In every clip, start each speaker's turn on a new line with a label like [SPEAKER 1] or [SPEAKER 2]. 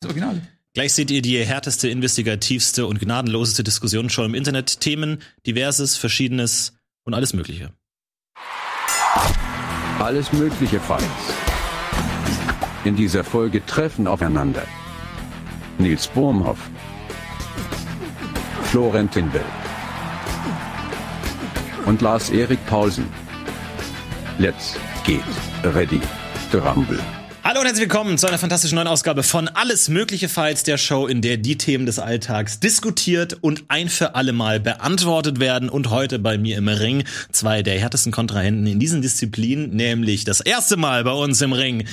[SPEAKER 1] Das Original.
[SPEAKER 2] Gleich seht ihr die härteste, investigativste und gnadenloseste Diskussion schon im Internet. Themen, diverses, verschiedenes und alles Mögliche.
[SPEAKER 3] Alles mögliche Falls. In dieser Folge treffen aufeinander Nils Bohmhoff, Florentin Will und Lars-Erik Paulsen. Let's get ready to rumble.
[SPEAKER 2] Hallo und herzlich willkommen zu einer fantastischen neuen Ausgabe von Alles Mögliche Files, der Show, in der die Themen des Alltags diskutiert und ein für alle Mal beantwortet werden. Und heute bei mir im Ring zwei der härtesten Kontrahenten in diesen Disziplinen, nämlich das erste Mal bei uns im Ring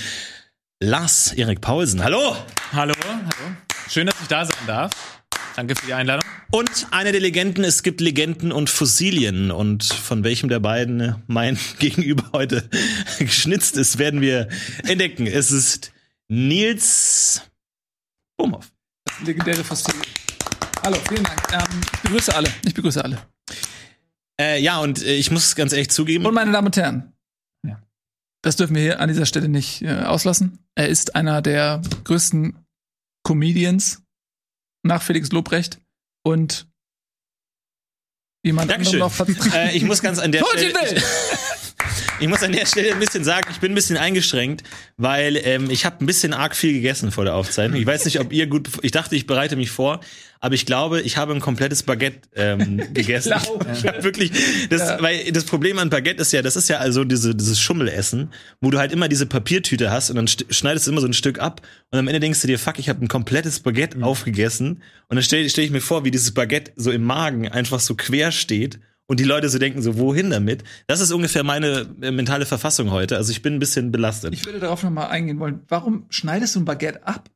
[SPEAKER 2] Lars Erik Paulsen. Hallo!
[SPEAKER 4] Hallo, hallo. Schön, dass ich da sein darf. Danke für die Einladung.
[SPEAKER 2] Und eine der Legenden, es gibt Legenden und Fossilien. Und von welchem der beiden mein Gegenüber heute geschnitzt ist, werden wir entdecken. Es ist Nils Bohmhoff.
[SPEAKER 1] Legendäre Fossil. Hallo, vielen Dank. Ähm, ich begrüße alle. Ich begrüße alle.
[SPEAKER 2] Äh, ja, und äh, ich muss ganz ehrlich zugeben.
[SPEAKER 1] Und meine Damen und Herren. Ja. Das dürfen wir hier an dieser Stelle nicht äh, auslassen. Er ist einer der größten Comedians nach Felix Lobrecht und jemand
[SPEAKER 2] Dankeschön.
[SPEAKER 1] anderem noch
[SPEAKER 2] äh, ich muss ganz an der Stelle. Ich muss an der Stelle ein bisschen sagen, ich bin ein bisschen eingeschränkt, weil ähm, ich habe ein bisschen arg viel gegessen vor der Aufzeichnung. Ich weiß nicht, ob ihr gut. Ich dachte, ich bereite mich vor, aber ich glaube, ich habe ein komplettes Baguette ähm, gegessen. Ich,
[SPEAKER 1] glaube.
[SPEAKER 2] ich hab wirklich, das,
[SPEAKER 1] Ja.
[SPEAKER 2] weil das Problem an Baguette ist ja, das ist ja also diese, dieses Schummelessen, wo du halt immer diese Papiertüte hast und dann st- schneidest du immer so ein Stück ab und am Ende denkst du dir, fuck, ich habe ein komplettes Baguette aufgegessen und dann stell, stell ich mir vor, wie dieses Baguette so im Magen einfach so quer steht und die Leute so denken, so wohin damit? Das ist ungefähr meine äh, mentale Verfassung heute. Also ich bin ein bisschen belastet.
[SPEAKER 1] Ich würde darauf noch mal eingehen wollen. Warum schneidest du ein Baguette ab?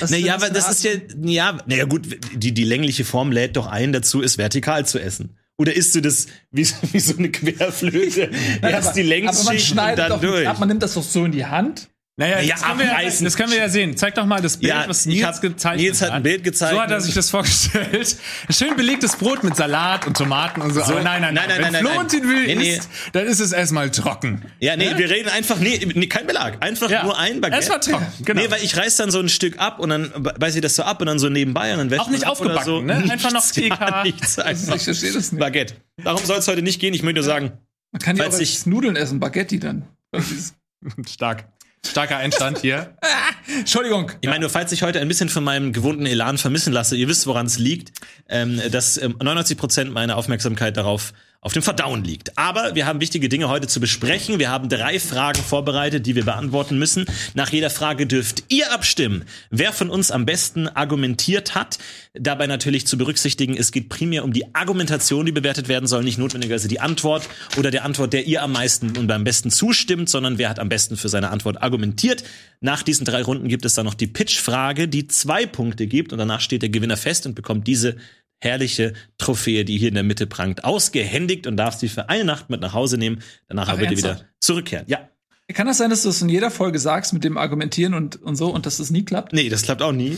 [SPEAKER 1] Was
[SPEAKER 2] naja, aber das ist ja, ja, naja gut, die, die längliche Form lädt doch ein dazu, es vertikal zu essen. Oder isst du das wie, so- wie so eine Querflöte?
[SPEAKER 1] Nein,
[SPEAKER 2] Erst
[SPEAKER 1] aber-
[SPEAKER 2] die
[SPEAKER 1] aber man
[SPEAKER 2] Längsschicht und
[SPEAKER 1] schneidet
[SPEAKER 2] dann
[SPEAKER 1] doch
[SPEAKER 2] durch.
[SPEAKER 1] ab. Man nimmt das doch so in die Hand.
[SPEAKER 4] Naja,
[SPEAKER 2] Ja,
[SPEAKER 4] das, können wir ja, das können wir ja sehen. Zeig doch mal das Bild,
[SPEAKER 2] Ja,
[SPEAKER 4] was Nils
[SPEAKER 2] hab-
[SPEAKER 4] gezeichnet
[SPEAKER 2] Nils hat ein Bild gezeichnet.
[SPEAKER 4] So hat er sich das vorgestellt. Schön belegtes Brot mit Salat und Tomaten und so.
[SPEAKER 2] So.
[SPEAKER 4] Aber nein, nein,
[SPEAKER 2] Nein, nein,
[SPEAKER 4] Wenn
[SPEAKER 2] nein, nein,
[SPEAKER 4] Florentin
[SPEAKER 2] nein.
[SPEAKER 4] will
[SPEAKER 2] Nee, nee.
[SPEAKER 4] isst, dann ist es erstmal trocken.
[SPEAKER 2] Ja, nee, wir reden einfach, nee, nee, kein Belag, einfach
[SPEAKER 4] Ja.
[SPEAKER 2] nur ein Baguette.
[SPEAKER 4] Erstmal trocken, genau.
[SPEAKER 2] Nee, weil ich reiß dann so ein Stück ab und dann beiß ich das so ab und dann so nebenbei und dann wäscht
[SPEAKER 4] Auch nicht aufgebacken,
[SPEAKER 2] so.
[SPEAKER 4] ne? Einfach noch TK.
[SPEAKER 2] Ja, nichts, einfach.
[SPEAKER 1] Ich verstehe das nicht.
[SPEAKER 2] Baguette. Darum soll es heute nicht gehen, ich möchte nur sagen,
[SPEAKER 1] Man kann ja auch als Nudeln essen, Baguette dann.
[SPEAKER 4] Stark. Starker Einstand hier.
[SPEAKER 1] Entschuldigung.
[SPEAKER 2] Ich meine, nur falls ich heute ein bisschen von meinem gewohnten Elan vermissen lasse, ihr wisst, woran es liegt, ähm, dass ähm, 99 Prozent meiner Aufmerksamkeit darauf auf dem Verdauen liegt. Aber wir haben wichtige Dinge heute zu besprechen. Wir haben drei Fragen vorbereitet, die wir beantworten müssen. Nach jeder Frage dürft ihr abstimmen, wer von uns am besten argumentiert hat. Dabei natürlich zu berücksichtigen, es geht primär um die Argumentation, die bewertet werden soll, nicht notwendigerweise die Antwort oder der Antwort, der ihr am meisten und am besten zustimmt, sondern wer hat am besten für seine Antwort argumentiert. Nach diesen drei Runden gibt es dann noch die Pitch-Frage, die zwei Punkte gibt und danach steht der Gewinner fest und bekommt diese herrliche Trophäe, die hier in der Mitte prangt, ausgehändigt und darf sie für eine Nacht mit nach Hause nehmen. Danach
[SPEAKER 1] Ach,
[SPEAKER 2] aber bitte wieder
[SPEAKER 1] ernsthaft?
[SPEAKER 2] zurückkehren. Ja.
[SPEAKER 1] Kann das sein, dass du es in jeder Folge sagst mit dem Argumentieren und, und so und dass das nie klappt?
[SPEAKER 2] Nee, das klappt auch nie.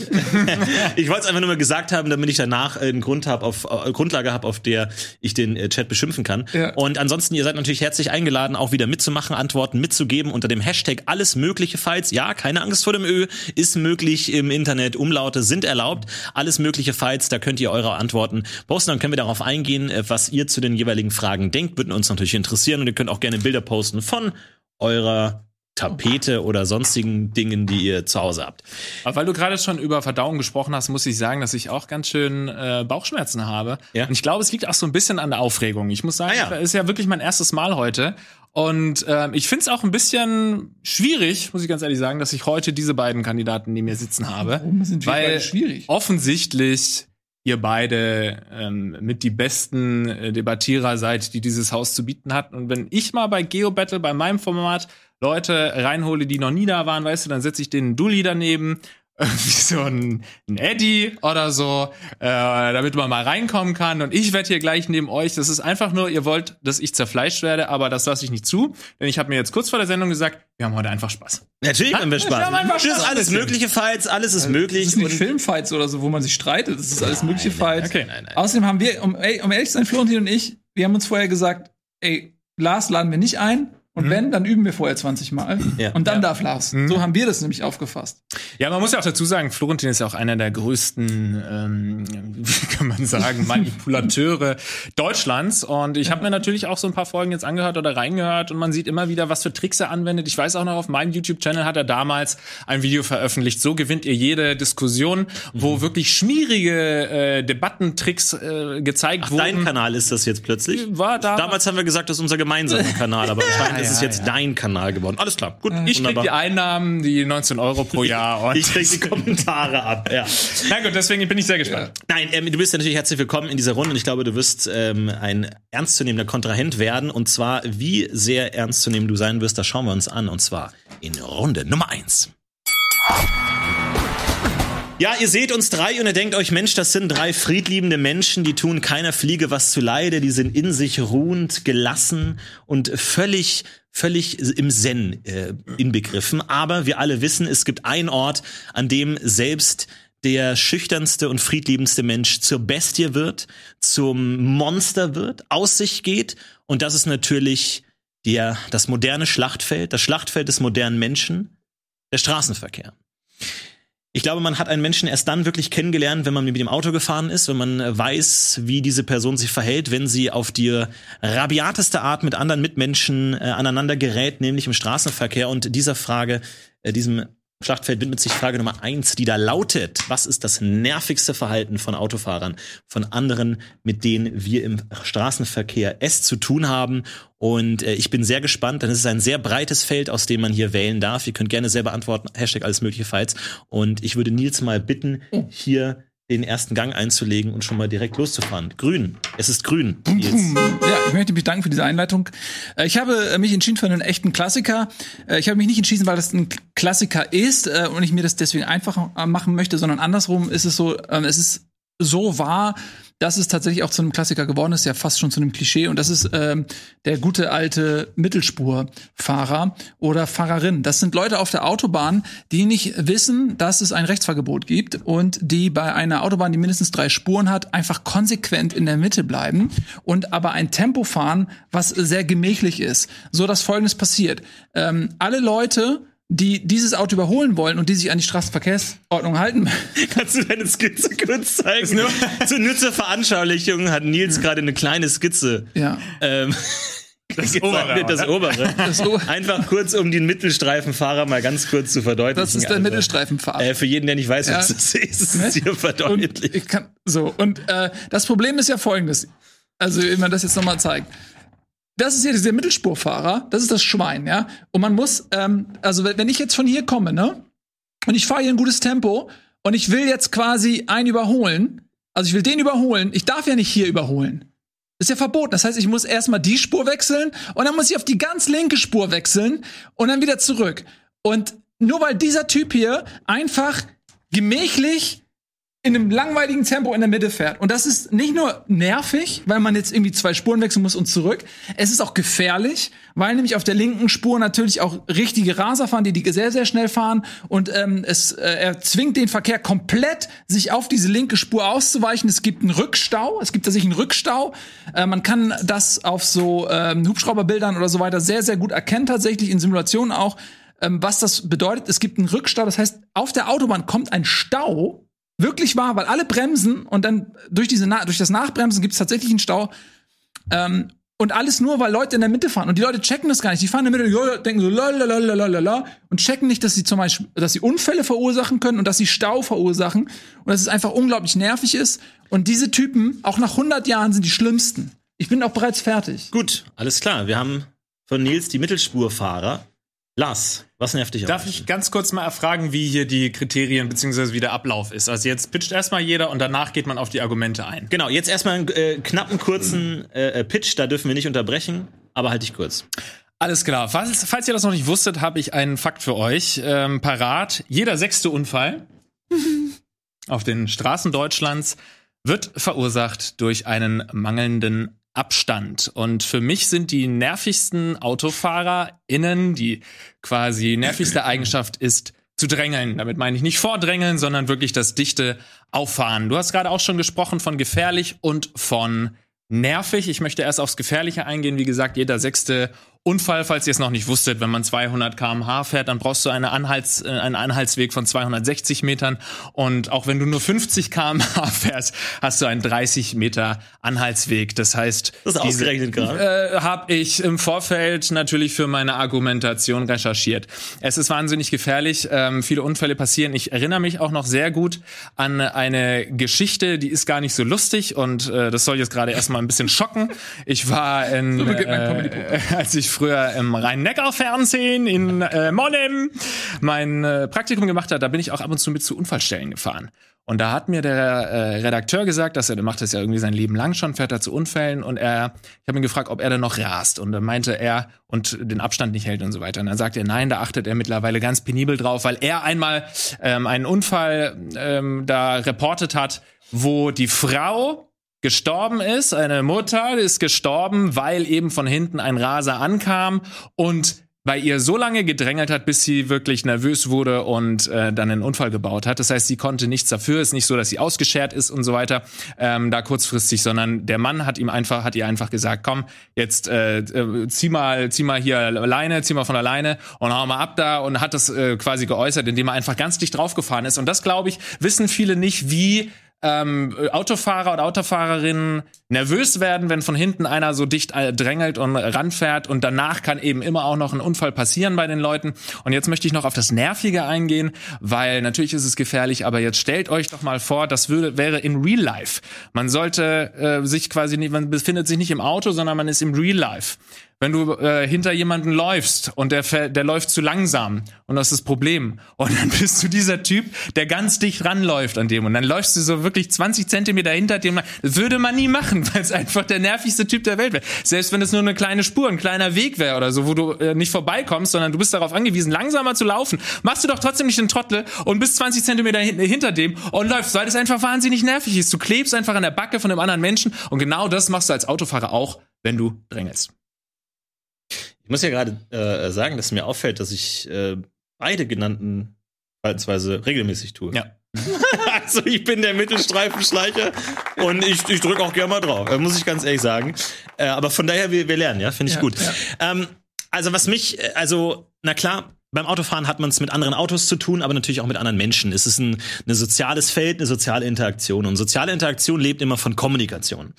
[SPEAKER 2] ich wollte es einfach nur mal gesagt haben, damit ich danach einen Grund hab auf, äh, Grundlage habe, auf der ich den äh, Chat beschimpfen kann.
[SPEAKER 1] Ja.
[SPEAKER 2] Und ansonsten, ihr seid natürlich herzlich eingeladen, auch wieder mitzumachen, Antworten mitzugeben unter dem Hashtag alles mögliche Files. Ja, keine Angst vor dem Ö, ist möglich im Internet, Umlaute sind erlaubt. Alles mögliche Files, da könnt ihr eure Antworten posten, dann können wir darauf eingehen, äh, was ihr zu den jeweiligen Fragen denkt, würde uns natürlich interessieren und ihr könnt auch gerne Bilder posten von eurer Tapete oder sonstigen Dingen, die ihr zu Hause habt.
[SPEAKER 4] Aber weil du gerade schon über Verdauung gesprochen hast, muss ich sagen, dass ich auch ganz schön äh, Bauchschmerzen habe.
[SPEAKER 2] Ja.
[SPEAKER 4] Und ich glaube, es liegt auch so ein bisschen an der Aufregung. Ich muss sagen,
[SPEAKER 2] Ah, ja.
[SPEAKER 4] ist ja wirklich mein erstes Mal heute. Und ähm, ich finde es auch ein bisschen schwierig, muss ich ganz ehrlich sagen, dass ich heute diese beiden Kandidaten neben mir sitzen habe.
[SPEAKER 1] Warum sind wir
[SPEAKER 4] weil
[SPEAKER 1] beide schwierig?
[SPEAKER 4] offensichtlich ihr beide ähm, mit die besten äh, Debattierer seid, die dieses Haus zu bieten hat. Und wenn ich mal bei Geo Battle, bei meinem Format, Leute reinhole, die noch nie da waren, weißt du, dann setze ich den Dulli daneben, wie so ein, ein Eddie oder so, äh, damit man mal reinkommen kann. Und ich werde hier gleich neben euch. Das ist einfach nur, ihr wollt, dass ich zerfleischt werde, aber das lasse ich nicht zu. Denn ich habe mir jetzt kurz vor der Sendung gesagt, wir haben heute einfach Spaß.
[SPEAKER 2] Natürlich haben wir
[SPEAKER 4] wir
[SPEAKER 2] Spaß.
[SPEAKER 4] haben einfach
[SPEAKER 2] Das ist
[SPEAKER 4] Spaß.
[SPEAKER 2] alles mögliche Fights, alles ist möglich.
[SPEAKER 1] Das ist nicht
[SPEAKER 2] und-
[SPEAKER 1] Filmfights oder so, wo man sich streitet. Das ist alles mögliche Fights.
[SPEAKER 4] Okay.
[SPEAKER 2] Nein, nein.
[SPEAKER 1] Außerdem haben wir, um, ey, um ehrlich zu sein, Florentin und ich, wir haben uns vorher gesagt, ey, Lars laden wir nicht ein Und wenn, dann üben wir vorher 20 Mal.
[SPEAKER 2] Ja.
[SPEAKER 1] Und dann darf Lars. So haben wir das nämlich aufgefasst.
[SPEAKER 4] Ja, man muss ja auch dazu sagen, Florentin ist ja auch einer der größten, ähm, wie kann man sagen, Manipulateure Deutschlands. Und ich habe mir natürlich auch so ein paar Folgen jetzt angehört oder reingehört und man sieht immer wieder, was für Tricks er anwendet. Ich weiß auch noch, auf meinem YouTube-Channel hat er damals ein Video veröffentlicht. So gewinnt ihr jede Diskussion, wo wirklich schmierige äh, Debattentricks äh, gezeigt
[SPEAKER 2] Ach,
[SPEAKER 4] wurden.
[SPEAKER 2] dein Kanal ist das jetzt plötzlich?
[SPEAKER 4] War da-
[SPEAKER 2] Damals haben wir gesagt, das ist unser gemeinsamer Kanal, aber anscheinend ist es
[SPEAKER 4] ja,
[SPEAKER 2] jetzt
[SPEAKER 4] ja.
[SPEAKER 2] dein Kanal geworden. Alles klar, gut.
[SPEAKER 4] Ich krieg die Einnahmen, die 19 Euro pro Jahr. Und
[SPEAKER 2] Ich krieg die Kommentare ab, ja.
[SPEAKER 4] Na gut, deswegen bin ich sehr gespannt.
[SPEAKER 2] Nein, ähm, du bist ja natürlich herzlich willkommen in dieser Runde und ich glaube, du wirst ähm, ein ernstzunehmender Kontrahent werden. Und zwar, wie sehr ernstzunehmend du sein wirst, das schauen wir uns an. Und zwar in Runde Nummer eins. Ja, ihr seht uns drei und ihr denkt euch, Mensch, das sind drei friedliebende Menschen, die tun keiner Fliege was zuleide, die sind in sich ruhend, gelassen und völlig, völlig im Zen äh, inbegriffen. Aber wir alle wissen, es gibt einen Ort, an dem selbst der schüchternste und friedliebendste Mensch zur Bestie wird, zum Monster wird, aus sich geht. Und das ist natürlich der, das moderne Schlachtfeld, das Schlachtfeld des modernen Menschen, der Straßenverkehr. Ich glaube, man hat einen Menschen erst dann wirklich kennengelernt, wenn man mit dem Auto gefahren ist, wenn man äh, weiß, wie diese Person sich verhält, wenn sie auf die rabiateste Art mit anderen Mitmenschen äh, aneinander gerät, nämlich im Straßenverkehr. Und dieser Frage, äh, diesem Schlachtfeld widmet sich Frage Nummer eins, die da lautet, was ist das nervigste Verhalten von Autofahrern, von anderen, mit denen wir im Straßenverkehr es zu tun haben? Und äh, ich bin sehr gespannt, denn es ist ein sehr breites Feld, aus dem man hier wählen darf. Ihr könnt gerne selber antworten, Hashtag alles mögliche Fights. Und ich würde Nils mal bitten, hier den ersten Gang einzulegen und schon mal direkt loszufahren. Grün. Es ist grün.
[SPEAKER 1] Ja, ich möchte mich danken für diese Einleitung. Äh, Ich habe äh, mich entschieden für einen echten Klassiker. Äh, Ich habe mich nicht entschieden, weil das ein Klassiker ist und ich mir das deswegen einfach äh, machen möchte, sondern andersrum ist es so, ähm, es ist so wahr, dass es tatsächlich auch zu einem Klassiker geworden ist, ja fast schon zu einem Klischee. Und das ist ähm, der gute alte Mittelspurfahrer oder Fahrerin. Das sind Leute auf der Autobahn, die nicht wissen, dass es ein Rechtsfahrgebot gibt und die bei einer Autobahn, die mindestens drei Spuren hat, einfach konsequent in der Mitte bleiben und aber ein Tempo fahren, was sehr gemächlich ist. So dass Folgendes passiert. Ähm, alle Leute, die dieses Auto überholen wollen und die sich an die Straßenverkehrsordnung halten,
[SPEAKER 2] Kannst du deine Skizze kurz zeigen? Nur, nur zur Veranschaulichung hat Nils gerade eine kleine Skizze.
[SPEAKER 1] ja,
[SPEAKER 2] Ähm,
[SPEAKER 4] Das
[SPEAKER 2] gezeichnet, das obere.
[SPEAKER 1] Das o-
[SPEAKER 2] Einfach kurz, um den Mittelstreifenfahrer mal ganz kurz zu verdeutlichen.
[SPEAKER 1] das ist der
[SPEAKER 2] Also,
[SPEAKER 1] Mittelstreifenfahrer.
[SPEAKER 2] Äh, für jeden, der nicht weiß,
[SPEAKER 1] Ja.
[SPEAKER 2] was das ist, ist es hier
[SPEAKER 1] Und
[SPEAKER 2] verdeutlicht.
[SPEAKER 1] ich kann, so, und äh, das Problem ist ja folgendes. Also, wenn man das jetzt nochmal zeigt. Das ist hier dieser Mittelspurfahrer, das ist das Schwein, ja. Und man muss, ähm, also wenn ich jetzt von hier komme, ne? Und ich fahre hier ein gutes Tempo und ich will jetzt quasi einen überholen, also ich will den überholen, ich darf ja nicht hier überholen. Ist ja verboten. Das heißt, ich muss erstmal die Spur wechseln und dann muss ich auf die ganz linke Spur wechseln und dann wieder zurück. Und nur weil dieser Typ hier einfach gemächlich in einem langweiligen Tempo in der Mitte fährt. Und das ist nicht nur nervig, weil man jetzt irgendwie zwei Spuren wechseln muss und zurück. Es ist auch gefährlich, weil nämlich auf der linken Spur natürlich auch richtige Raser fahren, die, die sehr, sehr schnell fahren. Und ähm, es, äh, er zwingt den Verkehr komplett, sich auf diese linke Spur auszuweichen. Es gibt einen Rückstau. Es gibt tatsächlich einen Rückstau. Äh, man kann das auf so ähm, Hubschrauberbildern oder so weiter sehr, sehr gut erkennen, tatsächlich in Simulationen auch. Ähm, was das bedeutet, es gibt einen Rückstau. Das heißt, auf der Autobahn kommt ein Stau wirklich wahr, weil alle bremsen und dann durch diese Na durch das Nachbremsen gibt es tatsächlich einen Stau. Ähm, und alles nur, weil Leute in der Mitte fahren. Und die Leute checken das gar nicht. Die fahren in der Mitte, denken so, lalalala, und checken nicht, dass sie zum Beispiel, dass sie Unfälle verursachen können und dass sie Stau verursachen. Und dass es einfach unglaublich nervig ist. Und diese Typen, auch nach 100 Jahren, sind die schlimmsten. Ich bin auch bereits fertig.
[SPEAKER 2] Gut, alles klar. Wir haben von Nils die Mittelspurfahrer. Lars, was nervt dich
[SPEAKER 4] Darf ich ganz kurz mal erfragen, wie hier die Kriterien bzw. wie der Ablauf ist? Also jetzt pitcht erstmal jeder und danach geht man auf die Argumente ein.
[SPEAKER 2] Genau, jetzt erstmal einen äh, knappen, kurzen äh, Pitch, da dürfen wir nicht unterbrechen, aber halt dich kurz.
[SPEAKER 4] Alles klar. Falls, falls ihr das noch nicht wusstet, habe ich einen Fakt für euch ähm, parat. Jeder sechste Unfall auf den Straßen Deutschlands wird verursacht durch einen mangelnden Abstand. Und für mich sind die nervigsten AutofahrerInnen, die quasi nervigste Eigenschaft ist, zu drängeln. Damit meine ich nicht vordrängeln, sondern wirklich das dichte Auffahren. Du hast gerade auch schon gesprochen von gefährlich und von nervig. Ich möchte erst aufs Gefährliche eingehen. Wie gesagt, jeder sechste Unfall, falls ihr es noch nicht wusstet, wenn man 200 km/h fährt, dann brauchst du eine Anhalts, äh, einen Anhaltsweg von 260 Metern. Und auch wenn du nur 50 km/h fährst, hast du einen 30 Meter Anhaltsweg. Das heißt,
[SPEAKER 2] Das ist ausgerechnet gerade.
[SPEAKER 4] äh, habe ich im Vorfeld natürlich für meine Argumentation recherchiert. Es ist wahnsinnig gefährlich. Ähm, viele Unfälle passieren. Ich erinnere mich auch noch sehr gut an eine Geschichte, die ist gar nicht so lustig und äh, das soll jetzt gerade erstmal ein bisschen schocken. Ich war in, äh, als ich früher im Rhein-Neckar-Fernsehen in äh, Monnem mein äh, Praktikum gemacht habe, da bin ich auch ab und zu mit zu Unfallstellen gefahren. Und da hat mir der äh, Redakteur gesagt, dass er, der macht das ja irgendwie sein Leben lang schon, fährt er zu Unfällen und er, ich habe ihn gefragt, ob er da noch rast. Und dann meinte er und den Abstand nicht hält und so weiter. Und dann sagt er, nein, da achtet er mittlerweile ganz penibel drauf, weil er einmal ähm, einen Unfall ähm, da reportet hat, wo die Frau gestorben ist, eine Mutter ist gestorben, weil eben von hinten ein Raser ankam und bei ihr so lange gedrängelt hat, bis sie wirklich nervös wurde und äh, dann einen Unfall gebaut hat. Das heißt, sie konnte nichts dafür. Ist nicht so, dass sie ausgeschert ist und so weiter, ähm, da kurzfristig, sondern der Mann hat ihm einfach, hat ihr einfach gesagt, komm, jetzt äh, äh, zieh mal, zieh mal hier Leine, zieh mal von der Leine und hau mal ab da und hat das äh, quasi geäußert, indem er einfach ganz dicht draufgefahren ist. Und das, glaube ich, wissen viele nicht, wie ähm, Autofahrer oder Autofahrerinnen nervös werden, wenn von hinten einer so dicht äh, drängelt und ranfährt und danach kann eben immer auch noch ein Unfall passieren bei den Leuten. Und jetzt möchte ich noch auf das Nervige eingehen, weil natürlich ist es gefährlich, aber jetzt stellt euch doch mal vor, das würde, wäre in Real Life. Man sollte äh, sich quasi nicht, man befindet sich nicht im Auto, sondern man ist im Real Life wenn du äh, hinter jemanden läufst und der, der läuft zu langsam und das ist das Problem. Und dann bist du dieser Typ, der ganz dicht ranläuft an dem und dann läufst du so wirklich 20 Zentimeter hinter dem. Würde man nie machen, weil es einfach der nervigste Typ der Welt wäre. Selbst wenn es nur eine kleine Spur, ein kleiner Weg wäre oder so, wo du äh, nicht vorbeikommst, sondern du bist darauf angewiesen, langsamer zu laufen. Machst du doch trotzdem nicht den Trottel und bist 20 Zentimeter hin hinter dem und läufst, weil das einfach wahnsinnig nervig ist. Du klebst einfach an der Backe von einem anderen Menschen und genau das machst du als Autofahrer auch, wenn du drängelst.
[SPEAKER 2] Ich muss ja gerade äh, sagen, dass mir auffällt, dass ich äh, beide genannten verhaltensweise regelmäßig tue.
[SPEAKER 4] Ja.
[SPEAKER 2] also ich bin der Mittelstreifenschleicher und ich, ich drücke auch gerne mal drauf, äh, muss ich ganz ehrlich sagen. Äh, aber von daher, wir, wir lernen, ja, finde ich
[SPEAKER 1] Ja,
[SPEAKER 2] gut.
[SPEAKER 1] ja.
[SPEAKER 2] Ähm, also was mich, äh, also, na klar, beim Autofahren hat man es mit anderen Autos zu tun, aber natürlich auch mit anderen Menschen. Es ist ein, ein soziales Feld, eine soziale Interaktion. Und soziale Interaktion lebt immer von Kommunikation.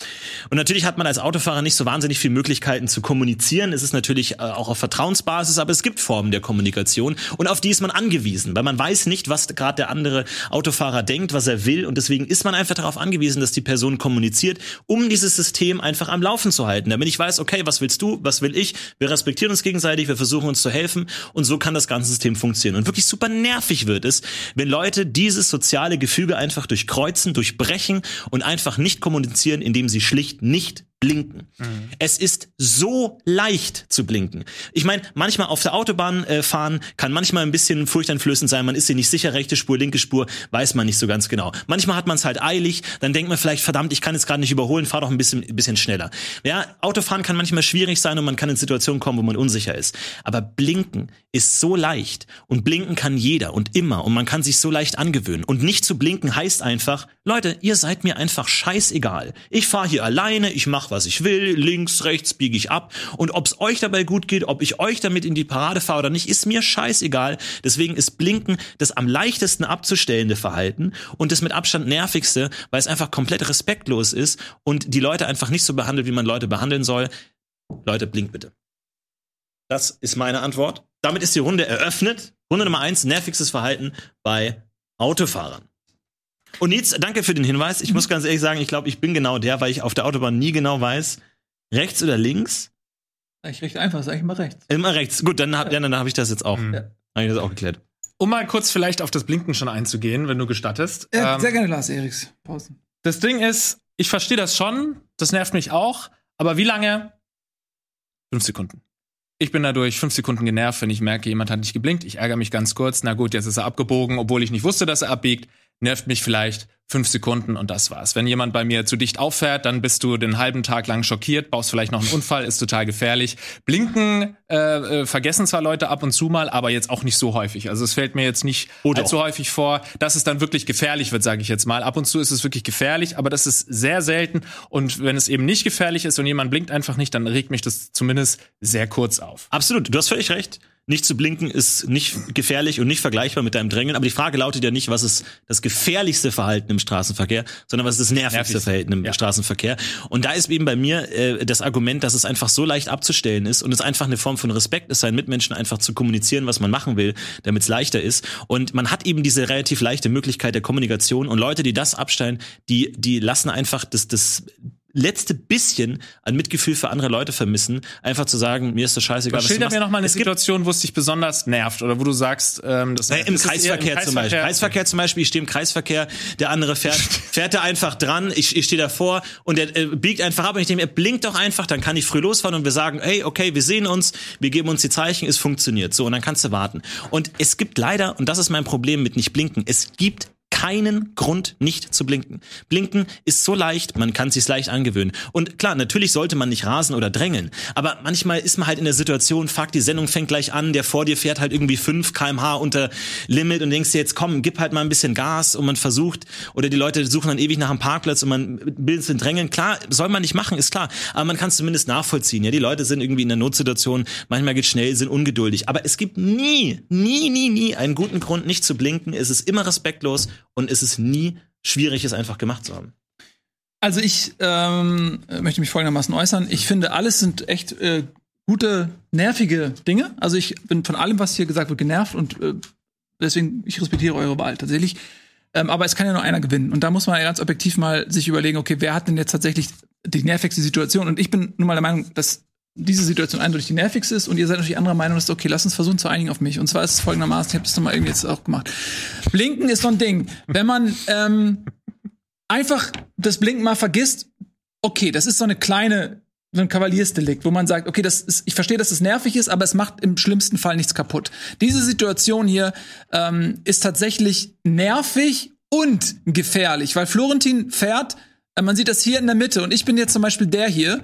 [SPEAKER 2] Und natürlich hat man als Autofahrer nicht so wahnsinnig viele Möglichkeiten zu kommunizieren. Es ist natürlich äh, auch auf Vertrauensbasis, aber es gibt Formen der Kommunikation und auf die ist man angewiesen, weil man weiß nicht, was gerade der andere Autofahrer denkt, was er will und deswegen ist man einfach darauf angewiesen, dass die Person kommuniziert, um dieses System einfach am Laufen zu halten. Damit ich weiß, okay, was willst du, was will ich? Wir respektieren uns gegenseitig, wir versuchen uns zu helfen und so kann das ganze System funktionieren. Und wirklich super nervig wird es, wenn Leute dieses soziale Gefüge einfach durchkreuzen, durchbrechen und einfach nicht kommunizieren, indem sie schlicht nicht blinken. Es ist so leicht zu blinken. Ich meine, manchmal auf der Autobahn äh, fahren kann manchmal ein bisschen furchteinflößend sein. Man ist sich nicht sicher, rechte Spur, linke Spur, weiß man nicht so ganz genau. Manchmal hat man es halt eilig, dann denkt man vielleicht, verdammt, ich kann jetzt gerade nicht überholen, fahr doch ein bisschen, ein bisschen schneller. Ja, Autofahren kann manchmal schwierig sein und man kann in Situationen kommen, wo man unsicher ist. Aber blinken ist so leicht und blinken kann jeder und immer und man kann sich so leicht angewöhnen. Und nicht zu blinken heißt einfach, Leute, ihr seid mir einfach scheißegal. Ich fahre hier alleine, ich mache, was ich will, links, rechts biege ich ab. Und ob's euch dabei gut geht, ob ich euch damit in die Parade fahre oder nicht, ist mir scheißegal. Deswegen ist Blinken das am leichtesten abzustellende Verhalten und das mit Abstand nervigste, weil es einfach komplett respektlos ist und die Leute einfach nicht so behandelt, wie man Leute behandeln soll. Leute, blinkt bitte. Das ist meine Antwort. Damit ist die Runde eröffnet. Runde Nummer eins, nervigstes Verhalten bei Autofahrern. Und Nils, danke für den Hinweis. Ich muss ganz ehrlich sagen, ich glaube, ich bin genau der, weil ich auf der Autobahn nie genau weiß, rechts oder links.
[SPEAKER 1] Ich richte einfach, sag ich mal rechts.
[SPEAKER 2] Immer rechts. Gut, dann habe ja, dann hab ich das jetzt auch.
[SPEAKER 4] Mhm.
[SPEAKER 1] Ja.
[SPEAKER 2] Hab ich das auch geklärt.
[SPEAKER 4] Um mal kurz vielleicht auf das Blinken schon einzugehen, wenn du gestattest.
[SPEAKER 1] Ja,
[SPEAKER 4] Ähm,
[SPEAKER 1] sehr gerne, Lars Eriks. Pausen.
[SPEAKER 4] Das Ding ist, ich verstehe das schon, das nervt mich auch, aber wie lange? Fünf Sekunden. Ich bin dadurch fünf Sekunden genervt, wenn ich merke, jemand hat nicht geblinkt. Ich ärgere mich ganz kurz. Na gut, jetzt ist er abgebogen, obwohl ich nicht wusste, dass er abbiegt. Nervt mich vielleicht fünf Sekunden und das war's. Wenn jemand bei mir zu dicht auffährt, dann bist du den halben Tag lang schockiert, baust vielleicht noch einen Unfall, ist total gefährlich. Blinken äh, äh, vergessen zwar Leute ab und zu mal, aber jetzt auch nicht so häufig. Also es fällt mir jetzt nicht
[SPEAKER 2] Oh, doch.
[SPEAKER 4] allzu häufig vor, dass es dann wirklich gefährlich wird, sage ich jetzt mal. Ab und zu ist es wirklich gefährlich, aber das ist sehr selten. Und wenn es eben nicht gefährlich ist und jemand blinkt einfach nicht, dann regt mich das zumindest sehr kurz auf.
[SPEAKER 2] Absolut, du hast völlig recht. Nicht zu blinken ist nicht gefährlich und nicht vergleichbar mit deinem Drängen. Aber die Frage lautet ja nicht, was ist das gefährlichste Verhalten im Straßenverkehr, sondern was ist das nervigste
[SPEAKER 4] Nervigste,
[SPEAKER 2] Verhalten im
[SPEAKER 4] ja.
[SPEAKER 2] Straßenverkehr. Und da ist eben bei mir äh, das Argument, dass es einfach so leicht abzustellen ist und es einfach eine Form von Respekt ist, seinen Mitmenschen einfach zu kommunizieren, was man machen will, damit es leichter ist. Und man hat eben diese relativ leichte Möglichkeit der Kommunikation. Und Leute, die das abstellen, die, die lassen einfach das, das letzte bisschen an Mitgefühl für andere Leute vermissen, einfach zu sagen, mir ist das scheißegal, was du
[SPEAKER 4] Schilder mir noch mal eine
[SPEAKER 2] Es
[SPEAKER 4] Situation, wo es dich besonders nervt oder wo du sagst, ähm, das
[SPEAKER 2] Naja, Im
[SPEAKER 4] ist es eher
[SPEAKER 2] Kreisverkehr, zum Beispiel. Kreisverkehr zum Beispiel, ich stehe im Kreisverkehr, der andere fährt, fährt da einfach dran, ich, ich stehe davor und der äh, biegt einfach ab und ich denke, mir, er blinkt doch einfach, dann kann ich früh losfahren und wir sagen, hey, okay, wir sehen uns, wir geben uns die Zeichen, es funktioniert. So, und dann kannst du warten. Und es gibt leider, und das ist mein Problem mit nicht blinken, es gibt keinen Grund, nicht zu blinken. Blinken ist so leicht, man kann sich's leicht angewöhnen. Und klar, natürlich sollte man nicht rasen oder drängeln, aber manchmal ist man halt in der Situation, fuck, die Sendung fängt gleich an, der vor dir fährt halt irgendwie 5 kmh unter Limit und denkst dir jetzt, komm, gib halt mal ein bisschen Gas und man versucht, oder die Leute suchen dann ewig nach einem Parkplatz und man will es drängeln. Klar, soll man nicht machen, ist klar, aber man kann es zumindest nachvollziehen. Ja, die Leute sind irgendwie in der Notsituation, manchmal geht schnell, sind ungeduldig, aber es gibt nie, nie, nie, nie einen guten Grund, nicht zu blinken. Es ist immer respektlos und es ist nie schwierig, es einfach gemacht zu haben.
[SPEAKER 1] Also ich ähm, möchte mich folgendermaßen äußern. Ich finde, alles sind echt äh, gute, nervige Dinge. Also ich bin von allem, was hier gesagt wird, genervt und äh, deswegen, ich respektiere eure Wahl tatsächlich. Ähm, aber es kann ja nur einer gewinnen. Und da muss man ja ganz objektiv mal sich überlegen, okay, wer hat denn jetzt tatsächlich die nervigste Situation? Und ich bin nun mal der Meinung, dass diese Situation eindeutig die nervigste ist und ihr seid natürlich anderer Meinung, dass okay, lass uns versuchen zu einigen auf mich. Und zwar ist es folgendermaßen, ich habe das nochmal irgendwie jetzt auch gemacht. Blinken ist so ein Ding. Wenn man ähm, einfach das Blinken mal vergisst, okay, das ist so eine kleine, so ein Kavaliersdelikt, wo man sagt, okay, das ist, ich verstehe, dass es nervig ist, aber es macht im schlimmsten Fall nichts kaputt. Diese Situation hier ähm, ist tatsächlich nervig und gefährlich, weil Florentin fährt, äh, man sieht das hier in der Mitte und ich bin jetzt zum Beispiel der hier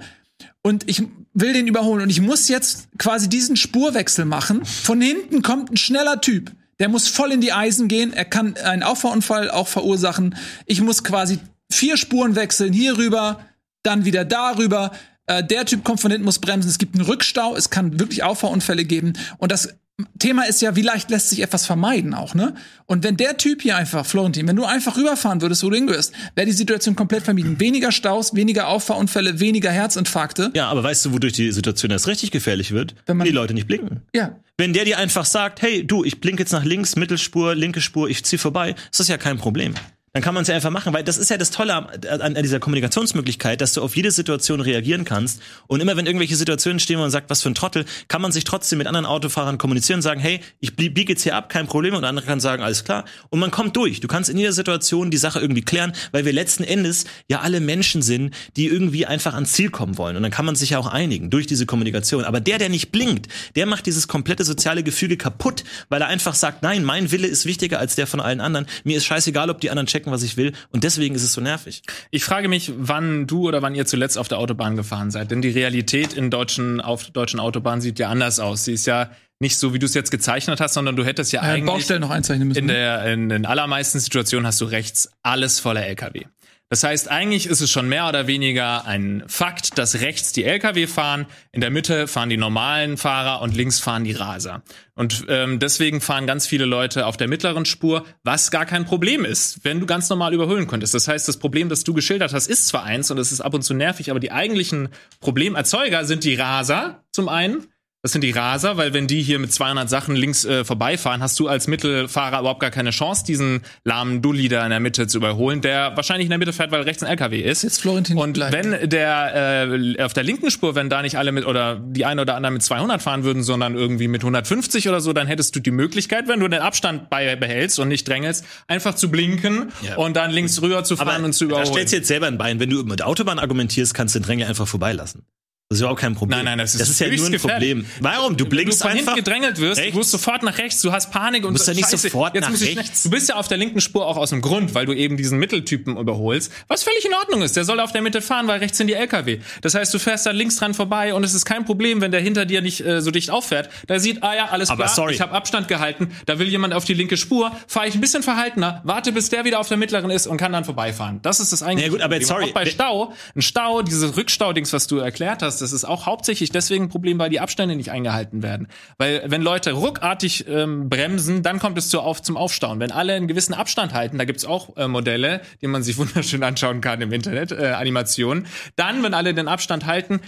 [SPEAKER 1] und ich will den überholen und ich muss jetzt quasi diesen Spurwechsel machen. Von hinten kommt ein schneller Typ. Der muss voll in die Eisen gehen. Er kann einen Auffahrunfall auch verursachen. Ich muss quasi vier Spuren wechseln. Hier rüber, dann wieder darüber. Äh, der Typ kommt von hinten, muss bremsen. Es gibt einen Rückstau. Es kann wirklich Auffahrunfälle geben. Und das Thema ist ja, wie leicht lässt sich etwas vermeiden auch, ne? Und wenn der Typ hier einfach, Florentin, wenn du einfach rüberfahren würdest, wo du hingehörst, wäre die Situation komplett vermieden. Weniger Staus, weniger Auffahrunfälle, weniger Herzinfarkte.
[SPEAKER 2] Ja, aber weißt du, wodurch die Situation erst richtig gefährlich wird?
[SPEAKER 1] Wenn man-
[SPEAKER 2] die Leute nicht blinken.
[SPEAKER 1] Ja.
[SPEAKER 2] Wenn der dir einfach sagt, hey, du, ich blinke jetzt nach links, Mittelspur, linke Spur, ich zieh vorbei, ist das ja kein Problem. Dann kann man es ja einfach machen, weil das ist ja das Tolle an, an dieser Kommunikationsmöglichkeit, dass du auf jede Situation reagieren kannst. Und immer wenn irgendwelche Situationen stehen, wo man sagt, was für ein Trottel, kann man sich trotzdem mit anderen Autofahrern kommunizieren und sagen, hey, ich biege jetzt hier ab, kein Problem. Und der andere kann sagen, alles klar. Und man kommt durch. Du kannst in jeder Situation die Sache irgendwie klären, weil wir letzten Endes ja alle Menschen sind, die irgendwie einfach ans Ziel kommen wollen. Und dann kann man sich ja auch einigen durch diese Kommunikation. Aber der, der nicht blinkt, der macht dieses komplette soziale Gefüge kaputt, weil er einfach sagt, nein, mein Wille ist wichtiger als der von allen anderen. Mir ist scheißegal, ob die anderen checken, was ich will. Und deswegen ist es so nervig.
[SPEAKER 4] Ich frage mich, wann du oder wann ihr zuletzt auf der Autobahn gefahren seid. Denn die Realität in deutschen, auf deutschen Autobahnen sieht ja anders aus. Sie ist ja nicht so, wie du es jetzt gezeichnet hast, sondern du hättest ja
[SPEAKER 1] Äh,
[SPEAKER 4] eigentlich
[SPEAKER 1] Baustellen noch einzeichnen müssen.
[SPEAKER 4] in der in den allermeisten Situationen hast du rechts alles voller LKW. Das heißt, eigentlich ist es schon mehr oder weniger ein Fakt, dass rechts die LKW fahren, in der Mitte fahren die normalen Fahrer und links fahren die Raser. Und ähm, deswegen fahren ganz viele Leute auf der mittleren Spur, was gar kein Problem ist, wenn du ganz normal überholen könntest. Das heißt, das Problem, das du geschildert hast, ist zwar eins und es ist ab und zu nervig, aber die eigentlichen Problemerzeuger sind die Raser zum einen. Das sind die Raser, weil wenn die hier mit 200 Sachen links äh, vorbeifahren, hast du als Mittelfahrer überhaupt gar keine Chance, diesen lahmen Dulli da in der Mitte zu überholen, der wahrscheinlich in der Mitte fährt, weil rechts ein LKW ist.
[SPEAKER 1] Jetzt Florentin
[SPEAKER 4] Und
[SPEAKER 1] bleibt.
[SPEAKER 4] wenn der äh, auf der linken Spur, wenn da nicht alle mit oder die eine oder andere mit 200 fahren würden, sondern irgendwie mit 150 oder so, dann hättest du die Möglichkeit, wenn du den Abstand bei behältst und nicht drängelst, einfach zu blinken
[SPEAKER 2] Ja.
[SPEAKER 4] und dann links rüber zu fahren und zu
[SPEAKER 2] da
[SPEAKER 4] überholen.
[SPEAKER 2] stellst du jetzt selber ein Bein. Wenn du mit der Autobahn argumentierst, kannst du den Drängler einfach vorbeilassen. Das ist überhaupt kein Problem.
[SPEAKER 4] Nein, nein, das ist
[SPEAKER 2] das ist ja nur ein
[SPEAKER 4] gefährlich.
[SPEAKER 2] Problem. Warum? Du
[SPEAKER 4] Wenn
[SPEAKER 2] blinkst
[SPEAKER 4] du hinten
[SPEAKER 2] einfach.
[SPEAKER 4] gedrängelt wirst,
[SPEAKER 2] rechts.
[SPEAKER 4] du musst sofort nach rechts, du hast Panik und
[SPEAKER 2] musst
[SPEAKER 4] so,
[SPEAKER 2] ja nicht
[SPEAKER 4] Scheiße,
[SPEAKER 2] sofort
[SPEAKER 4] jetzt
[SPEAKER 2] nach rechts.
[SPEAKER 4] Du bist ja auf der linken Spur auch aus dem Grund, weil du eben diesen Mitteltypen überholst, was völlig in Ordnung ist. Der soll auf der Mitte fahren, weil rechts sind die LKW. Das heißt, du fährst da links dran vorbei und es ist kein Problem, wenn der hinter dir nicht äh, so dicht auffährt. Da sieht, ah ja, alles
[SPEAKER 2] Aber
[SPEAKER 4] klar,
[SPEAKER 2] sorry.
[SPEAKER 4] ich habe Abstand gehalten, da will jemand auf die linke Spur, fahre ich ein bisschen verhaltener, warte, bis der wieder auf der mittleren ist und kann dann vorbeifahren. Das ist das eigentlich.
[SPEAKER 2] Ja, gut, aber sorry,
[SPEAKER 4] Auch bei Stau, ein Stau, dieses Rückstau-Dings, was du erklärt hast, das ist auch hauptsächlich deswegen ein Problem, weil die Abstände nicht eingehalten werden. Weil wenn Leute ruckartig ähm, bremsen, dann kommt es zu auf, zum Aufstauen. Wenn alle einen gewissen Abstand halten, da gibt's auch äh, Modelle, die man sich wunderschön anschauen kann im Internet, äh, Animationen. Dann, wenn alle den Abstand halten,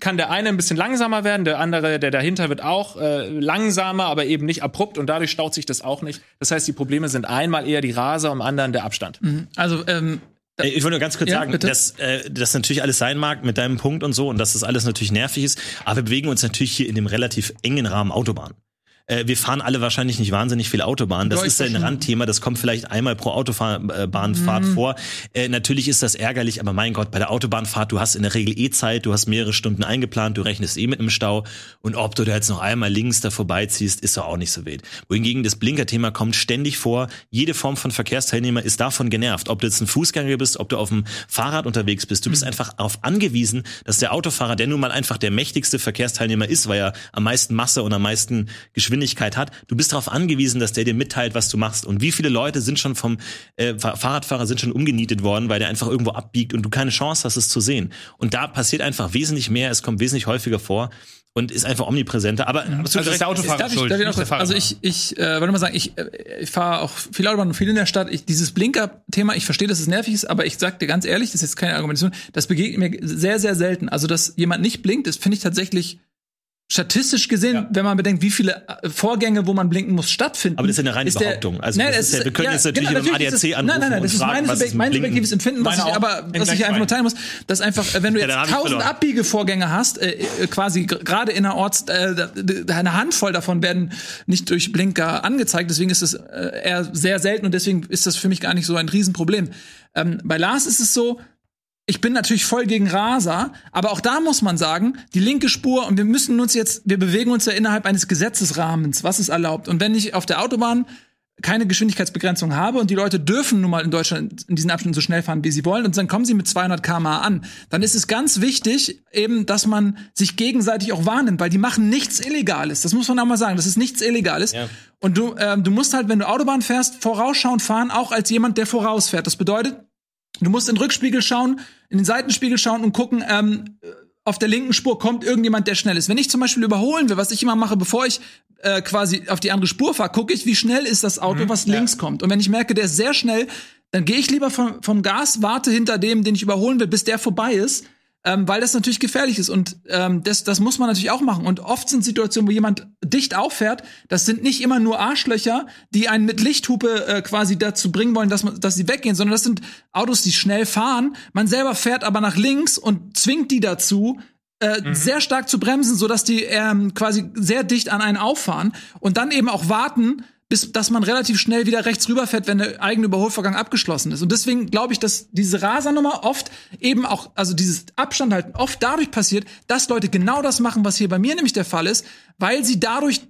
[SPEAKER 4] kann der eine ein bisschen langsamer werden, der andere, der dahinter wird auch äh, langsamer, aber eben nicht abrupt und dadurch staut sich das auch nicht. Das heißt, die Probleme sind einmal eher die Raser, am anderen der Abstand.
[SPEAKER 1] Also, ähm,
[SPEAKER 2] Äh, Ich wollte nur ganz kurz
[SPEAKER 1] Ja,
[SPEAKER 2] sagen,
[SPEAKER 1] bitte.
[SPEAKER 2] dass äh, das natürlich alles sein mag mit deinem Punkt und so und dass das alles natürlich nervig ist, aber wir bewegen uns natürlich hier in dem relativ engen Rahmen Autobahn. Äh, wir fahren alle wahrscheinlich nicht wahnsinnig viel Autobahn. Das ist ein. Randthema, das kommt vielleicht einmal pro Autobahnfahrt
[SPEAKER 1] Mhm.
[SPEAKER 2] vor. Äh, natürlich ist das ärgerlich, aber mein Gott, bei der Autobahnfahrt, du hast in der Regel eh Zeit, du hast mehrere Stunden eingeplant, du rechnest eh mit einem Stau und ob du da jetzt noch einmal links da vorbeiziehst, ist doch auch nicht so wild. Wohingegen das Blinkerthema kommt ständig vor. Jede Form von Verkehrsteilnehmer ist davon genervt. Ob du jetzt ein Fußgänger bist, ob du auf dem Fahrrad unterwegs bist, du
[SPEAKER 1] Mhm.
[SPEAKER 2] bist einfach darauf angewiesen, dass der Autofahrer, der nun mal einfach der mächtigste Verkehrsteilnehmer ist, weil er am meisten Masse und am meisten Geschwindigkeit hat, du bist darauf angewiesen, dass der dir mitteilt, was du machst. Und wie viele Leute sind schon vom äh, Fahr- Fahrradfahrer sind schon umgenietet worden, weil der einfach irgendwo abbiegt und du keine Chance hast, es zu sehen. Und da passiert einfach wesentlich mehr, es kommt wesentlich häufiger vor und ist einfach omnipräsenter. Aber absolut
[SPEAKER 4] Also ist
[SPEAKER 2] recht.
[SPEAKER 4] der Autofahrer
[SPEAKER 1] Darf ich,
[SPEAKER 4] schuld,
[SPEAKER 1] darf ich noch, also ich, ich äh, wollte mal sagen, ich, äh, ich fahre auch viel Autobahn und viel in der Stadt. Ich, dieses Blinker-Thema, ich verstehe, dass es nervig ist, aber ich sag dir ganz ehrlich, das ist jetzt keine Argumentation, das begegnet mir sehr, sehr selten. Also, dass jemand nicht blinkt, das finde ich tatsächlich statistisch gesehen,
[SPEAKER 4] Ja.
[SPEAKER 1] wenn man bedenkt, wie viele äh, Vorgänge, wo man blinken muss, stattfinden.
[SPEAKER 2] Aber das ist ja eine reine
[SPEAKER 1] ist
[SPEAKER 2] Behauptung. Also
[SPEAKER 1] Nein,
[SPEAKER 2] ist ja- wir können jetzt natürlich beim
[SPEAKER 1] ist
[SPEAKER 2] ADAC
[SPEAKER 1] es- Nein,
[SPEAKER 2] anrufen
[SPEAKER 1] nein, nein,
[SPEAKER 2] und
[SPEAKER 1] das ist
[SPEAKER 2] fragen,
[SPEAKER 1] mein,
[SPEAKER 2] ist
[SPEAKER 1] mein subjektives Empfinden, was
[SPEAKER 4] Meine
[SPEAKER 1] ich aber, was ich einfach nur teilen muss, dass einfach, äh, wenn du
[SPEAKER 2] Ja,
[SPEAKER 1] jetzt tausend. Abbiegevorgänge hast, äh, äh, quasi gerade in der Orts, äh, eine Handvoll davon werden nicht durch Blinker angezeigt, deswegen ist es äh, eher sehr selten und deswegen ist das für mich gar nicht so ein Riesenproblem. Ähm, bei Lars ist es so, ich bin natürlich voll gegen Raser, aber auch da muss man sagen, die linke Spur und wir müssen uns jetzt, wir bewegen uns ja innerhalb eines Gesetzesrahmens, was ist erlaubt. Und wenn ich auf der Autobahn keine Geschwindigkeitsbegrenzung habe und die Leute dürfen nun mal in Deutschland in diesen Abschnitten so schnell fahren, wie sie wollen und dann kommen sie mit 200 km/h an, dann ist es ganz wichtig eben, dass man sich gegenseitig auch wahrnimmt, weil die machen nichts Illegales. Das muss man auch mal sagen. Das ist nichts Illegales.
[SPEAKER 2] Ja.
[SPEAKER 1] Und du, ähm, du musst halt, wenn du Autobahn fährst, vorausschauend fahren, auch als jemand, der vorausfährt. Das bedeutet, Du musst in den Rückspiegel schauen, in den Seitenspiegel schauen und gucken, ähm, auf der linken Spur kommt irgendjemand, der schnell ist. Wenn ich zum Beispiel überholen will, was ich immer mache, bevor ich äh, quasi auf die andere Spur fahre, gucke ich, wie schnell ist das Auto, was links kommt. Und wenn ich merke, der ist sehr schnell, dann gehe ich lieber vom, vom Gas, warte hinter dem, den ich überholen will, bis der vorbei ist. Ähm, weil das natürlich gefährlich ist und ähm, das, das muss man natürlich auch machen. Und oft sind Situationen, wo jemand dicht auffährt, das sind nicht immer nur Arschlöcher, die einen mit Lichthupe äh, quasi dazu bringen wollen, dass, man, dass sie weggehen, sondern das sind Autos, die schnell fahren. Man selber fährt aber nach links und zwingt die dazu, äh, sehr stark zu bremsen, sodass die ähm, quasi sehr dicht an einen auffahren und dann eben auch warten, bis dass man relativ schnell wieder rechts rüberfährt, wenn der eigene Überholvorgang abgeschlossen ist. Und deswegen glaube ich, dass diese Rasernummer oft eben auch, also dieses Abstand halten, oft dadurch passiert, dass Leute genau das machen, was hier bei mir nämlich der Fall ist, weil sie dadurch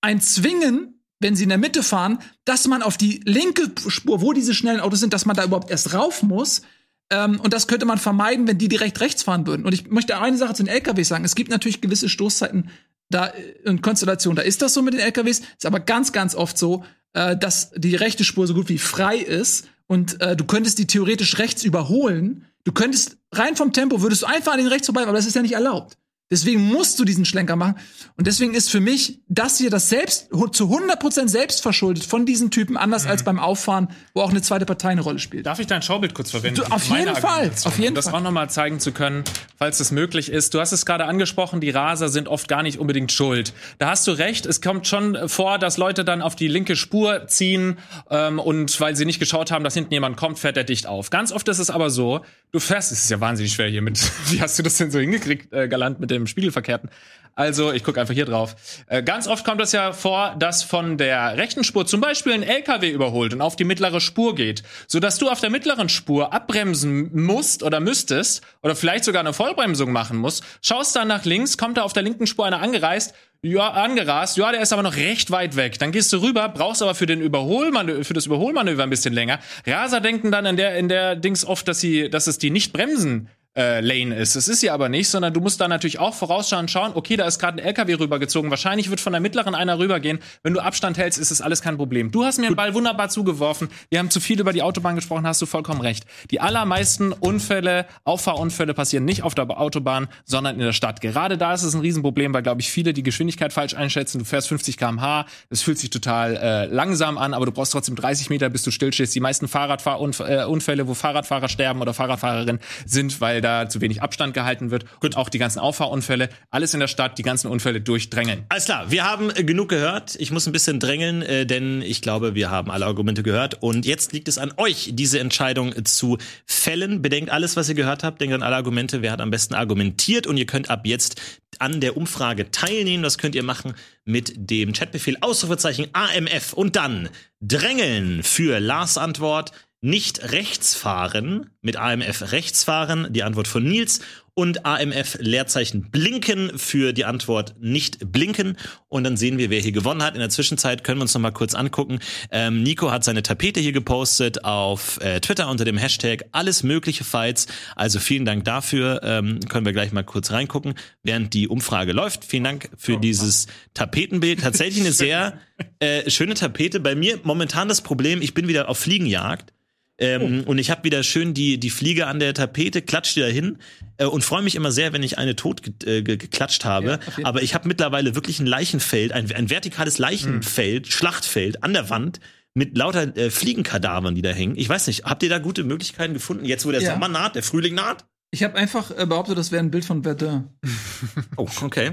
[SPEAKER 1] ein Zwingen, wenn sie in der Mitte fahren, dass man auf die linke Spur, wo diese schnellen Autos sind, dass man da überhaupt erst rauf muss. Ähm, und das könnte man vermeiden, wenn die direkt rechts fahren würden. Und ich möchte eine Sache zu den LKWs sagen. Es gibt natürlich gewisse Stoßzeiten da in Konstellation. Da ist das so mit den LKWs. Ist aber ganz, ganz oft so, äh, dass die rechte Spur so gut wie frei ist und äh, du könntest die theoretisch rechts überholen. Du könntest rein vom Tempo würdest du einfach an den rechts vorbei, aber das ist ja nicht erlaubt. Deswegen musst du diesen Schlenker machen. Und deswegen ist für mich das hier das selbst zu 100% selbst verschuldet von diesen Typen, anders als beim Auffahren, wo auch eine zweite Partei eine Rolle spielt.
[SPEAKER 4] Darf ich dein Schaubild kurz verwenden?
[SPEAKER 1] Du, auf jeden Fall, auf jeden
[SPEAKER 4] um das
[SPEAKER 1] Fall.
[SPEAKER 4] auch nochmal zeigen zu können, falls es möglich ist. Du hast es gerade angesprochen, die Raser sind oft gar nicht unbedingt schuld. Da hast du recht, es kommt schon vor, dass Leute dann auf die linke Spur ziehen ähm, und weil sie nicht geschaut haben, dass hinten jemand kommt, fährt er dicht auf. Ganz oft ist es aber so, du fährst, es ist ja wahnsinnig schwer hier mit, wie hast du das denn so hingekriegt, äh, galant mit dem Spiegelverkehrten. Also, ich gucke einfach hier drauf. Äh, ganz oft kommt es ja vor, dass von der rechten Spur zum Beispiel ein LKW überholt und auf die mittlere Spur geht, sodass du auf der mittleren Spur abbremsen musst oder müsstest oder vielleicht sogar eine Vollbremsung machen musst. Schaust dann nach links, kommt da auf der linken Spur einer angereist, ja, angerast, ja, der ist aber noch recht weit weg. Dann gehst du rüber, brauchst aber für den Überholmanöver, für das Überholmanöver ein bisschen länger. Raser denken dann in der, in der Dings oft, dass sie, dass es die nicht bremsen äh, Lane ist. Das ist sie aber nicht, sondern du musst da natürlich auch vorausschauen, schauen, okay, da ist gerade ein LKW rübergezogen. Wahrscheinlich wird von der mittleren einer rübergehen. Wenn du Abstand hältst, ist das alles kein Problem. Du hast mir den Ball wunderbar zugeworfen. Wir haben zu viel über die Autobahn gesprochen, hast du vollkommen recht. Die allermeisten Unfälle, Auffahrunfälle passieren nicht auf der Autobahn, sondern in der Stadt. Gerade da ist es ein Riesenproblem, weil, glaube ich, viele die Geschwindigkeit falsch einschätzen. Du fährst 50 km/h, das fühlt sich total äh, langsam an, aber du brauchst trotzdem 30 Meter, bis du stillstehst. Die meisten Fahrradunfälle, wo Fahrradfahrer sterben oder Fahrradfahrerinnen, sind, weil da zu wenig Abstand gehalten wird. Und auch die ganzen Auffahrunfälle, alles in der Stadt, die ganzen Unfälle durchdrängeln.
[SPEAKER 2] Alles klar, wir haben äh, genug gehört. Ich muss ein bisschen drängeln, äh, denn ich glaube, wir haben alle Argumente gehört. Und jetzt liegt es an euch, diese Entscheidung äh, zu fällen. Bedenkt alles, was ihr gehört habt. Denkt an alle Argumente. Wer hat am besten argumentiert? Und ihr könnt ab jetzt an der Umfrage teilnehmen. Das könnt ihr machen mit dem Chatbefehl Ausrufezeichen AMF und dann drängeln für Lars Antwort nicht rechts fahren, mit AMF rechts fahren, die Antwort von Nils, und AMF Leerzeichen blinken für die Antwort nicht blinken. Und dann sehen wir, wer hier gewonnen hat. In der Zwischenzeit können wir uns noch mal kurz angucken. Ähm, Nico hat seine Tapete hier gepostet auf äh, Twitter unter dem Hashtag alles mögliche Fights. Also vielen Dank dafür. Ähm, können wir gleich mal kurz reingucken, während die Umfrage läuft. Vielen Dank für dieses Tapetenbild. Tatsächlich eine sehr äh, schöne Tapete. Bei mir momentan das Problem, ich bin wieder auf Fliegenjagd. Ähm, Und ich habe wieder schön die, die Fliege an der Tapete, klatsch die da hin äh, und freue mich immer sehr, wenn ich eine tot ge äh, ge geklatscht habe.
[SPEAKER 1] Ja,
[SPEAKER 2] Aber ich habe mittlerweile wirklich ein Leichenfeld, ein, ein vertikales Leichenfeld, Schlachtfeld an der Wand mit lauter äh, Fliegenkadavern, die da hängen. Ich weiß nicht, habt ihr da gute Möglichkeiten gefunden, jetzt wo der
[SPEAKER 1] Ja.
[SPEAKER 2] Sommer naht, der Frühling naht?
[SPEAKER 1] Ich habe einfach äh, behauptet, das wäre ein Bild von Verdun.
[SPEAKER 2] Oh, okay.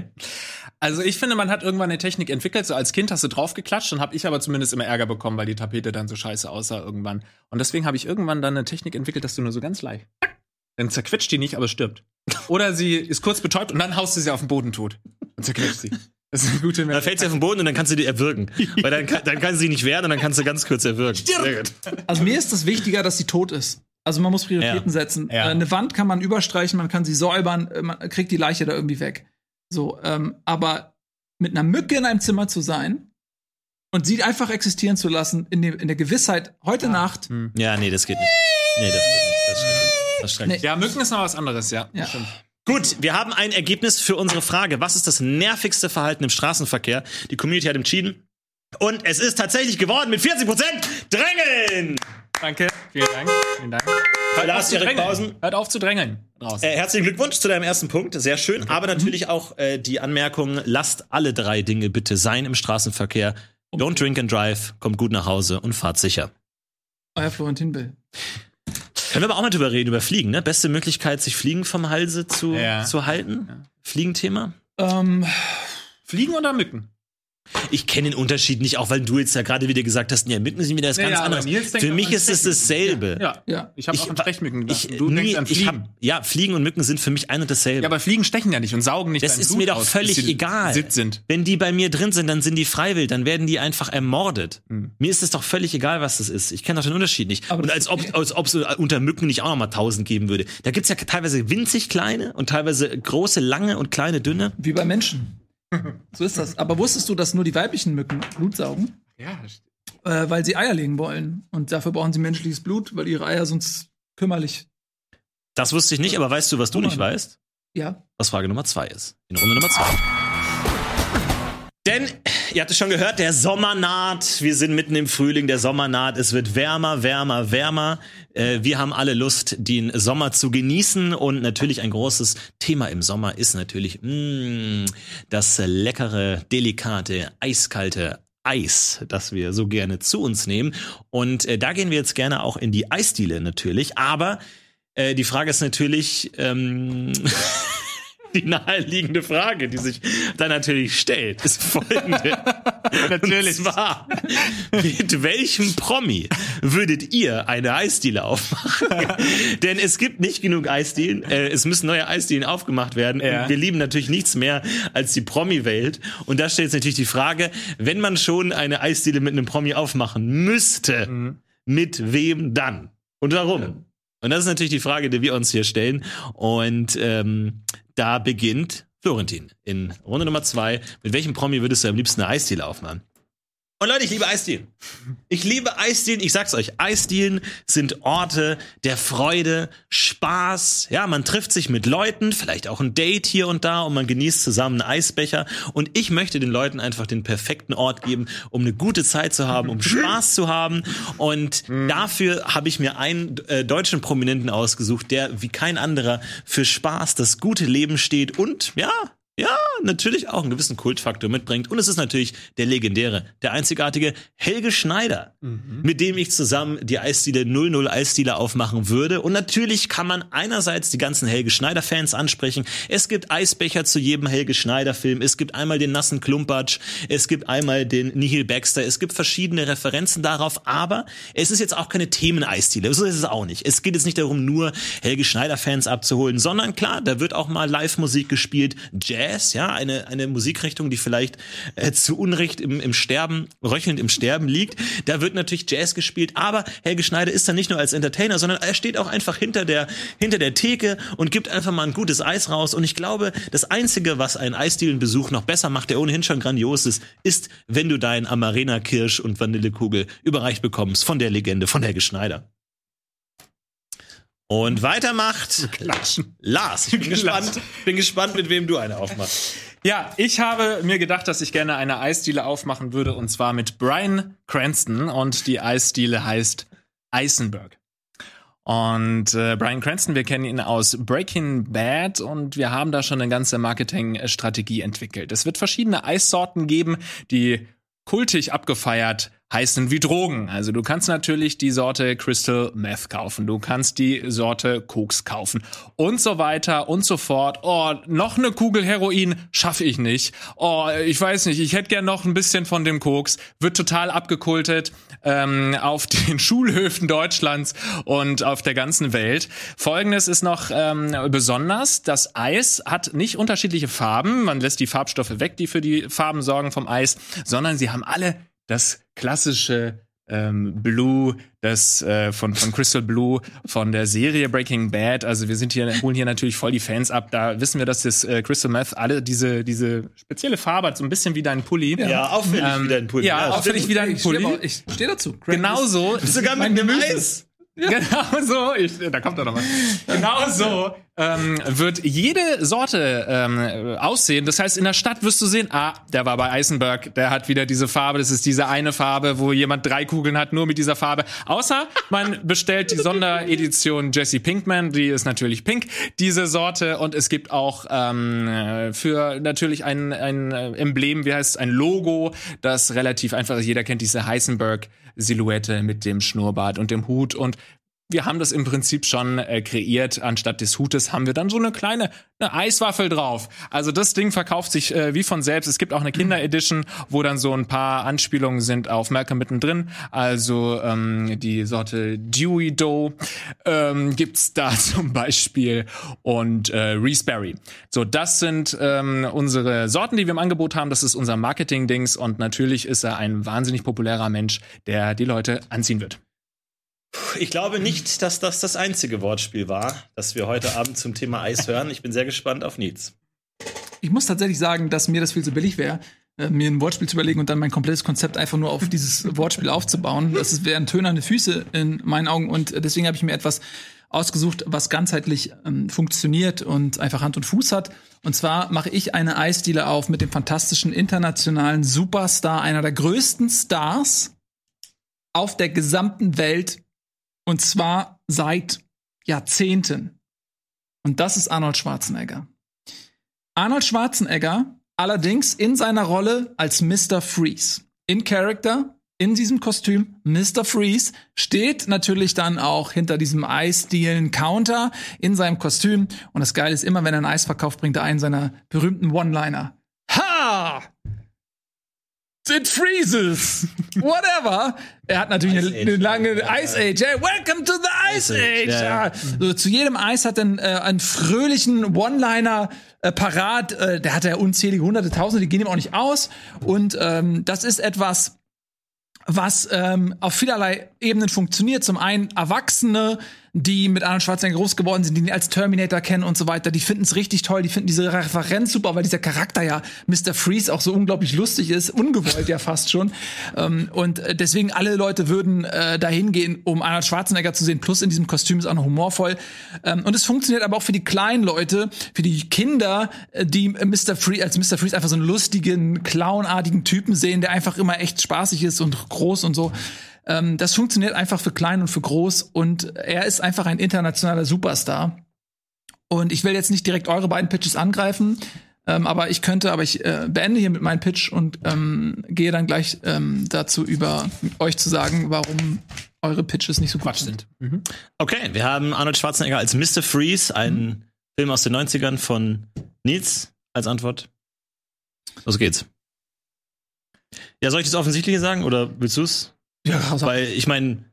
[SPEAKER 4] Also ich finde, man hat irgendwann eine Technik entwickelt. So als Kind hast du draufgeklatscht, dann habe ich aber zumindest immer Ärger bekommen, weil die Tapete dann so scheiße aussah irgendwann. Und deswegen habe ich irgendwann dann eine Technik entwickelt, dass du nur so ganz leicht. Dann zerquetscht die nicht, aber stirbt. Oder sie ist kurz betäubt und dann haust du sie auf den Boden tot. Und zerquetscht sie. Das ist eine gute
[SPEAKER 2] Dann fällt sie auf den Boden und dann kannst du die erwürgen. Weil dann, kann- dann kann sie nicht werden und dann kannst du ganz kurz erwürgen. Sehr gut.
[SPEAKER 1] Also mir ist das wichtiger, dass sie tot ist. Also man muss Prioritäten
[SPEAKER 2] Ja.
[SPEAKER 1] setzen.
[SPEAKER 4] Ja.
[SPEAKER 1] Eine Wand kann man überstreichen, man kann sie säubern, äh, man kriegt die Leiche da irgendwie weg. So, ähm, aber mit einer Mücke in einem Zimmer zu sein und sie einfach existieren zu lassen, in, dem, in der Gewissheit, heute Nacht,
[SPEAKER 2] Ja, nee, das geht nicht. Nee, das geht nicht. Das stimmt. Das stimmt.
[SPEAKER 1] Nee.
[SPEAKER 4] Ja, Mücken ist noch was anderes, ja.
[SPEAKER 1] Ja.
[SPEAKER 4] Stimmt.
[SPEAKER 2] Gut, wir haben ein Ergebnis für unsere Frage. Was ist das nervigste Verhalten im Straßenverkehr? Die Community hat entschieden. Und es ist tatsächlich geworden mit 40 Prozent. Drängeln!
[SPEAKER 4] Danke, vielen Dank. Vielen Dank. Hört
[SPEAKER 2] Lars
[SPEAKER 4] auf zu
[SPEAKER 2] Erik
[SPEAKER 4] drängeln.
[SPEAKER 2] Pausen.
[SPEAKER 4] Hört auf zu drängeln.
[SPEAKER 2] Äh, herzlichen Glückwunsch zu deinem ersten Punkt. Sehr schön. Aber natürlich auch äh, die Anmerkung, lasst alle drei Dinge bitte sein im Straßenverkehr. Don't drink and drive, kommt gut nach Hause und fahrt sicher.
[SPEAKER 1] euer Florentin Bill.
[SPEAKER 2] Können wir aber auch mal drüber reden, über Fliegen, ne? Beste Möglichkeit, sich Fliegen vom Halse zu,
[SPEAKER 4] Ja.
[SPEAKER 2] zu halten. Fliegenthema.
[SPEAKER 1] Ähm,
[SPEAKER 4] Fliegen oder Mücken?
[SPEAKER 2] Ich kenne den Unterschied nicht, auch weil du jetzt ja gerade wieder gesagt hast, ja, Mücken sind wieder das
[SPEAKER 4] Ja,
[SPEAKER 2] ganz
[SPEAKER 4] ja,
[SPEAKER 2] anderes. Für mich ist es dasselbe.
[SPEAKER 4] Ja.
[SPEAKER 1] ja.
[SPEAKER 4] Ich habe auch an Stechmücken gedacht.
[SPEAKER 2] Ich,
[SPEAKER 4] du
[SPEAKER 2] nie,
[SPEAKER 4] denkst an
[SPEAKER 2] ich
[SPEAKER 4] Fliegen.
[SPEAKER 2] hab, ja, Fliegen und Mücken sind für mich ein und dasselbe.
[SPEAKER 4] ja, aber Fliegen stechen ja nicht und saugen nicht
[SPEAKER 2] das ist
[SPEAKER 4] Blut
[SPEAKER 2] mir doch
[SPEAKER 4] aus,
[SPEAKER 2] völlig egal.
[SPEAKER 4] Sitz sind.
[SPEAKER 2] Wenn die bei mir drin sind, dann sind die freiwillig, dann werden die einfach ermordet.
[SPEAKER 4] Hm.
[SPEAKER 2] Mir ist es doch völlig egal, was das ist. Ich kenne doch den Unterschied nicht.
[SPEAKER 1] Aber
[SPEAKER 2] und als ob als ob es unter Mücken nicht auch noch mal tausend geben würde. Da gibt's ja teilweise winzig kleine und teilweise große, lange und kleine, dünne.
[SPEAKER 1] Wie bei Menschen. so ist das. Aber wusstest du, dass nur die weiblichen Mücken Blut saugen?
[SPEAKER 4] Ja,
[SPEAKER 1] Äh, weil sie Eier legen wollen. Und dafür brauchen sie menschliches Blut, weil ihre Eier sonst kümmerlich.
[SPEAKER 2] Das wusste ich nicht, aber weißt du, was du nicht weißt?
[SPEAKER 1] Ja.
[SPEAKER 2] Was Frage Nummer zwei ist. In Runde Nummer zwei. Denn, ihr habt es schon gehört, der Sommer naht. Wir sind mitten im Frühling, der Sommer naht. Es wird wärmer, wärmer, wärmer. Äh, wir haben alle Lust, den Sommer zu genießen. Und natürlich ein großes Thema im Sommer ist natürlich mh, das leckere, delikate, eiskalte Eis, das wir so gerne zu uns nehmen. Und äh, da gehen wir jetzt gerne auch in die Eisdiele natürlich. Aber äh, die Frage ist natürlich, ähm, Die naheliegende Frage, die sich dann natürlich stellt, ist folgende. natürlich. Und zwar, mit welchem Promi würdet ihr eine Eisdiele aufmachen? Denn es gibt nicht genug Eisdielen. Äh, es müssen neue Eisdielen aufgemacht werden.
[SPEAKER 4] Ja.
[SPEAKER 2] Wir lieben natürlich nichts mehr als die Promi-Welt. Und da stellt sich natürlich die Frage, wenn man schon eine Eisdiele mit einem Promi aufmachen müsste, mit wem dann? Und warum? Und das ist natürlich die Frage, die wir uns hier stellen. Und ähm, da beginnt Florentin in Runde Nummer zwei. Mit welchem Promi würdest du am liebsten eine Eisdiele aufmachen? Und Leute, ich liebe Eisdielen. Ich liebe Eisdielen. Ich sag's euch, Eisdielen sind Orte der Freude, Spaß. Ja, man trifft sich mit Leuten, vielleicht auch ein Date hier und da und man genießt zusammen einen Eisbecher. Und ich möchte den Leuten einfach den perfekten Ort geben, um eine gute Zeit zu haben, um Spaß zu haben. Und dafür habe ich mir einen äh, deutschen Prominenten ausgesucht, der wie kein anderer für Spaß, das gute Leben steht und ja, ja, natürlich auch einen gewissen Kultfaktor mitbringt. Und es ist natürlich der legendäre, der einzigartige Helge Schneider, mit dem ich zusammen die Eisdiele 00 Eisdiele aufmachen würde. Und natürlich kann man einerseits die ganzen Helge Schneider-Fans ansprechen. Es gibt Eisbecher zu jedem Helge Schneider-Film. Es gibt einmal den nassen Klumpatsch. Es gibt einmal den Nihil Baxter. Es gibt verschiedene Referenzen darauf. Aber es ist jetzt auch keine Themeneisdiele. So ist es auch nicht. Es geht jetzt nicht darum, nur Helge Schneider-Fans abzuholen, sondern klar, da wird auch mal Live-Musik gespielt. Jazz, ja, eine, eine Musikrichtung, die vielleicht äh, zu Unrecht im, im Sterben, röchelnd im Sterben liegt. Da wird natürlich Jazz gespielt, aber Helge Schneider ist dann nicht nur als Entertainer, sondern er steht auch einfach hinter der, hinter der Theke und gibt einfach mal ein gutes Eis raus. Und ich glaube, das Einzige, was einen Eisdielenbesuch noch besser macht, der ohnehin schon grandios ist, ist, wenn du dein Amarena Kirsch und Vanillekugel überreicht bekommst von der Legende, von Helge Schneider. Und weiter macht
[SPEAKER 4] Klatschen.
[SPEAKER 2] Lars. Ich bin gespannt, bin gespannt, mit wem du eine aufmachst.
[SPEAKER 4] Ja, ich habe mir gedacht, dass ich gerne eine Eisdiele aufmachen würde und zwar mit Brian Cranston und die Eisdiele heißt Eisenberg. Und äh, Brian Cranston, wir kennen ihn aus Breaking Bad und wir haben da schon eine ganze Marketingstrategie entwickelt. Es wird verschiedene Eissorten geben, die kultig abgefeiert heißen wie Drogen. Also du kannst natürlich die Sorte Crystal Meth kaufen, du kannst die Sorte Koks kaufen und so weiter und so fort. Oh, noch eine Kugel Heroin schaffe ich nicht. Oh, ich weiß nicht, ich hätte gern noch ein bisschen von dem Koks. Wird total abgekultet ähm, auf den Schulhöfen Deutschlands und auf der ganzen Welt. Folgendes ist noch ähm, besonders, das Eis hat nicht unterschiedliche Farben, man lässt die Farbstoffe weg, die für die Farben sorgen vom Eis, sondern sie haben alle das klassische ähm, Blue, das äh, von, von Crystal Blue von der Serie Breaking Bad. Also wir sind hier, holen hier natürlich voll die Fans ab. Da wissen wir, dass das äh, Crystal Meth alle diese, diese spezielle Farbe hat, so ein bisschen wie dein Pulli.
[SPEAKER 2] Ja, auffällig
[SPEAKER 4] Ähm,
[SPEAKER 2] wieder ein Pulli.
[SPEAKER 4] ja, auffällig
[SPEAKER 2] stimmt.
[SPEAKER 4] wie dein
[SPEAKER 1] Ich stehe
[SPEAKER 4] Pulli.
[SPEAKER 1] ich steh dazu.
[SPEAKER 4] Genauso.
[SPEAKER 2] Sogar mit
[SPEAKER 1] Gemüse.
[SPEAKER 2] Eis.
[SPEAKER 4] Genau so, ich, da kommt er noch mal. Genau so ähm, wird jede Sorte ähm, aussehen. Das heißt, in der Stadt wirst du sehen, ah, der war bei Eisenberg, der hat wieder diese Farbe, das ist diese eine Farbe, wo jemand drei Kugeln hat, nur mit dieser Farbe. Außer man bestellt die Sonderedition Jesse Pinkman, die ist natürlich pink, diese Sorte. Und es gibt auch ähm, äh, für natürlich ein, ein äh, Emblem, wie heißt es, ein Logo, das relativ einfach ist. Jeder kennt diese Heisenberg-Silhouette mit dem Schnurrbart und dem Hut. Und wir haben das im Prinzip schon äh, kreiert. Anstatt des Hutes haben wir dann so eine kleine eine Eiswaffel drauf. Also das Ding verkauft sich äh, wie von selbst. Es gibt auch eine Kinder-Edition, wo dann so ein paar Anspielungen sind auf Malcolm mittendrin. Also ähm, die Sorte Dewey Dough ähm, gibt's da zum Beispiel und äh, Reese Berry. So, das sind ähm, unsere Sorten, die wir im Angebot haben. Das ist unser Marketing-Dings und natürlich ist er ein wahnsinnig populärer Mensch, der die Leute anziehen wird.
[SPEAKER 2] Ich glaube nicht, dass das das einzige Wortspiel war, das wir heute Abend zum Thema Eis hören. Ich bin sehr gespannt auf Nils.
[SPEAKER 1] Ich muss tatsächlich sagen, dass mir das viel zu billig wäre, äh, mir ein Wortspiel zu überlegen und dann mein komplettes Konzept einfach nur auf dieses Wortspiel aufzubauen. Das wären tönerne Füße in meinen Augen und deswegen habe ich mir etwas ausgesucht, was ganzheitlich ähm, funktioniert und einfach Hand und Fuß hat. Und zwar mache ich eine Eisdiele auf mit dem fantastischen internationalen Superstar, einer der größten Stars auf der gesamten Welt und zwar seit Jahrzehnten. Und das ist Arnold Schwarzenegger. Arnold Schwarzenegger allerdings in seiner Rolle als Mr. Freeze. In Character in diesem Kostüm, Mr. Freeze, steht natürlich dann auch hinter diesem Eisdielen-Counter in seinem Kostüm. Und das Geile ist immer, wenn er ein Eis verkauft, bringt er einen seiner berühmten One-Liner. Ha! It freezes! Whatever! Er hat natürlich eine, eine lange Ice Age. Hey, welcome to the Ice Age!
[SPEAKER 2] ja.
[SPEAKER 1] Ja. So, zu jedem Eis hat er einen, äh, einen fröhlichen One-Liner äh, parat. Äh, der hat ja unzählige hunderte, tausende, die gehen ihm auch nicht aus. Und ähm, das ist etwas, was ähm, auf vielerlei Ebenen funktioniert. Zum einen Erwachsene, die mit Arnold Schwarzenegger groß geworden sind, die ihn als Terminator kennen und so weiter, die finden es richtig toll, die finden diese Referenz super, weil dieser Charakter ja Mr. Freeze auch so unglaublich lustig ist, ungewollt ja fast schon. Ähm, und äh, deswegen alle Leute würden äh, dahin gehen, um Arnold Schwarzenegger zu sehen. Plus in diesem Kostüm ist auch noch humorvoll. Ähm, und es funktioniert aber auch für die kleinen Leute, für die Kinder, äh, die Mr. Freeze als Mr. Freeze einfach so einen lustigen, clownartigen Typen sehen, der einfach immer echt spaßig ist und groß und so. Ähm, das funktioniert einfach für klein und für groß und er ist einfach ein internationaler Superstar. Und ich will jetzt nicht direkt eure beiden Pitches angreifen, ähm, aber ich könnte, aber ich äh, beende hier mit meinem Pitch und ähm, gehe dann gleich ähm, dazu über, euch zu sagen, warum eure Pitches nicht so gut
[SPEAKER 4] Quatsch
[SPEAKER 1] sind.
[SPEAKER 4] sind.
[SPEAKER 2] Okay, wir haben Arnold Schwarzenegger als Mr. Freeze, einen
[SPEAKER 1] Mhm.
[SPEAKER 2] Film aus den 90ern von Nils als Antwort. Los geht's. Ja, soll ich das Offensichtliche sagen oder willst du's?
[SPEAKER 1] Ja, raus.
[SPEAKER 2] Weil ich meine,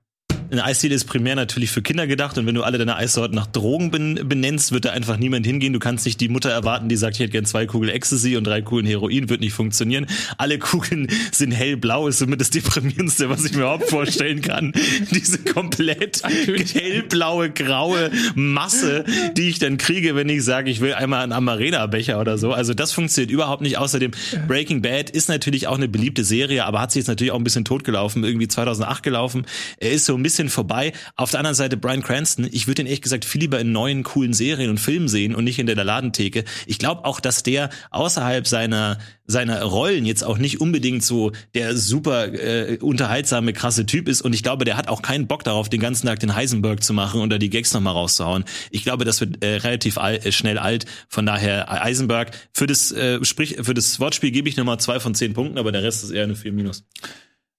[SPEAKER 2] eine Eisdiele ist primär natürlich für Kinder gedacht und wenn du alle deine Eissorten nach Drogen ben benennst, wird da einfach niemand hingehen. Du kannst nicht die Mutter erwarten, die sagt, ich hätte gern zwei Kugeln Ecstasy und drei Kugeln Heroin, wird nicht funktionieren. Alle Kugeln sind hellblau, ist somit das deprimierendste, was ich mir überhaupt vorstellen kann. Diese komplett hellblaue, graue Masse, die ich dann kriege, wenn ich sage, ich will einmal einen Amarena-Becher oder so. Also das funktioniert überhaupt nicht. Außerdem, Breaking Bad ist natürlich auch eine beliebte Serie, aber hat sich jetzt natürlich auch ein bisschen totgelaufen, irgendwie 2008 gelaufen. Er ist so ein bisschen vorbei. Auf der anderen Seite Brian Cranston, ich würde ihn ehrlich gesagt viel lieber in neuen, coolen Serien und Filmen sehen und nicht in der Ladentheke. Ich glaube auch, dass der außerhalb seiner seiner Rollen jetzt auch nicht unbedingt so der super äh, unterhaltsame, krasse Typ ist. Und ich glaube, der hat auch keinen Bock darauf, den ganzen Tag den Heisenberg zu machen und die Gags nochmal rauszuhauen. Ich glaube, das wird äh, relativ al äh, schnell alt. Von daher Eisenberg. Für das, äh, sprich, für das Wortspiel gebe ich nochmal zwei von zehn Punkten, aber der Rest ist eher eine 4 minus.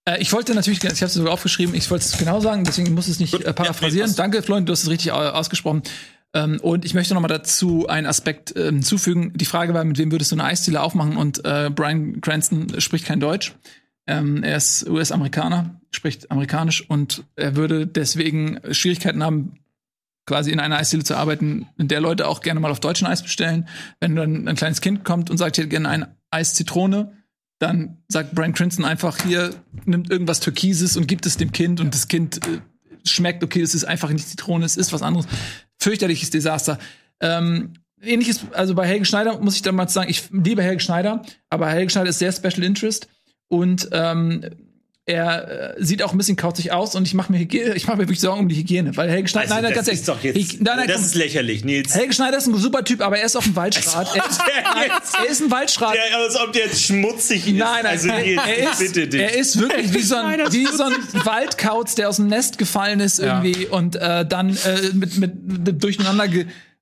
[SPEAKER 1] Äh, ich wollte natürlich, ich habe es sogar aufgeschrieben, ich wollte es genau sagen, deswegen muss es nicht äh, paraphrasieren.
[SPEAKER 2] ja.
[SPEAKER 1] Danke, Florian, du hast es richtig au- ausgesprochen. Ähm, und ich möchte noch mal dazu einen Aspekt ähm, zufügen. Die Frage war, mit wem würdest du eine Eisdiele aufmachen? Und äh, Brian Cranston spricht kein Deutsch. Ähm, er ist US-Amerikaner, spricht amerikanisch und er würde deswegen Schwierigkeiten haben, quasi in einer Eisdiele zu arbeiten, in der Leute auch gerne mal auf deutschen Eis bestellen. Wenn dann ein kleines Kind kommt und sagt, ich hätte gerne ein Eis Zitrone, dann sagt Brian Cranston einfach hier, nimmt irgendwas Türkises und gibt es dem Kind und das Kind äh, schmeckt, okay, es ist einfach nicht Zitrone, es ist was anderes. Fürchterliches Desaster. Ähm, ähnliches, also bei Helge Schneider muss ich dann mal sagen, ich liebe Helge Schneider, aber Helge Schneider ist sehr Special Interest und ähm, er äh, sieht auch ein bisschen kauzig aus und ich mache mir, Hygiene- ich mach mir wirklich Sorgen um die Hygiene, weil Helge Schneider, nein, nein, ganz ehrlich, Hyg- nein, nein,
[SPEAKER 2] das
[SPEAKER 1] komm.
[SPEAKER 2] ist lächerlich, Nils.
[SPEAKER 1] Helge Schneider ist ein super Typ, aber er ist auf dem Waldschrat. Er ist, nein, er ist ein Waldschrat.
[SPEAKER 2] Ja, als ob der jetzt schmutzig ist.
[SPEAKER 1] Nein, nein,
[SPEAKER 2] also,
[SPEAKER 1] er,
[SPEAKER 2] Nils,
[SPEAKER 1] er, ist,
[SPEAKER 2] bitte dich.
[SPEAKER 1] er ist wirklich wie so ein, wie so ein Waldkauz, der aus dem Nest gefallen ist
[SPEAKER 4] Ja.
[SPEAKER 1] irgendwie und äh, dann äh, mit, mit, mit durcheinander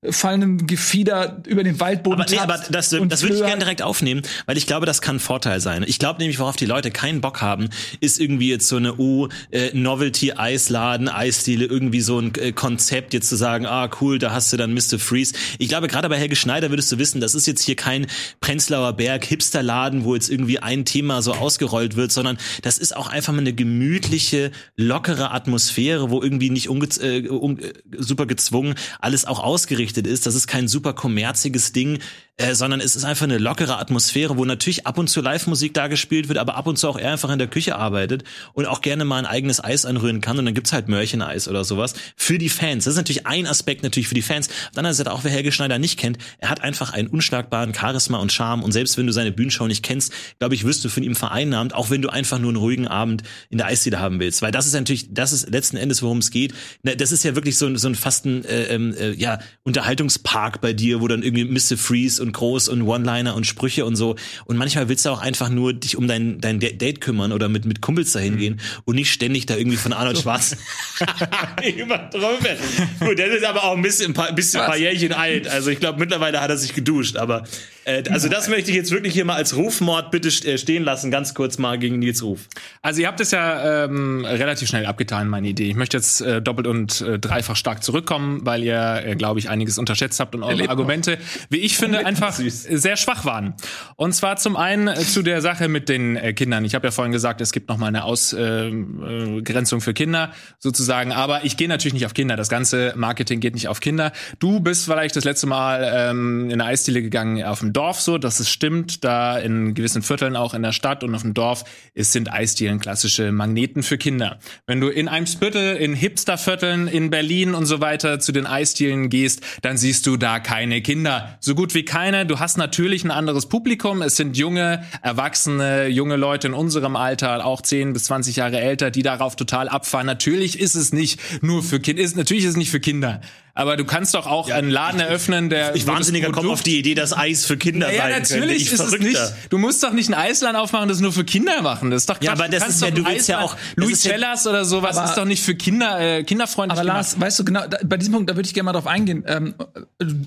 [SPEAKER 1] gefallenem Gefieder über den Waldboden
[SPEAKER 2] Aber nee, aber das, das würde ich gerne direkt aufnehmen, weil ich glaube, das kann ein Vorteil sein. Ich glaube nämlich, worauf die Leute keinen Bock haben, ist irgendwie jetzt so eine uh, äh, Novelty-Eisladen, Eisdiele, irgendwie so ein äh, Konzept, jetzt zu sagen, ah cool, da hast du dann Mr. Freeze. Ich glaube, gerade bei Helge Schneider würdest du wissen, das ist jetzt hier kein Prenzlauer Berg Hipsterladen, wo jetzt irgendwie ein Thema so ausgerollt wird, sondern das ist auch einfach mal eine gemütliche, lockere Atmosphäre, wo irgendwie nicht unge äh, un äh, super gezwungen alles auch ausgerichtet ist. Das ist kein super kommerziges Ding, äh, sondern es ist einfach eine lockere Atmosphäre, wo natürlich ab und zu Live-Musik da gespielt wird, aber ab und zu auch er einfach in der Küche arbeitet und auch gerne mal ein eigenes Eis anrühren kann und dann gibt's halt Mörcheneis oder sowas für die Fans. Das ist natürlich ein Aspekt natürlich für die Fans. Auf der anderen Seite auch, wer Helge Schneider nicht kennt, er hat einfach einen unschlagbaren Charisma und Charme und selbst wenn du seine Bühnenshow nicht kennst, glaube ich, wirst du von ihm vereinnahmt, auch wenn du einfach nur einen ruhigen Abend in der Eisdiele haben willst, weil das ist natürlich, das ist letzten Endes, worum es geht. Das ist ja wirklich so, ein- so ein fast ein äh, ähm, äh, ja, Unterhaltungspark bei dir, wo dann irgendwie Mr. Freeze und groß und One-Liner und Sprüche und so. Und manchmal willst du auch einfach nur dich um dein, dein Date kümmern oder mit, mit Kumpels dahin
[SPEAKER 1] Mhm.
[SPEAKER 2] gehen und nicht ständig da irgendwie von Arnold Schwarz übertrümpeln. Gut, der ist aber auch ein bisschen, ein paar, ein bisschen ein paar Jährchen alt. Also ich glaube, mittlerweile hat er sich geduscht. Aber äh, also das möchte ich jetzt wirklich hier mal als Rufmord bitte äh, stehen lassen. Ganz kurz mal gegen Nils Ruf.
[SPEAKER 4] Also ihr habt es ja ähm, relativ schnell abgetan, meine Idee. Ich möchte jetzt äh, doppelt und äh, dreifach stark zurückkommen, weil ihr, äh, glaube ich, einiges unterschätzt habt und eure
[SPEAKER 1] lebt noch.
[SPEAKER 4] Argumente, wie ich finde, einfach sehr schwach waren. Und zwar zum einen äh, zu der Sache mit den äh, Kindern. Ich habe ja vorhin gesagt, es gibt noch mal eine Ausgrenzung äh, für Kinder sozusagen, aber ich gehe natürlich nicht auf Kinder. Das ganze Marketing geht nicht auf Kinder. Du bist vielleicht das letzte Mal ähm, in eine Eisdiele gegangen auf dem Dorf so, dass es stimmt, da in gewissen Vierteln auch in der Stadt und auf dem Dorf es sind Eisdielen klassische Magneten für Kinder. Wenn du in Eimsbüttel, in Hipstervierteln, in Berlin und so weiter zu den Eisdielen gehst, dann siehst du da keine Kinder. So gut wie keine. Du hast natürlich ein anderes Publikum. Es sind junge, erwachsene, junge Leute in unserem Alter, auch 10 bis 20 Jahre älter, die darauf total abfahren. Natürlich ist es nicht nur für Kinder, ist, natürlich ist es nicht für Kinder. Aber du kannst doch auch einen Laden eröffnen, der
[SPEAKER 2] Ich Wahnsinniger komme auf die Idee, dass Eis für Kinder
[SPEAKER 4] ja,
[SPEAKER 2] sein könnte.
[SPEAKER 4] natürlich
[SPEAKER 2] Ich
[SPEAKER 4] ist es nicht. Du musst doch nicht ein Eisland aufmachen, das nur für Kinder machen. Das ist doch
[SPEAKER 2] Ja,
[SPEAKER 4] Quatsch.
[SPEAKER 2] aber das ist ja- du willst ja
[SPEAKER 4] Eisland-
[SPEAKER 2] auch- das
[SPEAKER 4] Louis
[SPEAKER 2] ja-
[SPEAKER 4] Cellas oder sowas
[SPEAKER 1] Aber-
[SPEAKER 4] ist doch nicht für Kinder äh, kinderfreundlich
[SPEAKER 1] Aber
[SPEAKER 4] gemacht.
[SPEAKER 1] Lars, weißt du genau, da, bei diesem Punkt, da würde ich gerne mal drauf eingehen. Ähm,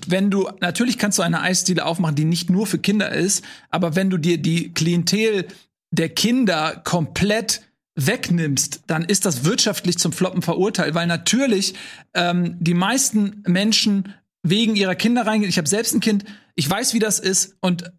[SPEAKER 1] wenn du, natürlich kannst du eine Eisdiele aufmachen, die nicht nur für Kinder ist, aber wenn du dir die Klientel der Kinder komplett wegnimmst, dann ist das wirtschaftlich zum Floppen verurteilt, weil natürlich ähm, die meisten Menschen wegen ihrer Kinder reingehen. Ich habe selbst ein Kind, ich weiß, wie das ist und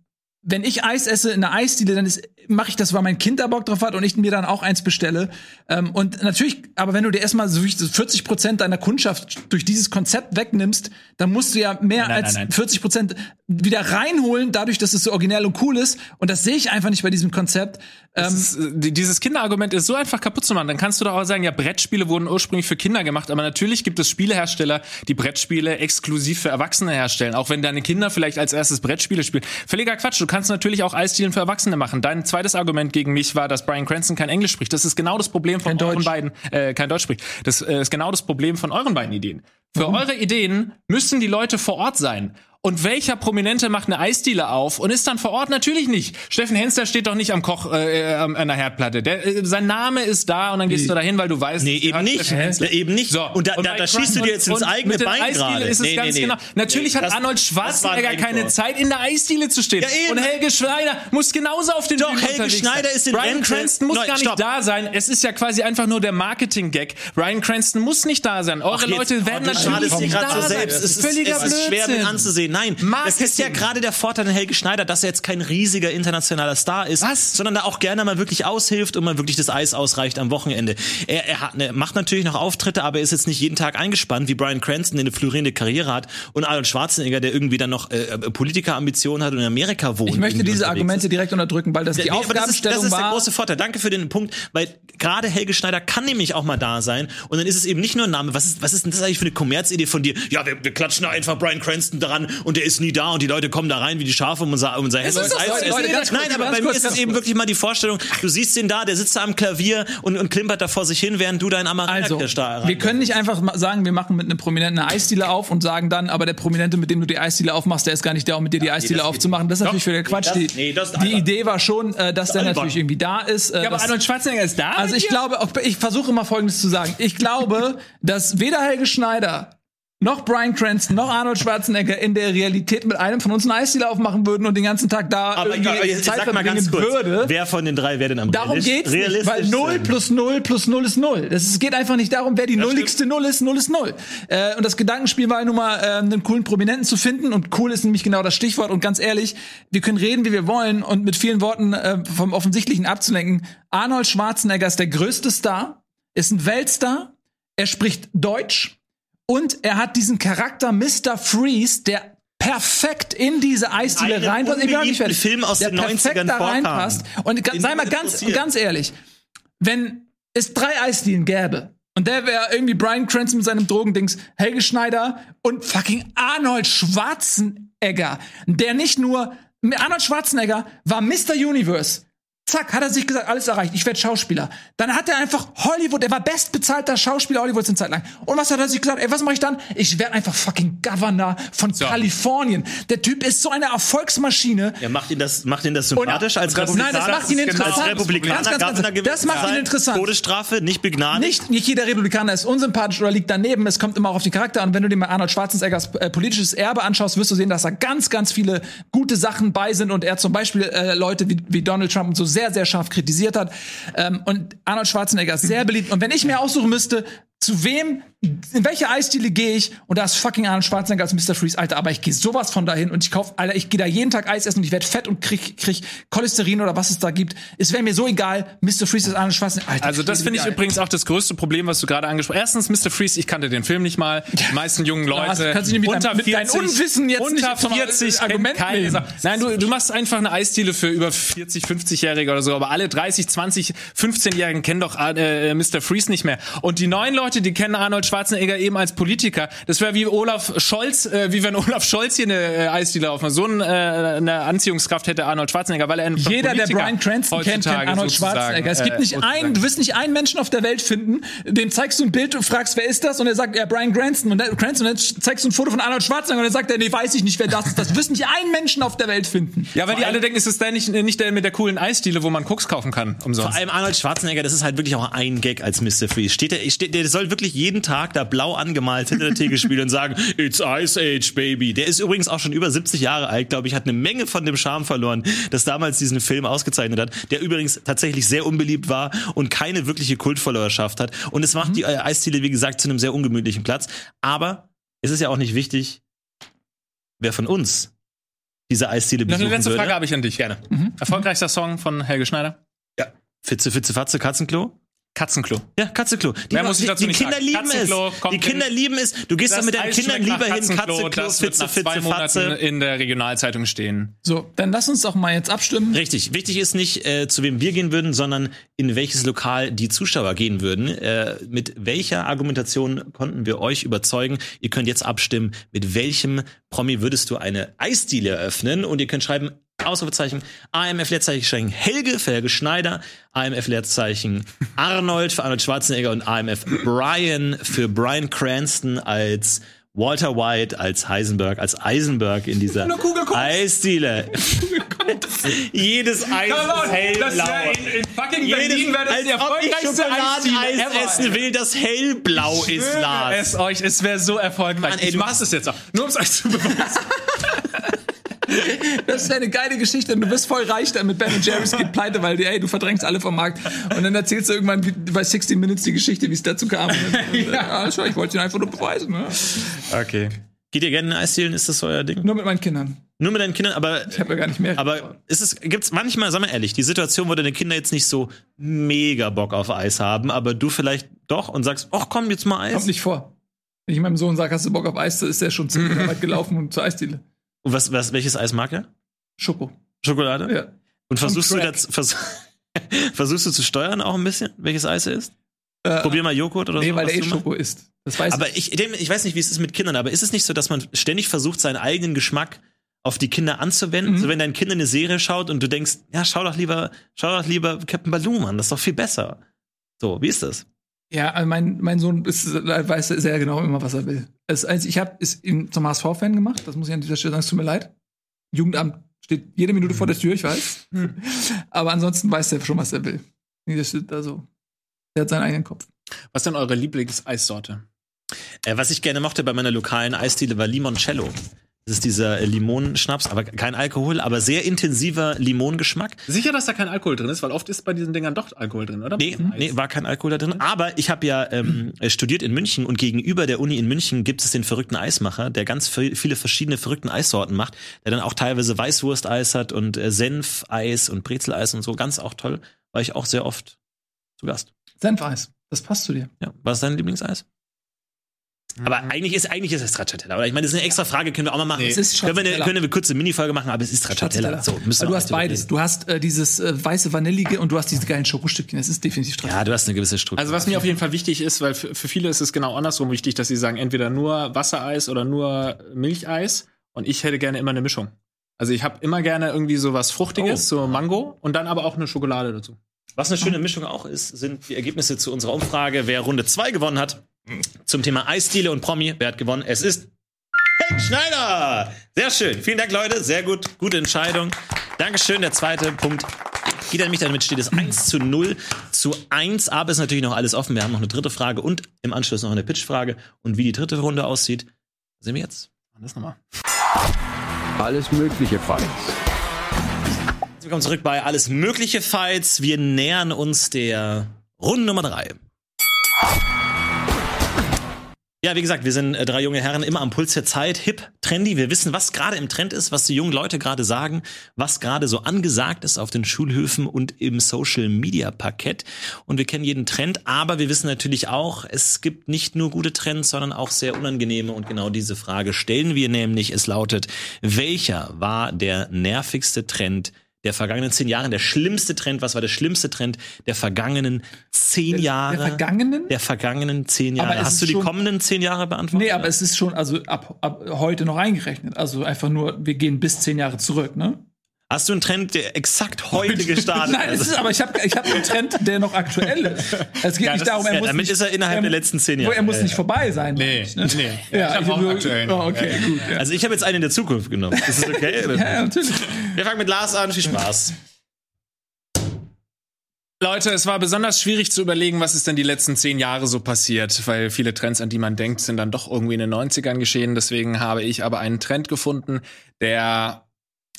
[SPEAKER 1] wenn ich Eis esse in einer Eisdiele, dann mache ich das, weil mein Kind da Bock drauf hat und ich mir dann auch eins bestelle. Ähm, und natürlich, aber wenn du dir erstmal so 40 Prozent deiner Kundschaft durch dieses Konzept wegnimmst, dann musst du ja mehr
[SPEAKER 4] Nein, nein,
[SPEAKER 1] als
[SPEAKER 4] nein, nein.
[SPEAKER 1] 40 Prozent wieder reinholen, dadurch, dass es so originell und cool ist. Und das sehe ich einfach nicht bei diesem Konzept. Ähm,
[SPEAKER 4] ist, äh, die- dieses Kinderargument ist so einfach kaputt zu machen. Dann kannst du doch auch sagen, ja, Brettspiele wurden ursprünglich für Kinder gemacht, aber natürlich gibt es Spielehersteller, die Brettspiele exklusiv für Erwachsene herstellen. Auch wenn deine Kinder vielleicht als erstes Brettspiele spielen. Völliger Quatsch. Du kannst natürlich auch Eisdielen für Erwachsene machen. Dein zweites Argument gegen mich war, dass Brian Cranston kein Englisch spricht. Das ist genau das Problem von
[SPEAKER 1] Kein
[SPEAKER 4] euren
[SPEAKER 1] Deutsch.
[SPEAKER 4] beiden, äh, kein Deutsch spricht. Das äh, ist genau das Problem von euren beiden Ideen. Für eure Ideen müssen die Leute vor Ort sein. Und welcher Prominente macht eine Eisdiele auf und ist dann vor Ort? Natürlich nicht. Steffen Henster steht doch nicht am Koch äh, äh, an der Herdplatte. Der, äh, sein Name ist da und dann gehst du dahin, weil du weißt,
[SPEAKER 2] Nee, eben nicht.
[SPEAKER 4] Hensler.
[SPEAKER 2] Ja, eben nicht.
[SPEAKER 4] So,
[SPEAKER 2] und da, da,
[SPEAKER 4] bei
[SPEAKER 2] da schießt du dir jetzt ins
[SPEAKER 4] und
[SPEAKER 2] eigene Bein gerade.
[SPEAKER 4] ist es
[SPEAKER 2] Nee,
[SPEAKER 4] ganz
[SPEAKER 2] nee, nee.
[SPEAKER 4] genau. Natürlich
[SPEAKER 2] Nee,
[SPEAKER 4] hat
[SPEAKER 2] das-
[SPEAKER 4] Arnold Schwarzenegger keine. Zeit, in der Eisdiele zu stehen.
[SPEAKER 2] Ja, eben.
[SPEAKER 4] und Helge Schneider muss genauso auf den
[SPEAKER 2] Doch,
[SPEAKER 4] Bühnen
[SPEAKER 2] Helge Schneider
[SPEAKER 4] sein.
[SPEAKER 2] ist in
[SPEAKER 4] Brian
[SPEAKER 2] Rente.
[SPEAKER 4] Cranston muss
[SPEAKER 2] Nein,
[SPEAKER 4] gar nicht
[SPEAKER 2] stopp.
[SPEAKER 4] da sein. Es ist ja quasi einfach nur der Marketing-Gag. Brian Cranston muss nicht da sein. Eure
[SPEAKER 2] Ach,
[SPEAKER 4] Leute werden natürlich nicht da sein.
[SPEAKER 2] selbst. Es ist,
[SPEAKER 4] Völliger
[SPEAKER 2] es ist schwer mit anzusehen. Nein, das ist ja
[SPEAKER 4] Marketing.
[SPEAKER 2] gerade der Vorteil an Helge Schneider, dass er jetzt kein riesiger internationaler Star ist,
[SPEAKER 4] Was?
[SPEAKER 2] sondern da auch gerne mal wirklich aushilft und mal wirklich das Eis ausreicht am Wochenende. Er, er hat, ne, macht natürlich noch Auftritte, aber er ist jetzt nicht jeden Tag eingespannt, wie Brian Cranston, der eine florierende Karriere hat und Arnold Schwarzenegger, der irgendwie dann noch äh, Politikerambitionen hat und in Amerika wohnt.
[SPEAKER 1] ich möchte diese Argumente
[SPEAKER 2] ist.
[SPEAKER 1] direkt unterdrücken, weil das die
[SPEAKER 2] Nee, aber das ist, das
[SPEAKER 1] Aufgabenstellung
[SPEAKER 2] ist der große Vorteil. Danke für den Punkt, weil gerade Helge Schneider kann nämlich auch mal da sein und dann ist es eben nicht nur ein Name. Was ist, was ist denn das eigentlich für eine Kommerzidee von dir? Ja, wir, wir klatschen da einfach Brian Cranston dran und der ist nie da und die Leute kommen da rein wie die Schafe um unser, um unser essen. Nein, aber bei mir ist es eben wirklich mal die Vorstellung, du siehst den da, der sitzt da am Klavier und, und klimpert da vor sich hin, während du deinen
[SPEAKER 1] Also,
[SPEAKER 2] Amarena
[SPEAKER 1] wir können nicht einfach sagen, wir machen mit einem Prominenten eine Eisdiele auf und sagen dann, aber der Prominente, mit dem du die Eisdiele aufmachst, der ist gar nicht da, um mit dir die Eisdiele
[SPEAKER 2] das geht
[SPEAKER 1] aufzumachen. Das ist natürlich für der Quatsch.
[SPEAKER 2] das-
[SPEAKER 1] die
[SPEAKER 2] nee, das ist
[SPEAKER 1] die
[SPEAKER 2] albern.
[SPEAKER 1] Idee war schon, äh, dass der
[SPEAKER 2] albern.
[SPEAKER 1] natürlich irgendwie da ist. Äh,
[SPEAKER 4] Ja, aber Arnold Schwarzenegger ist da.
[SPEAKER 1] also ich glaube, ich versuche immer Folgendes zu sagen. Ich glaube, dass weder Helge Schneider noch Brian Cranston noch Arnold Schwarzenegger in der Realität mit einem von uns eine Eisdiele aufmachen würden und den ganzen Tag da
[SPEAKER 2] aber
[SPEAKER 1] irgendwie
[SPEAKER 2] egal, jetzt
[SPEAKER 1] Zeit
[SPEAKER 2] sag mal
[SPEAKER 1] verbringen
[SPEAKER 2] ganz kurz,
[SPEAKER 1] würde.
[SPEAKER 2] wer von den drei wäre denn am
[SPEAKER 1] Darum geht's nicht, weil
[SPEAKER 2] realistischsten?
[SPEAKER 1] 0 plus 0 plus 0 ist 0. Das ist, es geht einfach nicht darum, wer die nulligste 0 ist, 0 ist 0. Äh, und das Gedankenspiel war nun mal, äh, einen coolen Prominenten zu finden und cool ist nämlich genau das Stichwort und ganz ehrlich, wir können reden, wie wir wollen und mit vielen Worten äh, vom Offensichtlichen abzulenken. Arnold Schwarzenegger ist der größte Star, ist ein Weltstar, er spricht Deutsch und er hat diesen Charakter Mr. Freeze, der perfekt in diese Eisdiele
[SPEAKER 2] Einen
[SPEAKER 1] reinpasst. Ich bin nicht fertig.
[SPEAKER 2] Film aus
[SPEAKER 1] der
[SPEAKER 2] den 90ern
[SPEAKER 1] perfekt da reinpasst. Und
[SPEAKER 2] Den
[SPEAKER 1] sei mal ganz, ganz ehrlich, wenn es drei Eisdielen gäbe und der wäre irgendwie Brian Cranston mit seinem Drogendings, Helge Schneider und fucking Arnold Schwarzenegger, der nicht nur Arnold Schwarzenegger war Mr. Universe. Zack, hat er sich gesagt, alles erreicht, ich werde Schauspieler. Dann hat er einfach Hollywood, er war bestbezahlter Schauspieler Hollywoods in Zeit lang. Und was hat er sich gesagt? Ey, was mache ich dann? Ich werde einfach fucking Governor von Kalifornien. Der Typ ist so eine Erfolgsmaschine.
[SPEAKER 2] Ja, macht ihn das, macht ihn das sympathisch als
[SPEAKER 1] das-
[SPEAKER 2] Republikaner?
[SPEAKER 1] nein, das macht ihn
[SPEAKER 2] Als
[SPEAKER 1] interessant.
[SPEAKER 2] Republikaner
[SPEAKER 1] Ganz, ganz, ganz-
[SPEAKER 2] gewesen
[SPEAKER 1] das macht ihn interessant.
[SPEAKER 2] Todesstrafe, nicht begnadigt.
[SPEAKER 1] Nicht, nicht jeder Republikaner ist unsympathisch oder liegt daneben. Es kommt immer auch auf den Charakter an. Und wenn du dir mal Arnold Schwarzeneggers äh, politisches Erbe anschaust, wirst du sehen, dass da ganz, ganz viele gute Sachen bei sind und er zum Beispiel äh, Leute wie, wie Donald Trump und so sehr, sehr scharf kritisiert hat. Ähm, und Arnold Schwarzenegger ist sehr beliebt. Und wenn ich mir aussuchen müsste, zu wem, in welche Eisdiele gehe ich? Und da ist fucking Arnold Schwarzenegger als Mr. Freeze, Alter. Aber ich gehe sowas von dahin und ich kauf, Alter, ich gehe da jeden Tag Eis essen und ich werde fett und krieg, krieg Cholesterin oder was es da gibt. Es wäre mir so egal. Mr. Freeze ist Arnold Schwarzenegger. Alter,
[SPEAKER 4] Also das finde ich übrigens auch das größte Problem, was du gerade angesprochen hast. Erstens, Mr. Freeze, ich kannte den Film nicht mal. Die meisten jungen Leute
[SPEAKER 1] kannst du nicht mit
[SPEAKER 4] unter
[SPEAKER 1] deinem- mit deinem
[SPEAKER 4] 40,
[SPEAKER 1] Unwissen jetzt
[SPEAKER 4] unter
[SPEAKER 1] nicht zum
[SPEAKER 4] 40
[SPEAKER 1] Argument
[SPEAKER 4] keine. Nein, du, du machst einfach eine Eisdiele für über 40, 50-Jährige oder so, aber alle 30, 20, 15-Jährigen kennen doch äh, Mr. Freeze nicht mehr. Und die neuen Leute, die kennen Arnold Schwarzenegger eben als Politiker. Das wäre wie Olaf Scholz, äh, wie wenn Olaf Scholz hier eine äh, Eisdiele aufmacht. So ein, äh, eine Anziehungskraft hätte Arnold Schwarzenegger, weil er ein
[SPEAKER 1] Jeder, der
[SPEAKER 4] Politiker
[SPEAKER 1] Brian Cranston kennt, kennt Arnold Schwarzenegger. Es gibt
[SPEAKER 4] äh,
[SPEAKER 1] nicht einen, du wirst nicht einen Menschen auf der Welt finden, dem zeigst du ein Bild und fragst, wer ist das? Und er sagt, ja, Brian Cranston. Und der, Cranston, und dann zeigst du ein Foto von Arnold Schwarzenegger und er sagt, er, nee, weiß ich nicht, wer das ist. Das du wirst nicht einen Menschen auf der Welt finden.
[SPEAKER 4] Ja, weil die alle denken, es ist der nicht, nicht der mit der coolen Eisdiele, wo man Koks kaufen kann, umsonst.
[SPEAKER 2] Vor allem Arnold Schwarzenegger, das ist halt wirklich auch ein Gag als Mr. Freeze. Steht der, steht, der soll wirklich jeden Tag da blau angemalt hinter der Theke spielen und sagen, It's Ice Age, Baby. Der ist übrigens auch schon über 70 Jahre alt, glaube ich, hat eine Menge von dem Charme verloren, das damals diesen Film ausgezeichnet hat, der übrigens tatsächlich sehr unbeliebt war und keine wirkliche Kultfollowerschaft hat. Und es macht die äh, Eisdiele, wie gesagt, zu einem sehr ungemütlichen Platz. Aber es ist ja auch nicht wichtig, wer von uns diese Eisdiele
[SPEAKER 4] Noch
[SPEAKER 2] besuchen
[SPEAKER 4] eine letzte
[SPEAKER 2] würde.
[SPEAKER 4] Frage habe ich an dich. Gerne. Erfolgreichster Song von Helge Schneider?
[SPEAKER 2] Fitze, Fitze, Fatze, Katzenklo?
[SPEAKER 4] Katzenklo.
[SPEAKER 2] Ja, Katzenklo. Die,
[SPEAKER 4] Mehr muss ich
[SPEAKER 2] die,
[SPEAKER 4] dazu
[SPEAKER 2] die
[SPEAKER 4] nicht
[SPEAKER 2] Kinder
[SPEAKER 4] sagen.
[SPEAKER 2] lieben
[SPEAKER 4] Katzenklo
[SPEAKER 2] es. Die Kinder
[SPEAKER 4] in-
[SPEAKER 2] lieben es. Du gehst dann mit deinen Kindern lieber
[SPEAKER 4] nach
[SPEAKER 2] hin,
[SPEAKER 4] Katzenklo, das wird
[SPEAKER 2] Fitze,
[SPEAKER 4] nach zwei
[SPEAKER 2] Fitze,
[SPEAKER 4] Monaten
[SPEAKER 2] Fatze.
[SPEAKER 4] in der Regionalzeitung stehen.
[SPEAKER 1] So, dann lass uns doch mal jetzt abstimmen.
[SPEAKER 2] Richtig. Wichtig ist nicht, äh, zu wem wir gehen würden, sondern in welches Lokal die Zuschauer gehen würden. Äh, mit welcher Argumentation konnten wir euch überzeugen? Ihr könnt jetzt abstimmen, mit welchem Promi würdest du eine Eisdiele eröffnen? Und ihr könnt schreiben, Ausrufezeichen, AMF Leerzeichen Helge für Helge Schneider, AMF Leerzeichen Arnold für Arnold Schwarzenegger und AMF Brian für Brian Cranston als Walter White, als Heisenberg, als Eisenberg in dieser. Eisdiele. Jedes Eis ist hellblau.
[SPEAKER 4] fucking
[SPEAKER 2] Jedes, als ob ich Schokoladeneis essen will, das hellblau ist, Lars.
[SPEAKER 4] es euch, es wäre so erfolgreich.
[SPEAKER 2] Mann, ey,
[SPEAKER 4] ich
[SPEAKER 2] du
[SPEAKER 4] mach
[SPEAKER 2] hast-
[SPEAKER 4] es jetzt auch. Nur um es euch zu beweisen.
[SPEAKER 1] Das ist eine geile Geschichte. Und du bist voll reich dann mit Ben Jerry's geht pleite, weil ey, du verdrängst alle vom Markt. Und dann erzählst du irgendwann bei 60 Minutes die Geschichte, wie es dazu kam. Und, dann- ja, klar, ich wollte ihn einfach nur beweisen. Ne?
[SPEAKER 4] Okay.
[SPEAKER 2] Geht ihr gerne in Eisdielen? Ist das so euer Ding?
[SPEAKER 1] Nur mit meinen Kindern.
[SPEAKER 2] Nur mit deinen Kindern, aber
[SPEAKER 1] Ich habe ja gar nicht mehr.
[SPEAKER 2] aber ist es gibt's manchmal, sag mal ehrlich, die Situation, wo deine Kinder jetzt nicht so mega Bock auf Eis haben, aber du vielleicht doch und sagst, ach komm, jetzt mal Eis.
[SPEAKER 1] kommt nicht vor. Wenn ich meinem Sohn sage, hast du Bock auf Eis, ist er schon Meter weit gelaufen und zur Eisdiele.
[SPEAKER 2] Und was, was welches Eis mag er?
[SPEAKER 1] Schoko.
[SPEAKER 2] Schokolade?
[SPEAKER 1] Ja.
[SPEAKER 2] Und versuchst du das vers versuchst du zu steuern auch ein bisschen, welches Eis er isst? Probier mal Joghurt oder
[SPEAKER 1] Nee,
[SPEAKER 2] so.
[SPEAKER 1] weil
[SPEAKER 2] was
[SPEAKER 1] der eh. Schoko isst. Das weiß
[SPEAKER 2] Aber
[SPEAKER 1] ich.
[SPEAKER 2] ich, ich weiß nicht, wie es ist mit Kindern, aber ist es nicht so, dass man ständig versucht, seinen eigenen Geschmack auf die Kinder anzuwenden?
[SPEAKER 1] Mhm.
[SPEAKER 2] So, wenn dein Kind eine Serie schaut und du denkst, ja, schau doch lieber, schau doch lieber Captain Baloo an, das ist doch viel besser. So, wie ist das?
[SPEAKER 1] Ja, also mein, mein Sohn ist, weiß sehr genau immer, was er will. Es, also ich habe es ihn zum HSV-Fan gemacht, das muss ich an dieser Stelle sagen, es tut mir leid. Jugendamt steht jede Minute vor der Tür, ich weiß. Aber ansonsten weiß er schon, was er will. Das steht also, der hat seinen eigenen Kopf.
[SPEAKER 4] Was ist denn eure Lieblingseissorte?
[SPEAKER 2] Äh, was ich gerne mochte bei meiner lokalen Eisdiele war Limoncello. Das ist dieser äh, Limonenschnaps, aber kein Alkohol, aber sehr intensiver Limongeschmack.
[SPEAKER 4] Sicher, dass da kein Alkohol drin ist, weil oft ist bei diesen Dingern doch Alkohol drin, oder?
[SPEAKER 2] Nee,
[SPEAKER 4] Eis.
[SPEAKER 2] nee, war kein Alkohol da drin. Aber ich habe ja ähm, äh, studiert in München und gegenüber der Uni in München gibt es den verrückten Eismacher, der ganz vi- viele verschiedene verrückten Eissorten macht, der dann auch teilweise Weißwursteis hat und äh, Senfeis und Brezeleis und so. Ganz auch toll. War ich auch sehr oft zu Gast.
[SPEAKER 1] Senfeis, das passt zu dir.
[SPEAKER 2] Ja. Was ist dein Lieblingseis? Aber eigentlich ist, eigentlich ist es Stracciatella. Oder ich meine, das ist eine extra Frage, können wir auch mal machen.
[SPEAKER 1] Es ist
[SPEAKER 2] können, wir eine, können wir eine kurze Minifolge machen, aber es ist Stracciatella. So, müssen
[SPEAKER 1] Aber du hast beides.
[SPEAKER 2] reden.
[SPEAKER 1] Du hast äh, dieses äh, weiße Vanillige und du hast diese geilen Schokostückchen. Es ist definitiv Stracciatella.
[SPEAKER 2] Ja, du hast eine gewisse Struktur.
[SPEAKER 4] Also was mir auf jeden Fall wichtig ist, weil für, für viele ist es genau andersrum wichtig, dass sie sagen, entweder nur Wassereis oder nur Milcheis. Und ich hätte gerne immer eine Mischung. Also ich habe immer gerne irgendwie so was Fruchtiges,
[SPEAKER 2] Oh.
[SPEAKER 4] so Mango und dann aber auch eine Schokolade dazu.
[SPEAKER 2] Was eine schöne Mischung auch ist, sind die Ergebnisse zu unserer Umfrage, wer Runde 2 gewonnen hat. Zum Thema Eisdiele und Promi. Wer hat gewonnen? Es ist Henk Schneider. Sehr schön. Vielen Dank, Leute. Sehr gut. Gute Entscheidung. Dankeschön. Der zweite Punkt geht an mich. Damit steht es 1 zu 0 zu 1. Aber es ist natürlich noch alles offen. Wir haben noch eine dritte Frage und im Anschluss noch eine Pitchfrage. Und wie die dritte Runde aussieht, sehen wir jetzt.
[SPEAKER 4] Das nochmal.
[SPEAKER 3] Alles mögliche Fights.
[SPEAKER 2] Willkommen zurück bei Alles Mögliche Fights. Wir nähern uns der Runde Nummer drei. Ja, wie gesagt, wir sind äh, drei junge Herren immer am Puls der Zeit, hip, trendy. Wir wissen, was gerade im Trend ist, was die jungen Leute gerade sagen, was gerade so angesagt ist auf den Schulhöfen und im Social Media Parkett. Und wir kennen jeden Trend, aber wir wissen natürlich auch, es gibt nicht nur gute Trends, sondern auch sehr unangenehme. Und genau diese Frage stellen wir nämlich. Es lautet, welcher war der nervigste Trend der vergangenen zehn Jahre, der schlimmste Trend, was war der schlimmste Trend der vergangenen zehn Jahre?
[SPEAKER 1] Der vergangenen?
[SPEAKER 2] Der vergangenen zehn Jahre. Hast du die kommenden zehn Jahre beantwortet?
[SPEAKER 1] Nee, aber es ist schon, also ab, ab heute noch eingerechnet. Also einfach nur, wir gehen bis zehn Jahre zurück, ne?
[SPEAKER 2] Hast du einen Trend, der exakt heute gestartet
[SPEAKER 1] Nein, es ist, aber ich habe ich hab einen Trend, der noch aktuell ist. Es geht
[SPEAKER 4] Ja,
[SPEAKER 1] nicht darum,
[SPEAKER 4] ist-
[SPEAKER 1] er
[SPEAKER 2] ja,
[SPEAKER 1] muss
[SPEAKER 2] damit
[SPEAKER 1] nicht,
[SPEAKER 2] ist er innerhalb der letzten zehn Jahre.
[SPEAKER 1] Er muss
[SPEAKER 2] Ja,
[SPEAKER 1] nicht
[SPEAKER 2] ja.
[SPEAKER 1] vorbei sein.
[SPEAKER 4] Nee,
[SPEAKER 1] ich, ne?
[SPEAKER 4] nee.
[SPEAKER 1] Ja,
[SPEAKER 4] ich hab
[SPEAKER 1] ich
[SPEAKER 4] auch
[SPEAKER 1] nur-
[SPEAKER 4] aktuell.
[SPEAKER 1] Oh, okay, gut. Ja.
[SPEAKER 2] Also ich habe jetzt einen in der Zukunft genommen. Ist das okay?
[SPEAKER 1] ja, ja, natürlich.
[SPEAKER 2] Wir fangen mit Lars an. Viel Spaß.
[SPEAKER 4] Leute, es war besonders schwierig zu überlegen, was ist denn die letzten zehn Jahre so passiert, weil viele Trends, an die man denkt, sind dann doch irgendwie in den 90ern geschehen. Deswegen habe ich aber einen Trend gefunden, der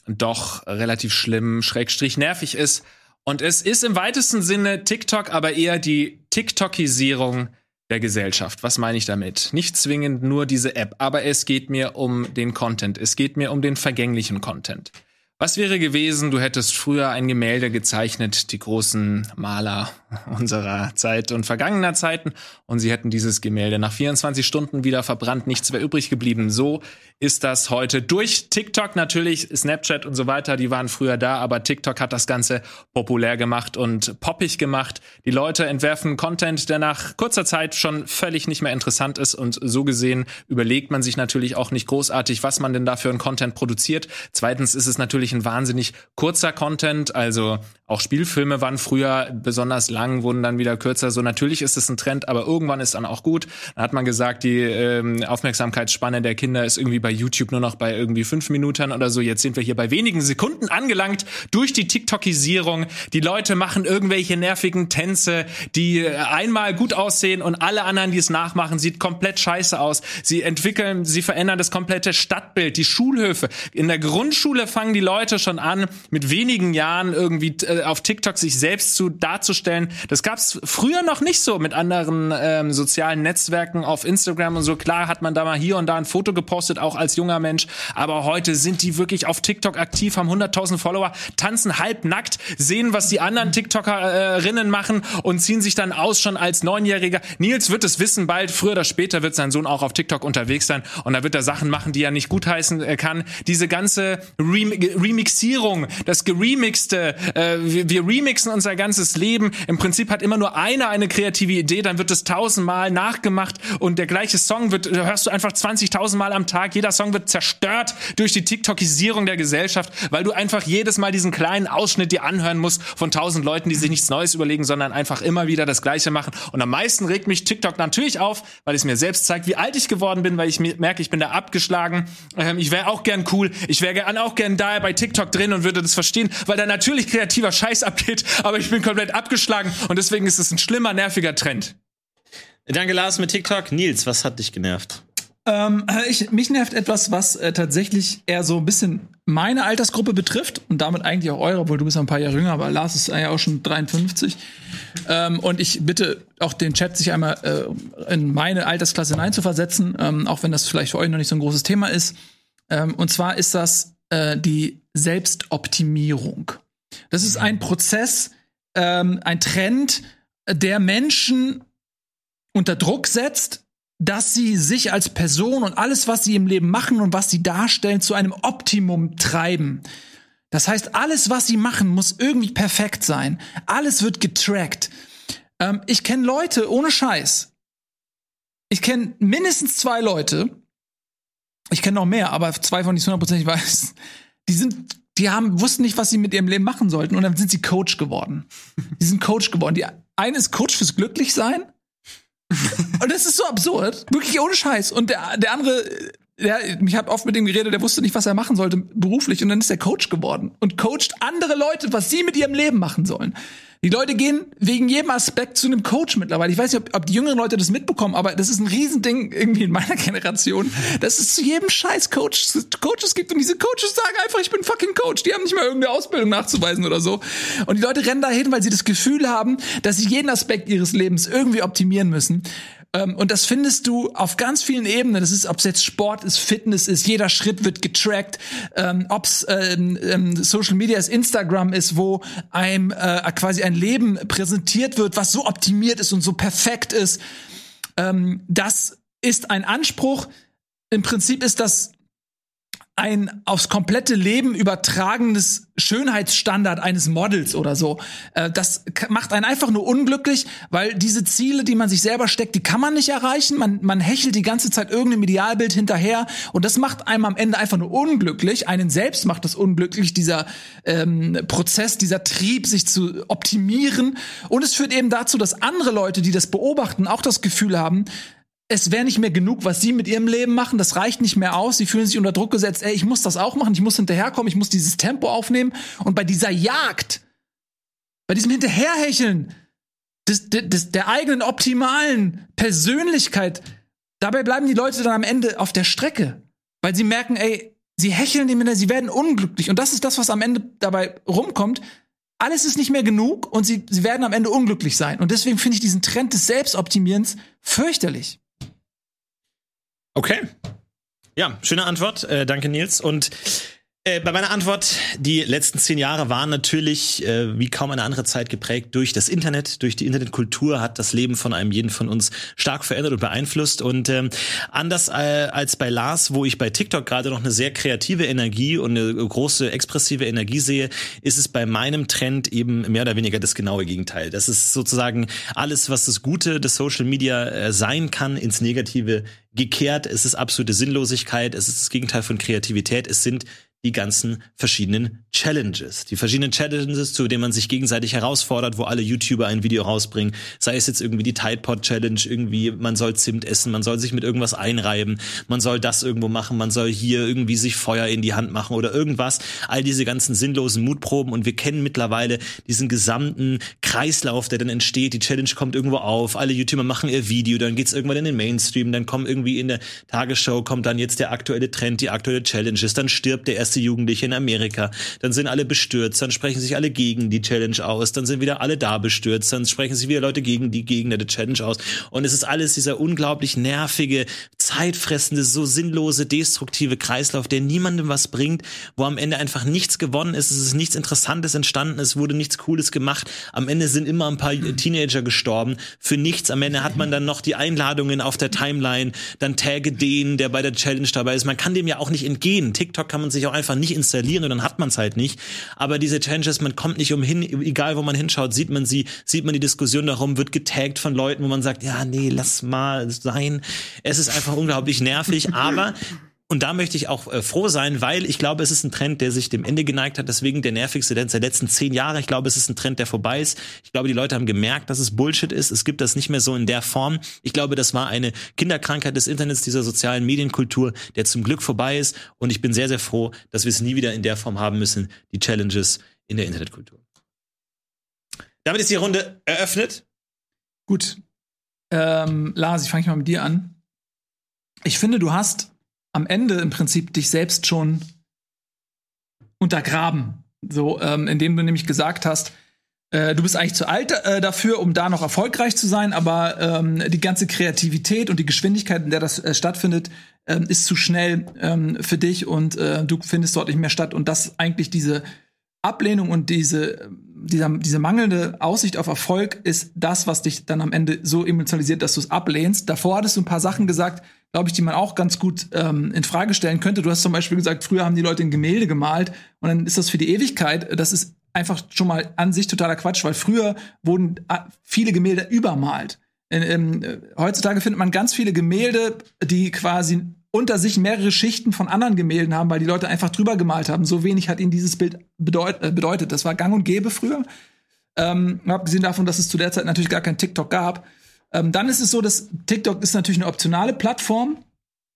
[SPEAKER 4] doch relativ schlimm, schrägstrich nervig ist. Und es ist im weitesten Sinne TikTok, aber eher die TikTokisierung der Gesellschaft. Was meine ich damit? Nicht zwingend nur diese App, aber es geht mir um den Content. Es geht mir um den vergänglichen Content. Was wäre gewesen, du hättest früher ein Gemälde gezeichnet, die großen Maler unserer Zeit und vergangener Zeiten, und sie hätten dieses Gemälde nach 24 Stunden wieder verbrannt, nichts wäre übrig geblieben. So ist das heute durch TikTok natürlich, Snapchat und so weiter, die waren früher da, aber TikTok hat das Ganze populär gemacht und poppig gemacht. Die Leute entwerfen Content, der nach kurzer Zeit schon völlig nicht mehr interessant ist und so gesehen überlegt man sich natürlich auch nicht großartig, was man denn da für einen Content produziert. Zweitens ist es natürlich ein wahnsinnig kurzer Content, also auch Spielfilme waren früher besonders lang, wurden dann wieder kürzer. So natürlich ist es ein Trend, aber irgendwann ist dann auch gut. Dann hat man gesagt, die ähm, Aufmerksamkeitsspanne der Kinder ist irgendwie bei YouTube nur noch bei irgendwie fünf Minuten oder so. Jetzt sind wir hier bei wenigen Sekunden angelangt durch die TikTokisierung. Die Leute machen irgendwelche nervigen Tänze, die äh, einmal gut aussehen und alle anderen, die es nachmachen, sieht komplett scheiße aus. Sie entwickeln, sie verändern das komplette Stadtbild, die Schulhöfe. In der Grundschule fangen die Leute schon an, mit wenigen Jahren irgendwie äh, auf TikTok sich selbst zu darzustellen. Das gab's früher noch nicht so mit anderen ähm, sozialen Netzwerken auf Instagram und so. Klar hat man da mal hier und da ein Foto gepostet, auch als junger Mensch. Aber heute sind die wirklich auf TikTok aktiv, haben 100.000 Follower, tanzen halbnackt, sehen, was die anderen TikTokerinnen machen und ziehen sich dann aus schon als Neunjähriger. Nils wird es wissen, bald, früher oder später wird sein Sohn auch auf TikTok unterwegs sein und da wird er Sachen machen, die er nicht gutheißen äh, kann. Diese ganze Rem Remixierung, das geremixte, äh, wir, wir remixen unser ganzes Leben. Im Prinzip hat immer nur einer eine kreative Idee, dann wird es tausendmal nachgemacht und der gleiche Song wird, hörst du einfach 20.000 Mal am Tag. Jeder Song wird zerstört durch die TikTokisierung der Gesellschaft, weil du einfach jedes Mal diesen kleinen Ausschnitt dir anhören musst von tausend Leuten, die sich nichts Neues überlegen, sondern einfach immer wieder das Gleiche machen. Und am meisten regt mich TikTok natürlich auf, weil es mir selbst zeigt, wie alt ich geworden bin, weil ich merke, ich bin da abgeschlagen. Ähm, ich wäre auch gern cool. Ich wäre auch gern da bei TikTok drin und würde das verstehen, weil da natürlich kreativer Scheiß abgeht, aber ich bin komplett abgeschlagen und deswegen ist es ein schlimmer, nerviger Trend.
[SPEAKER 2] Danke, Lars, mit TikTok. Nils, was hat dich genervt?
[SPEAKER 1] Ähm, ich, mich nervt etwas, was äh, tatsächlich eher so ein bisschen meine Altersgruppe betrifft und damit eigentlich auch eure, obwohl du bist ja ein paar Jahre jünger, aber Lars ist ja auch schon 53. Ähm, und ich bitte auch den Chat, sich einmal äh, in meine Altersklasse hineinzuversetzen, ähm, auch wenn das vielleicht für euch noch nicht so ein großes Thema ist. Ähm, und zwar ist das äh, die Selbstoptimierung. Das ist ein Prozess, ähm, ein Trend, der Menschen unter Druck setzt, dass sie sich als Person und alles, was sie im Leben machen und was sie darstellen, zu einem Optimum treiben. Das heißt, alles, was sie machen, muss irgendwie perfekt sein. Alles wird getrackt. Ähm, ich kenne Leute ohne Scheiß. Ich kenne mindestens zwei Leute. Ich kenne noch mehr, aber zwei von denen ich hundertprozentig weiß. die sind, die haben, wussten nicht, was sie mit ihrem Leben machen sollten und dann sind sie Coach geworden. Die sind Coach geworden. Die eine ist Coach fürs Glücklichsein. und das ist so absurd. Wirklich ohne Scheiß. Und der, der andere, der, ich habe oft mit ihm geredet, der wusste nicht, was er machen sollte beruflich und dann ist er Coach geworden und coacht andere Leute, was sie mit ihrem Leben machen sollen. Die Leute gehen wegen jedem Aspekt zu einem Coach mittlerweile. Ich weiß nicht, ob, ob die jüngeren Leute das mitbekommen, aber das ist ein Riesending irgendwie in meiner Generation, dass es zu jedem Scheiß Coach, Coaches gibt und diese Coaches sagen einfach, ich bin fucking Coach. Die haben nicht mal irgendeine Ausbildung nachzuweisen oder so. Und die Leute rennen dahin, weil sie das Gefühl haben, dass sie jeden Aspekt ihres Lebens irgendwie optimieren müssen. Ähm, und das findest du auf ganz vielen Ebenen. Das ist, ob es jetzt Sport ist, Fitness ist, jeder Schritt wird getrackt. Ähm, ob es ähm, ähm, Social Media ist, Instagram ist, wo einem äh, quasi ein Leben präsentiert wird, was so optimiert ist und so perfekt ist. Ähm, das ist ein Anspruch. Im Prinzip ist das ein aufs komplette Leben übertragenes Schönheitsstandard eines Models oder so. Äh, das macht einen einfach nur unglücklich, weil diese Ziele, die man sich selber steckt, die kann man nicht erreichen. Man, man hechelt die ganze Zeit irgendeinem Idealbild hinterher und das macht einem am Ende einfach nur unglücklich. Einen selbst macht das unglücklich, dieser ähm, Prozess, dieser Trieb, sich zu optimieren. Und es führt eben dazu, dass andere Leute, die das beobachten, auch das Gefühl haben, es wäre nicht mehr genug, was sie mit ihrem Leben machen. Das reicht nicht mehr aus. Sie fühlen sich unter Druck gesetzt. Ey, ich muss das auch machen. Ich muss hinterherkommen. Ich muss dieses Tempo aufnehmen. Und bei dieser Jagd, bei diesem Hinterherhecheln des, des, der eigenen optimalen Persönlichkeit, dabei bleiben die Leute dann am Ende auf der Strecke, weil sie merken, ey, sie hecheln dem hinterher, sie werden unglücklich. Und das ist das, was am Ende dabei rumkommt. Alles ist nicht mehr genug und sie, sie werden am Ende unglücklich sein. Und deswegen finde ich diesen Trend des Selbstoptimierens fürchterlich.
[SPEAKER 2] Okay. Ja, schöne Antwort. Äh, danke, Nils. Und äh, bei meiner Antwort, die letzten zehn Jahre waren natürlich äh, wie kaum eine andere Zeit geprägt durch das Internet, durch die Internetkultur hat das Leben von einem jeden von uns stark verändert und beeinflusst. Und ähm, anders äh, als bei Lars, wo ich bei TikTok gerade noch eine sehr kreative Energie und eine große expressive Energie sehe, ist es bei meinem Trend eben mehr oder weniger das genaue Gegenteil. Das ist sozusagen alles, was das Gute des Social Media äh, sein kann, ins Negative gekehrt. Es ist absolute Sinnlosigkeit. Es ist das Gegenteil von Kreativität. Es sind die ganzen verschiedenen Challenges. Die verschiedenen Challenges, zu denen man sich gegenseitig herausfordert, wo alle YouTuber ein Video rausbringen. Sei es jetzt irgendwie die Tide Pod Challenge, irgendwie man soll Zimt essen, man soll sich mit irgendwas einreiben, man soll das irgendwo machen, man soll hier irgendwie sich Feuer in die Hand machen oder irgendwas. All diese ganzen sinnlosen Mutproben und wir kennen mittlerweile diesen gesamten Kreislauf, der dann entsteht. Die Challenge kommt irgendwo auf, alle YouTuber machen ihr Video, dann geht's irgendwann in den Mainstream, dann kommen irgendwie in der Tagesshow kommt dann jetzt der aktuelle Trend, die aktuelle Challenges, dann stirbt der erste erste Jugendliche in Amerika. Dann sind alle bestürzt, dann sprechen sich alle gegen die Challenge aus, dann sind wieder alle da bestürzt, dann sprechen sich wieder Leute gegen die Gegner der Challenge aus. Und es ist alles dieser unglaublich nervige, zeitfressende, so sinnlose, destruktive Kreislauf, der niemandem was bringt, wo am Ende einfach nichts gewonnen ist, es ist nichts Interessantes entstanden, es wurde nichts Cooles gemacht. Am Ende sind immer ein paar Teenager gestorben. Für nichts. Am Ende hat man dann noch die Einladungen auf der Timeline, dann tagge den, der bei der Challenge dabei ist. Man kann dem ja auch nicht entgehen. TikTok kann man sich auch einfach einfach nicht installieren und dann hat man es halt nicht. Aber diese Challenges, man kommt nicht umhin, egal wo man hinschaut, sieht man sie, sieht man die Diskussion darum, wird getaggt von Leuten, wo man sagt, ja, nee, lass mal sein. Es ist einfach unglaublich nervig, aber und da möchte ich auch äh, froh sein, weil ich glaube, es ist ein Trend, der sich dem Ende geneigt hat. Deswegen der nervigste Trend der letzten zehn Jahre. Ich glaube, es ist ein Trend, der vorbei ist. Ich glaube, die Leute haben gemerkt, dass es Bullshit ist. Es gibt das nicht mehr so in der Form. Ich glaube, das war eine Kinderkrankheit des Internets, dieser sozialen Medienkultur, der zum Glück vorbei ist. Und ich bin sehr, sehr froh, dass wir es nie wieder in der Form haben müssen, die Challenges in der Internetkultur. Damit ist die Runde eröffnet.
[SPEAKER 1] Gut. Ähm, Lars, ich fange mal mit dir an. Ich finde, du hast am Ende im Prinzip dich selbst schon untergraben. So, ähm, indem du nämlich gesagt hast, äh, du bist eigentlich zu alt äh, dafür, um da noch erfolgreich zu sein, aber ähm, die ganze Kreativität und die Geschwindigkeit, in der das äh, stattfindet, ähm, ist zu schnell ähm, für dich und äh, du findest dort nicht mehr statt. Und das eigentlich diese Ablehnung und diese, dieser, diese mangelnde Aussicht auf Erfolg ist das, was dich dann am Ende so emotionalisiert, dass du es ablehnst. Davor hattest du ein paar Sachen gesagt, glaube ich, die man auch ganz gut ähm, in Frage stellen könnte. Du hast zum Beispiel gesagt, früher haben die Leute ein Gemälde gemalt und dann ist das für die Ewigkeit. Das ist einfach schon mal an sich totaler Quatsch, weil früher wurden äh, viele Gemälde übermalt. In, äh, heutzutage findet man ganz viele Gemälde, die quasi unter sich mehrere Schichten von anderen Gemälden haben, weil die Leute einfach drüber gemalt haben. So wenig hat ihnen dieses Bild bedeut äh, bedeutet. Das war gang und gäbe früher. Ähm, abgesehen davon, dass es zu der Zeit natürlich gar kein TikTok gab. Ähm, dann ist es so, dass TikTok ist natürlich eine optionale Plattform.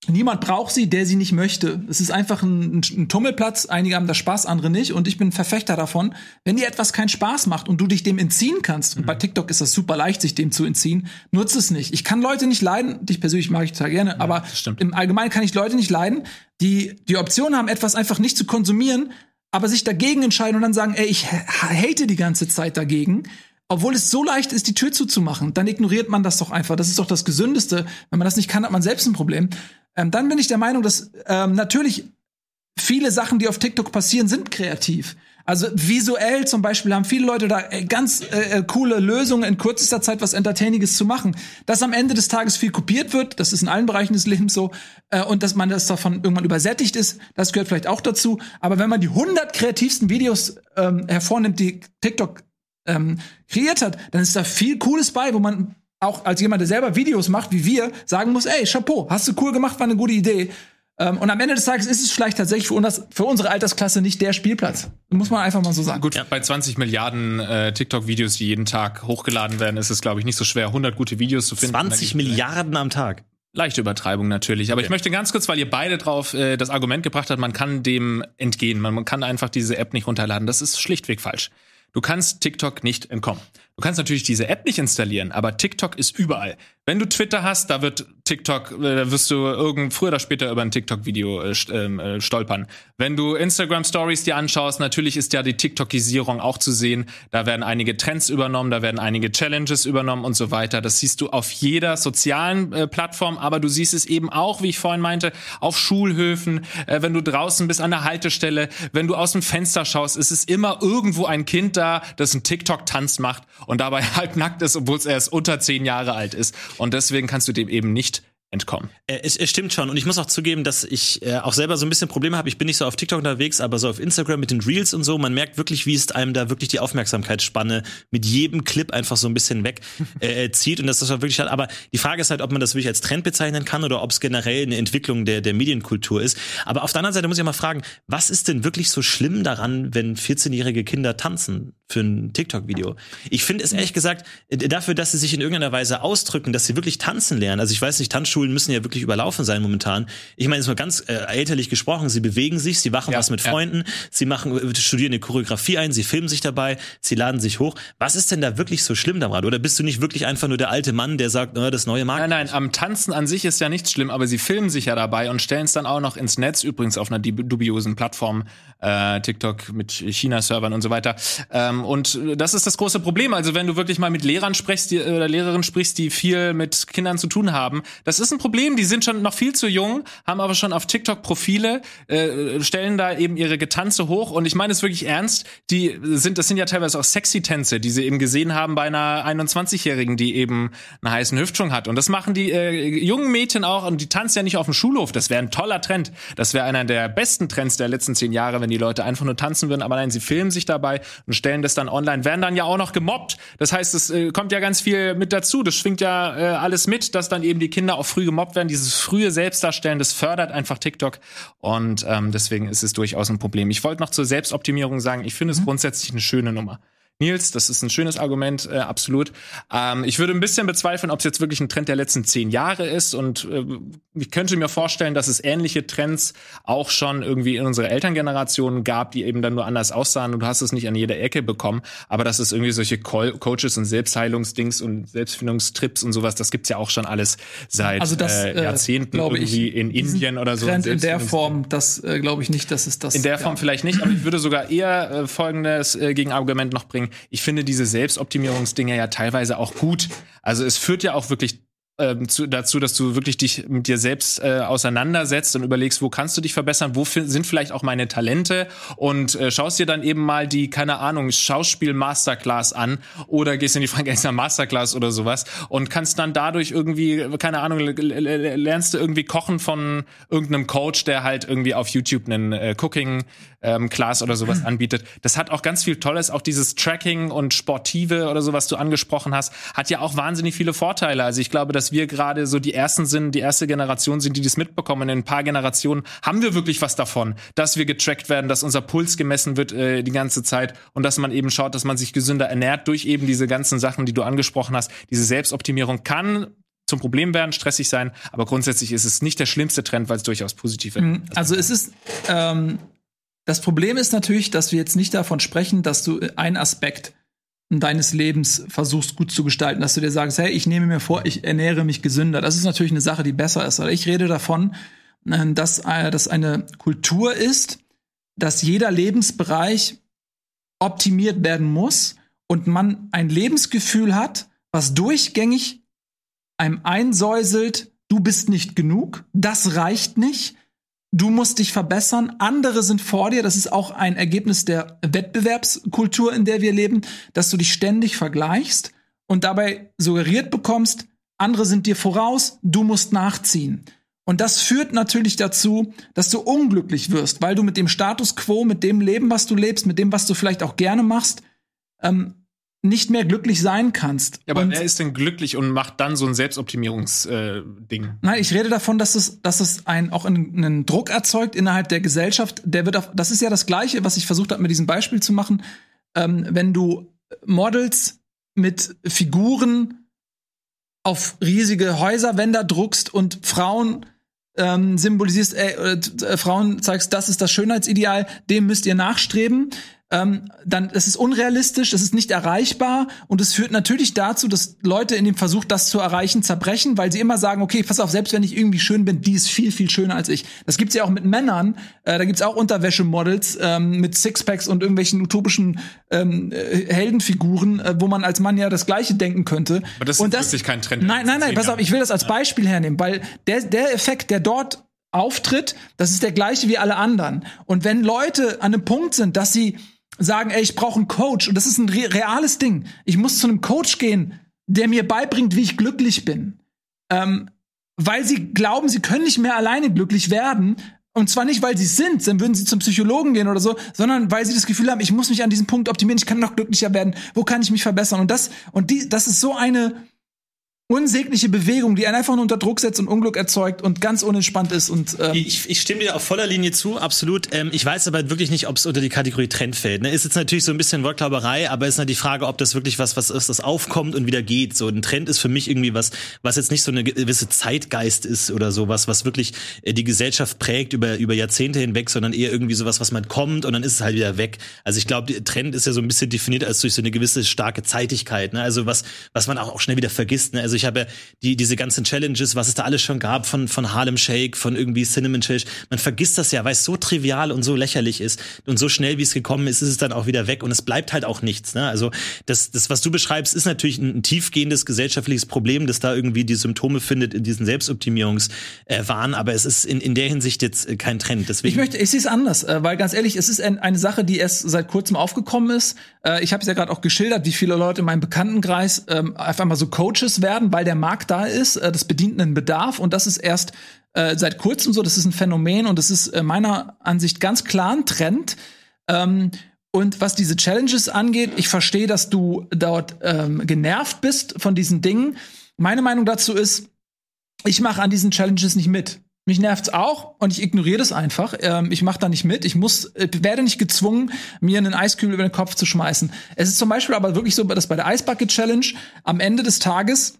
[SPEAKER 1] Niemand braucht sie, der sie nicht möchte. Es ist einfach ein, ein, Tummelplatz. Einige haben da Spaß, andere nicht. Und ich bin Verfechter davon. Wenn dir etwas keinen Spaß macht und du dich dem entziehen kannst, mhm. und bei mhm. TikTok ist das super leicht, sich dem zu entziehen, nutze es nicht. Ich kann Leute nicht leiden. Dich persönlich mag ich total gerne. Ja, aber im Allgemeinen kann ich Leute nicht leiden, die die Option haben, etwas einfach nicht zu konsumieren, aber sich dagegen entscheiden und dann sagen, ey, ich hate die ganze Zeit dagegen obwohl es so leicht ist, die Tür zuzumachen, dann ignoriert man das doch einfach. Das ist doch das Gesündeste. Wenn man das nicht kann, hat man selbst ein Problem. Ähm, dann bin ich der Meinung, dass ähm, natürlich viele Sachen, die auf TikTok passieren, sind kreativ. Also visuell zum Beispiel haben viele Leute da ey, ganz äh, äh, coole Lösungen in kürzester Zeit was Entertainiges zu machen. Dass am Ende des Tages viel kopiert wird, das ist in allen Bereichen des Lebens so, äh, und dass man das davon irgendwann übersättigt ist, das gehört vielleicht auch dazu. Aber wenn man die 100 kreativsten Videos ähm, hervornimmt, die TikTok ähm, kreiert hat, dann ist da viel Cooles bei, wo man auch als jemand, der selber Videos macht, wie wir, sagen muss, ey, Chapeau, hast du cool gemacht, war eine gute Idee. Ähm, und am Ende des Tages ist es vielleicht tatsächlich für, uns, für unsere Altersklasse nicht der Spielplatz. Muss man einfach mal so sagen.
[SPEAKER 4] Gut, ja. bei 20 Milliarden äh, TikTok-Videos, die jeden Tag hochgeladen werden, ist es, glaube ich, nicht so schwer, 100 gute Videos zu finden.
[SPEAKER 2] 20 Milliarden am Tag.
[SPEAKER 4] Leichte Übertreibung natürlich. Aber okay. ich möchte ganz kurz, weil ihr beide drauf äh, das Argument gebracht habt, man kann dem entgehen. Man, man kann einfach diese App nicht runterladen. Das ist schlichtweg falsch. Du kannst TikTok nicht entkommen. Du kannst natürlich diese App nicht installieren, aber TikTok ist überall. Wenn du Twitter hast, da wird TikTok, äh, da wirst du irgend früher oder später über ein TikTok-Video äh, ähm, äh, stolpern. Wenn du Instagram Stories dir anschaust, natürlich ist ja die TikTokisierung auch zu sehen. Da werden einige Trends übernommen, da werden einige Challenges übernommen und so weiter. Das siehst du auf jeder sozialen äh, Plattform, aber du siehst es eben auch, wie ich vorhin meinte, auf Schulhöfen, äh, wenn du draußen bist an der Haltestelle, wenn du aus dem Fenster schaust, ist es immer irgendwo ein Kind da, das einen TikTok-Tanz macht und dabei halt nackt ist, obwohl es erst unter zehn Jahre alt ist. Und deswegen kannst du dem eben nicht entkommen.
[SPEAKER 2] Äh, es, es stimmt schon. Und ich muss auch zugeben, dass ich äh, auch selber so ein bisschen Probleme habe. Ich bin nicht so auf TikTok unterwegs, aber so auf Instagram mit den Reels und so. Man merkt wirklich, wie es einem da wirklich die Aufmerksamkeitsspanne mit jedem Clip einfach so ein bisschen weg äh, äh zieht. Und das ist wirklich halt, aber die Frage ist halt, ob man das wirklich als Trend bezeichnen kann oder ob es generell eine Entwicklung der, der Medienkultur ist. Aber auf der anderen Seite muss ich mal fragen, was ist denn wirklich so schlimm daran, wenn 14-jährige Kinder tanzen für ein TikTok-Video? Ich finde es ehrlich gesagt, dafür, dass sie sich in irgendeiner Weise ausdrücken, dass sie wirklich tanzen lernen. Also ich weiß nicht, Tanzschulen Schulen müssen ja wirklich überlaufen sein momentan. Ich meine, es ist mal ganz äh, elterlich gesprochen, sie bewegen sich, sie machen ja, was mit ja. Freunden, sie machen, äh, studieren eine Choreografie ein, sie filmen sich dabei, sie laden sich hoch. Was ist denn da wirklich so schlimm daran? Oder bist du nicht wirklich einfach nur der alte Mann, der sagt, oh, das neue Markt?
[SPEAKER 4] Nein, nein, am Tanzen an sich ist ja nichts schlimm, aber sie filmen sich ja dabei und stellen es dann auch noch ins Netz, übrigens auf einer dubiosen Plattform, äh, TikTok mit China-Servern und so weiter. Ähm, und das ist das große Problem. Also wenn du wirklich mal mit Lehrern sprichst, die, oder Lehrerinnen sprichst, die viel mit Kindern zu tun haben, das ist ist ein Problem. Die sind schon noch viel zu jung, haben aber schon auf TikTok Profile, äh, stellen da eben ihre Getanze hoch. Und ich meine es wirklich ernst. Die sind, das sind ja teilweise auch sexy Tänze, die sie eben gesehen haben bei einer 21-Jährigen, die eben einen heißen Hüftschwung hat. Und das machen die äh, jungen Mädchen auch. Und die tanzen ja nicht auf dem Schulhof. Das wäre ein toller Trend. Das wäre einer der besten Trends der letzten zehn Jahre, wenn die Leute einfach nur tanzen würden. Aber nein, sie filmen sich dabei und stellen das dann online, werden dann ja auch noch gemobbt. Das heißt, es äh, kommt ja ganz viel mit dazu. Das schwingt ja äh, alles mit, dass dann eben die Kinder auch früh gemobbt werden. Dieses frühe Selbstdarstellen, das fördert einfach TikTok und ähm, deswegen ist es durchaus ein Problem. Ich wollte noch zur Selbstoptimierung sagen, ich finde es mhm. grundsätzlich eine schöne Nummer. Nils, das ist ein schönes Argument, äh, absolut. Ähm, ich würde ein bisschen bezweifeln, ob es jetzt wirklich ein Trend der letzten zehn Jahre ist. Und äh, ich könnte mir vorstellen, dass es ähnliche Trends auch schon irgendwie in unserer Elterngeneration gab, die eben dann nur anders aussahen und du hast es nicht an jeder Ecke bekommen. Aber dass es irgendwie solche Co Coaches und Selbstheilungsdings und Selbstfindungstrips und sowas, das gibt's ja auch schon alles seit
[SPEAKER 1] also das,
[SPEAKER 4] äh, Jahrzehnten irgendwie in Indien oder so.
[SPEAKER 1] Trend in der Form, das äh, glaube ich nicht, dass es das.
[SPEAKER 4] In der Form ja. vielleicht nicht, aber ich würde sogar eher äh, folgendes äh, Gegenargument noch bringen ich finde diese Selbstoptimierungsdinge ja teilweise auch gut. Also es führt ja auch wirklich ähm, zu, dazu, dass du wirklich dich mit dir selbst äh, auseinandersetzt und überlegst, wo kannst du dich verbessern, wo sind vielleicht auch meine Talente und äh, schaust dir dann eben mal die, keine Ahnung, Schauspiel-Masterclass an oder gehst in die Frank Elsner Masterclass oder sowas und kannst dann dadurch irgendwie, keine Ahnung, lernst du irgendwie kochen von irgendeinem Coach, der halt irgendwie auf YouTube einen äh, Cooking ähm, Class oder sowas anbietet. Das hat auch ganz viel Tolles, auch dieses Tracking und Sportive oder so, was du angesprochen hast, hat ja auch wahnsinnig viele Vorteile. Also ich glaube, dass wir gerade so die ersten sind, die erste Generation sind, die das mitbekommen. In ein paar Generationen haben wir wirklich was davon, dass wir getrackt werden, dass unser Puls gemessen wird äh, die ganze Zeit und dass man eben schaut, dass man sich gesünder ernährt durch eben diese ganzen Sachen, die du angesprochen hast. Diese Selbstoptimierung kann zum Problem werden, stressig sein, aber grundsätzlich ist es nicht der schlimmste Trend, weil es durchaus positiv ist.
[SPEAKER 1] Mhm. Also es ist ähm, das Problem ist natürlich, dass wir jetzt nicht davon sprechen, dass du einen Aspekt deines Lebens versuchst gut zu gestalten, dass du dir sagst, hey, ich nehme mir vor, ich ernähre mich gesünder. Das ist natürlich eine Sache, die besser ist. Aber ich rede davon, äh, dass äh, das eine Kultur ist, dass jeder Lebensbereich optimiert werden muss und man ein Lebensgefühl hat, was durchgängig einem einsäuselt, du bist nicht genug, das reicht nicht, du musst dich verbessern, andere sind vor dir, das ist auch ein Ergebnis der Wettbewerbskultur, in der wir leben, dass du dich ständig vergleichst und dabei suggeriert bekommst, andere sind dir voraus, du musst nachziehen. Und das führt natürlich dazu, dass du unglücklich wirst, weil du mit dem Status quo, mit dem Leben, was du lebst, mit dem, was du vielleicht auch gerne machst, ähm, nicht mehr glücklich sein kannst.
[SPEAKER 4] Ja, aber
[SPEAKER 1] und
[SPEAKER 4] wer ist denn glücklich und macht dann so ein Selbstoptimierungsding? Äh,
[SPEAKER 1] Nein, ich rede davon, dass es, dass es ein, auch einen, Druck erzeugt innerhalb der Gesellschaft. Der wird auf, das ist ja das Gleiche, was ich versucht habe, mit diesem Beispiel zu machen. Ähm, wenn du Models mit Figuren auf riesige Häuserwände druckst und Frauen ähm, symbolisierst, äh, äh, Frauen zeigst, das ist das Schönheitsideal, dem müsst ihr nachstreben ähm, dann es ist unrealistisch, es ist nicht erreichbar und es führt natürlich dazu, dass Leute in dem Versuch, das zu erreichen, zerbrechen, weil sie immer sagen, okay, pass auf, selbst wenn ich irgendwie schön bin, die ist viel, viel schöner als ich. Das gibt's ja auch mit Männern, äh, da gibt's auch Unterwäschemodels ähm, mit Sixpacks und irgendwelchen utopischen ähm, äh, Heldenfiguren, äh, wo man als Mann ja das Gleiche denken könnte.
[SPEAKER 4] Aber das
[SPEAKER 1] und
[SPEAKER 4] ist wirklich kein Trend.
[SPEAKER 1] Nein, nein, nein, pass auf, ich will das als Beispiel hernehmen, weil der, der Effekt, der dort auftritt, das ist der gleiche wie alle anderen. Und wenn Leute an einem Punkt sind, dass sie sagen, ey, ich brauche einen Coach und das ist ein re reales Ding. Ich muss zu einem Coach gehen, der mir beibringt, wie ich glücklich bin. Ähm, weil sie glauben, sie können nicht mehr alleine glücklich werden. Und zwar nicht, weil sie sind, dann würden sie zum Psychologen gehen oder so, sondern weil sie das Gefühl haben, ich muss mich an diesem Punkt optimieren, ich kann noch glücklicher werden. Wo kann ich mich verbessern? Und das, und die, das ist so eine unsägliche Bewegung, die einen einfach nur unter Druck setzt und Unglück erzeugt und ganz unentspannt ist. Und ähm,
[SPEAKER 2] Ich, ich stimme dir auf voller Linie zu, absolut. Ähm, ich weiß aber wirklich nicht, ob es unter die Kategorie Trend fällt. Ne? Ist jetzt natürlich so ein bisschen Wortklauberei, aber ist halt die Frage, ob das wirklich was, was ist, das aufkommt und wieder geht. So ein Trend ist für mich irgendwie was, was jetzt nicht so eine gewisse Zeitgeist ist oder sowas, was wirklich äh, die Gesellschaft prägt über, über Jahrzehnte hinweg, sondern eher irgendwie sowas, was man kommt und dann ist es halt wieder weg. Also ich glaube, Trend ist ja so ein bisschen definiert als durch so eine gewisse starke Zeitigkeit. Ne? Also was, was man auch, auch schnell wieder vergisst. Ne? Also ich habe die, diese ganzen Challenges, was es da alles schon gab, von, von Harlem Shake, von irgendwie Cinnamon Shake. Man vergisst das ja, weil es so trivial und so lächerlich ist. Und so schnell, wie es gekommen ist, ist es dann auch wieder weg und es bleibt halt auch nichts. Ne? Also das, das, was du beschreibst, ist natürlich ein, ein tiefgehendes gesellschaftliches Problem, das da irgendwie die Symptome findet in diesen Selbstoptimierungswahn, aber es ist in, in der Hinsicht jetzt kein Trend. Deswegen
[SPEAKER 1] Ich möchte, ich sehe es anders, äh, weil ganz ehrlich, es ist ein, eine Sache, die erst seit kurzem aufgekommen ist. Äh, ich habe es ja gerade auch geschildert, wie viele Leute in meinem Bekanntenkreis ähm, einfach mal so Coaches werden, weil der Markt da ist. Äh, das bedient einen Bedarf und das ist erst äh, seit kurzem so. Das ist ein Phänomen und das ist äh, meiner Ansicht ganz klar ein Trend. Ähm, und was diese Challenges angeht, ich verstehe, dass du dort ähm, genervt bist von diesen Dingen. Meine Meinung dazu ist, ich mache an diesen Challenges nicht mit. Mich nervt's auch und ich ignoriere das einfach. Ähm, ich mache da nicht mit. Ich muss, äh, werde nicht gezwungen, mir einen Eiskübel über den Kopf zu schmeißen. Es ist zum Beispiel aber wirklich so, dass bei der Ice Bucket Challenge am Ende des Tages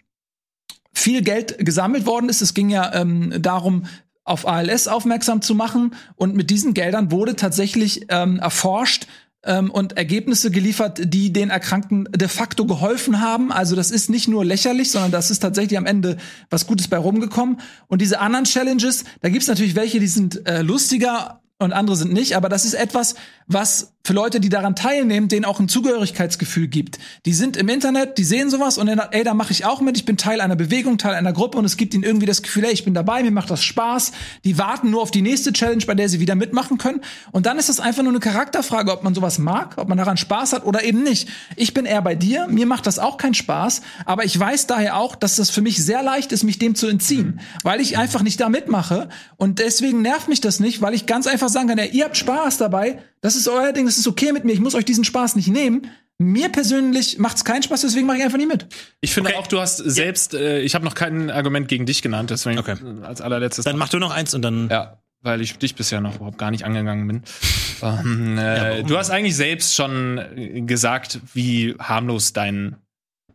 [SPEAKER 1] viel Geld gesammelt worden ist. Es ging ja ähm, darum, auf ALS aufmerksam zu machen. Und mit diesen Geldern wurde tatsächlich ähm, erforscht ähm, und Ergebnisse geliefert, die den Erkrankten de facto geholfen haben. Also das ist nicht nur lächerlich, sondern das ist tatsächlich am Ende was Gutes bei rumgekommen. Und diese anderen Challenges, da gibt's natürlich welche, die sind äh, lustiger und andere sind nicht. Aber das ist etwas, was für Leute, die daran teilnehmen, denen auch ein Zugehörigkeitsgefühl gibt. Die sind im Internet, die sehen sowas und dann, ey, da mache ich auch mit, ich bin Teil einer Bewegung, Teil einer Gruppe und es gibt ihnen irgendwie das Gefühl, ey, ich bin dabei, mir macht das Spaß. Die warten nur auf die nächste Challenge, bei der sie wieder mitmachen können. Und dann ist das einfach nur eine Charakterfrage, ob man sowas mag, ob man daran Spaß hat oder eben nicht. Ich bin eher bei dir, mir macht das auch keinen Spaß, aber ich weiß daher auch, dass das für mich sehr leicht ist, mich dem zu entziehen, weil ich einfach nicht da mitmache und deswegen nervt mich das nicht, weil ich ganz einfach sagen kann, ja, ihr habt Spaß dabei, das ist euer Ding, ist okay mit mir, ich muss euch diesen Spaß nicht nehmen. Mir persönlich macht's keinen Spaß, deswegen mache ich einfach nie mit.
[SPEAKER 4] Ich finde
[SPEAKER 2] Okay.
[SPEAKER 4] auch, du hast selbst, äh, ich habe noch kein Argument gegen dich genannt, deswegen
[SPEAKER 2] Okay.
[SPEAKER 4] äh, als allerletztes.
[SPEAKER 2] Dann mach du noch eins und dann.
[SPEAKER 4] ja, weil ich dich bisher noch überhaupt gar nicht angegangen bin. ähm, äh, du hast eigentlich selbst schon äh, gesagt, wie harmlos dein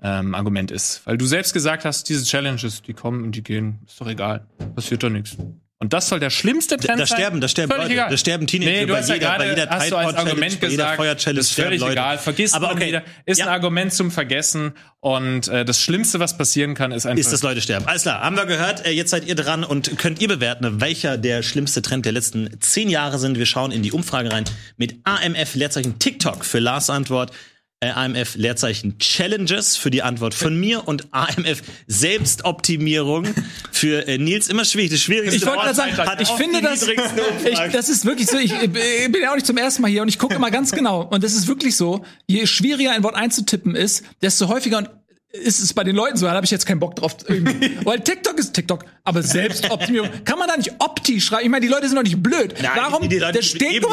[SPEAKER 4] ähm, Argument ist. Weil du selbst gesagt hast, diese Challenges, die kommen und die gehen, ist doch egal. Passiert doch nichts. Und das soll der schlimmste Trend
[SPEAKER 2] Da
[SPEAKER 4] sein?
[SPEAKER 2] sterben, da sterben
[SPEAKER 4] Völlig
[SPEAKER 2] Leute,
[SPEAKER 4] egal.
[SPEAKER 2] da sterben Teenager
[SPEAKER 4] Nee, du
[SPEAKER 2] bei
[SPEAKER 4] hast ja
[SPEAKER 2] jeder- bei jeder
[SPEAKER 4] hast du als Argument
[SPEAKER 2] bei jeder
[SPEAKER 4] gesagt, ist völlig
[SPEAKER 2] Leute.
[SPEAKER 4] egal, vergisst
[SPEAKER 2] Aber okay.
[SPEAKER 4] wieder, ist
[SPEAKER 2] Ja.
[SPEAKER 4] ein Argument zum Vergessen und äh, das Schlimmste, was passieren kann, ist einfach
[SPEAKER 2] ist, dass Leute sterben. Alles klar, haben wir gehört. Äh, Jetzt seid ihr dran und könnt ihr bewerten, welcher der schlimmste Trend der letzten zehn Jahre sind. Wir schauen in die Umfrage rein mit AMF Leerzeichen TikTok für Lars Antwort. Äh, AMF Leerzeichen Challenges für die Antwort von mir und AMF Selbstoptimierung für äh, Nils. Immer schwierig, das Schwierigste.
[SPEAKER 1] Ich wollte gerade sagen, ich finde das, ich, das ist wirklich so, ich, ich bin ja auch nicht zum ersten Mal hier und ich gucke immer ganz genau. Und das ist wirklich so, je schwieriger ein Wort einzutippen ist, desto häufiger und ist es bei den Leuten so, da habe ich jetzt keinen Bock drauf. Weil TikTok ist TikTok, aber Selbstoptimierung. Kann man da nicht Opti schreiben? Ich meine, die Leute sind doch nicht blöd.
[SPEAKER 2] Nein,
[SPEAKER 1] Warum?
[SPEAKER 2] die Leute-
[SPEAKER 1] da steht,
[SPEAKER 2] eben,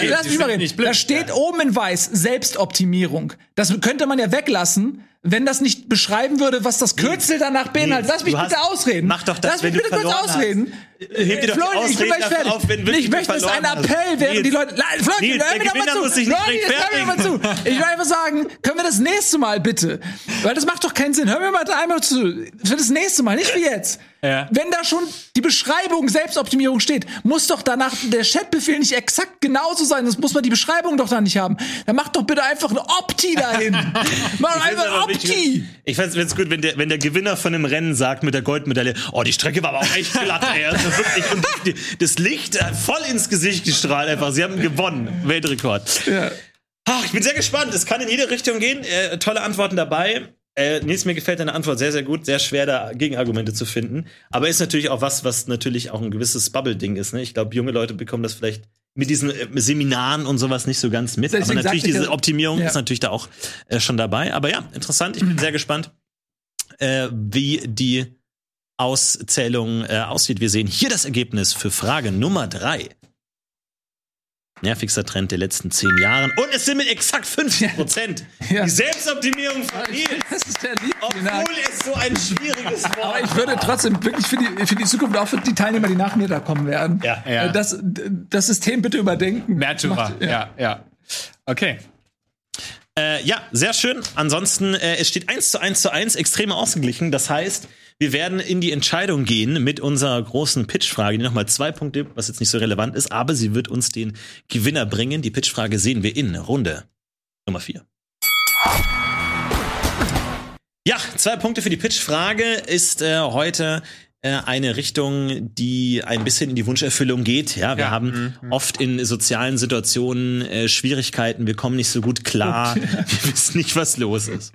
[SPEAKER 2] die
[SPEAKER 1] Lass
[SPEAKER 4] die
[SPEAKER 1] mich mal reden. da steht oben in weiß Selbstoptimierung. Das könnte man ja weglassen, wenn das nicht beschreiben würde, was das Kürzel danach beinhaltet. Lass mich
[SPEAKER 2] du
[SPEAKER 1] bitte
[SPEAKER 2] hast-
[SPEAKER 1] ausreden.
[SPEAKER 2] mach doch das,
[SPEAKER 1] Lass mich
[SPEAKER 2] wenn du
[SPEAKER 1] bitte kurz
[SPEAKER 2] hast.
[SPEAKER 1] ausreden.
[SPEAKER 2] Heb dir doch die
[SPEAKER 1] Florian, ich bin gleich fertig.
[SPEAKER 2] auf, wenn
[SPEAKER 1] ich möchte, ist ein
[SPEAKER 2] hast.
[SPEAKER 1] Appell, während
[SPEAKER 2] Nils.
[SPEAKER 1] die Leute. Florian, hör mir doch mal zu. Florian, hör mir mal zu. Ich will einfach sagen, können wir das nächste Mal bitte? Weil das macht doch keinen Sinn. Hör mir mal einmal zu. Für das nächste Mal, nicht wie jetzt.
[SPEAKER 4] Ja.
[SPEAKER 1] Wenn da schon die Beschreibung Selbstoptimierung steht, muss doch danach der Chatbefehl nicht exakt genauso sein. Das muss man die Beschreibung doch da nicht haben. Dann mach doch bitte einfach ein Opti dahin. Mach einfach
[SPEAKER 2] wichtig-
[SPEAKER 1] Opti.
[SPEAKER 2] Ich find's find's gut, wenn der, wenn der Gewinner von einem Rennen sagt mit der Goldmedaille, oh, die Strecke war aber auch echt glatt, ey. Also wirklich, und die, das Licht hat voll ins Gesicht gestrahlt einfach. Sie haben gewonnen. Weltrekord.
[SPEAKER 1] Ja.
[SPEAKER 2] Ach, ich bin sehr gespannt. Es kann in jede Richtung gehen. Äh, tolle Antworten dabei. Äh, Nils, mir gefällt deine Antwort sehr, sehr gut. Sehr schwer, da Gegenargumente zu finden. Aber ist natürlich auch was, was natürlich auch ein gewisses Bubble-Ding ist. Ne? Ich glaube, junge Leute bekommen das vielleicht mit diesen äh, Seminaren und sowas nicht so ganz mit.
[SPEAKER 1] Deswegen
[SPEAKER 2] Aber natürlich diese Optimierung
[SPEAKER 1] Ja.
[SPEAKER 2] ist natürlich da auch äh, schon dabei. Aber ja, interessant. Ich bin sehr gespannt, äh, wie die Auszählung äh, aussieht. Wir sehen hier das Ergebnis für Frage Nummer drei. Nervigster Trend der letzten zehn Jahren. Und es sind mit exakt 50 Prozent.
[SPEAKER 1] Ja.
[SPEAKER 2] Die Selbstoptimierung von Nils.
[SPEAKER 1] Das ist der lieb.
[SPEAKER 2] Obwohl es so ein schwieriges Wort
[SPEAKER 1] Aber ich würde trotzdem wirklich für die, für die Zukunft, auch für die Teilnehmer, die nach mir da kommen werden,
[SPEAKER 2] Ja.
[SPEAKER 4] Ja.
[SPEAKER 1] äh, das, das System bitte überdenken.
[SPEAKER 4] Märtyrer.
[SPEAKER 1] Macht-
[SPEAKER 4] ja, ja. Okay.
[SPEAKER 2] Äh, ja, sehr schön. Ansonsten, äh, es steht 1 zu 1 zu 1, extrem ausgeglichen. Das heißt, wir werden in die Entscheidung gehen mit unserer großen Pitchfrage, die nochmal zwei Punkte, was jetzt nicht so relevant ist, aber sie wird uns den Gewinner bringen. Die Pitchfrage sehen wir in Runde Nummer 4. Ja, zwei Punkte für die Pitchfrage ist äh, heute äh, eine Richtung, die ein bisschen in die Wunscherfüllung geht. Ja, wir
[SPEAKER 4] Ja.
[SPEAKER 2] haben oft in sozialen Situationen äh, Schwierigkeiten, wir kommen nicht so gut klar, wir wissen nicht, was los ist.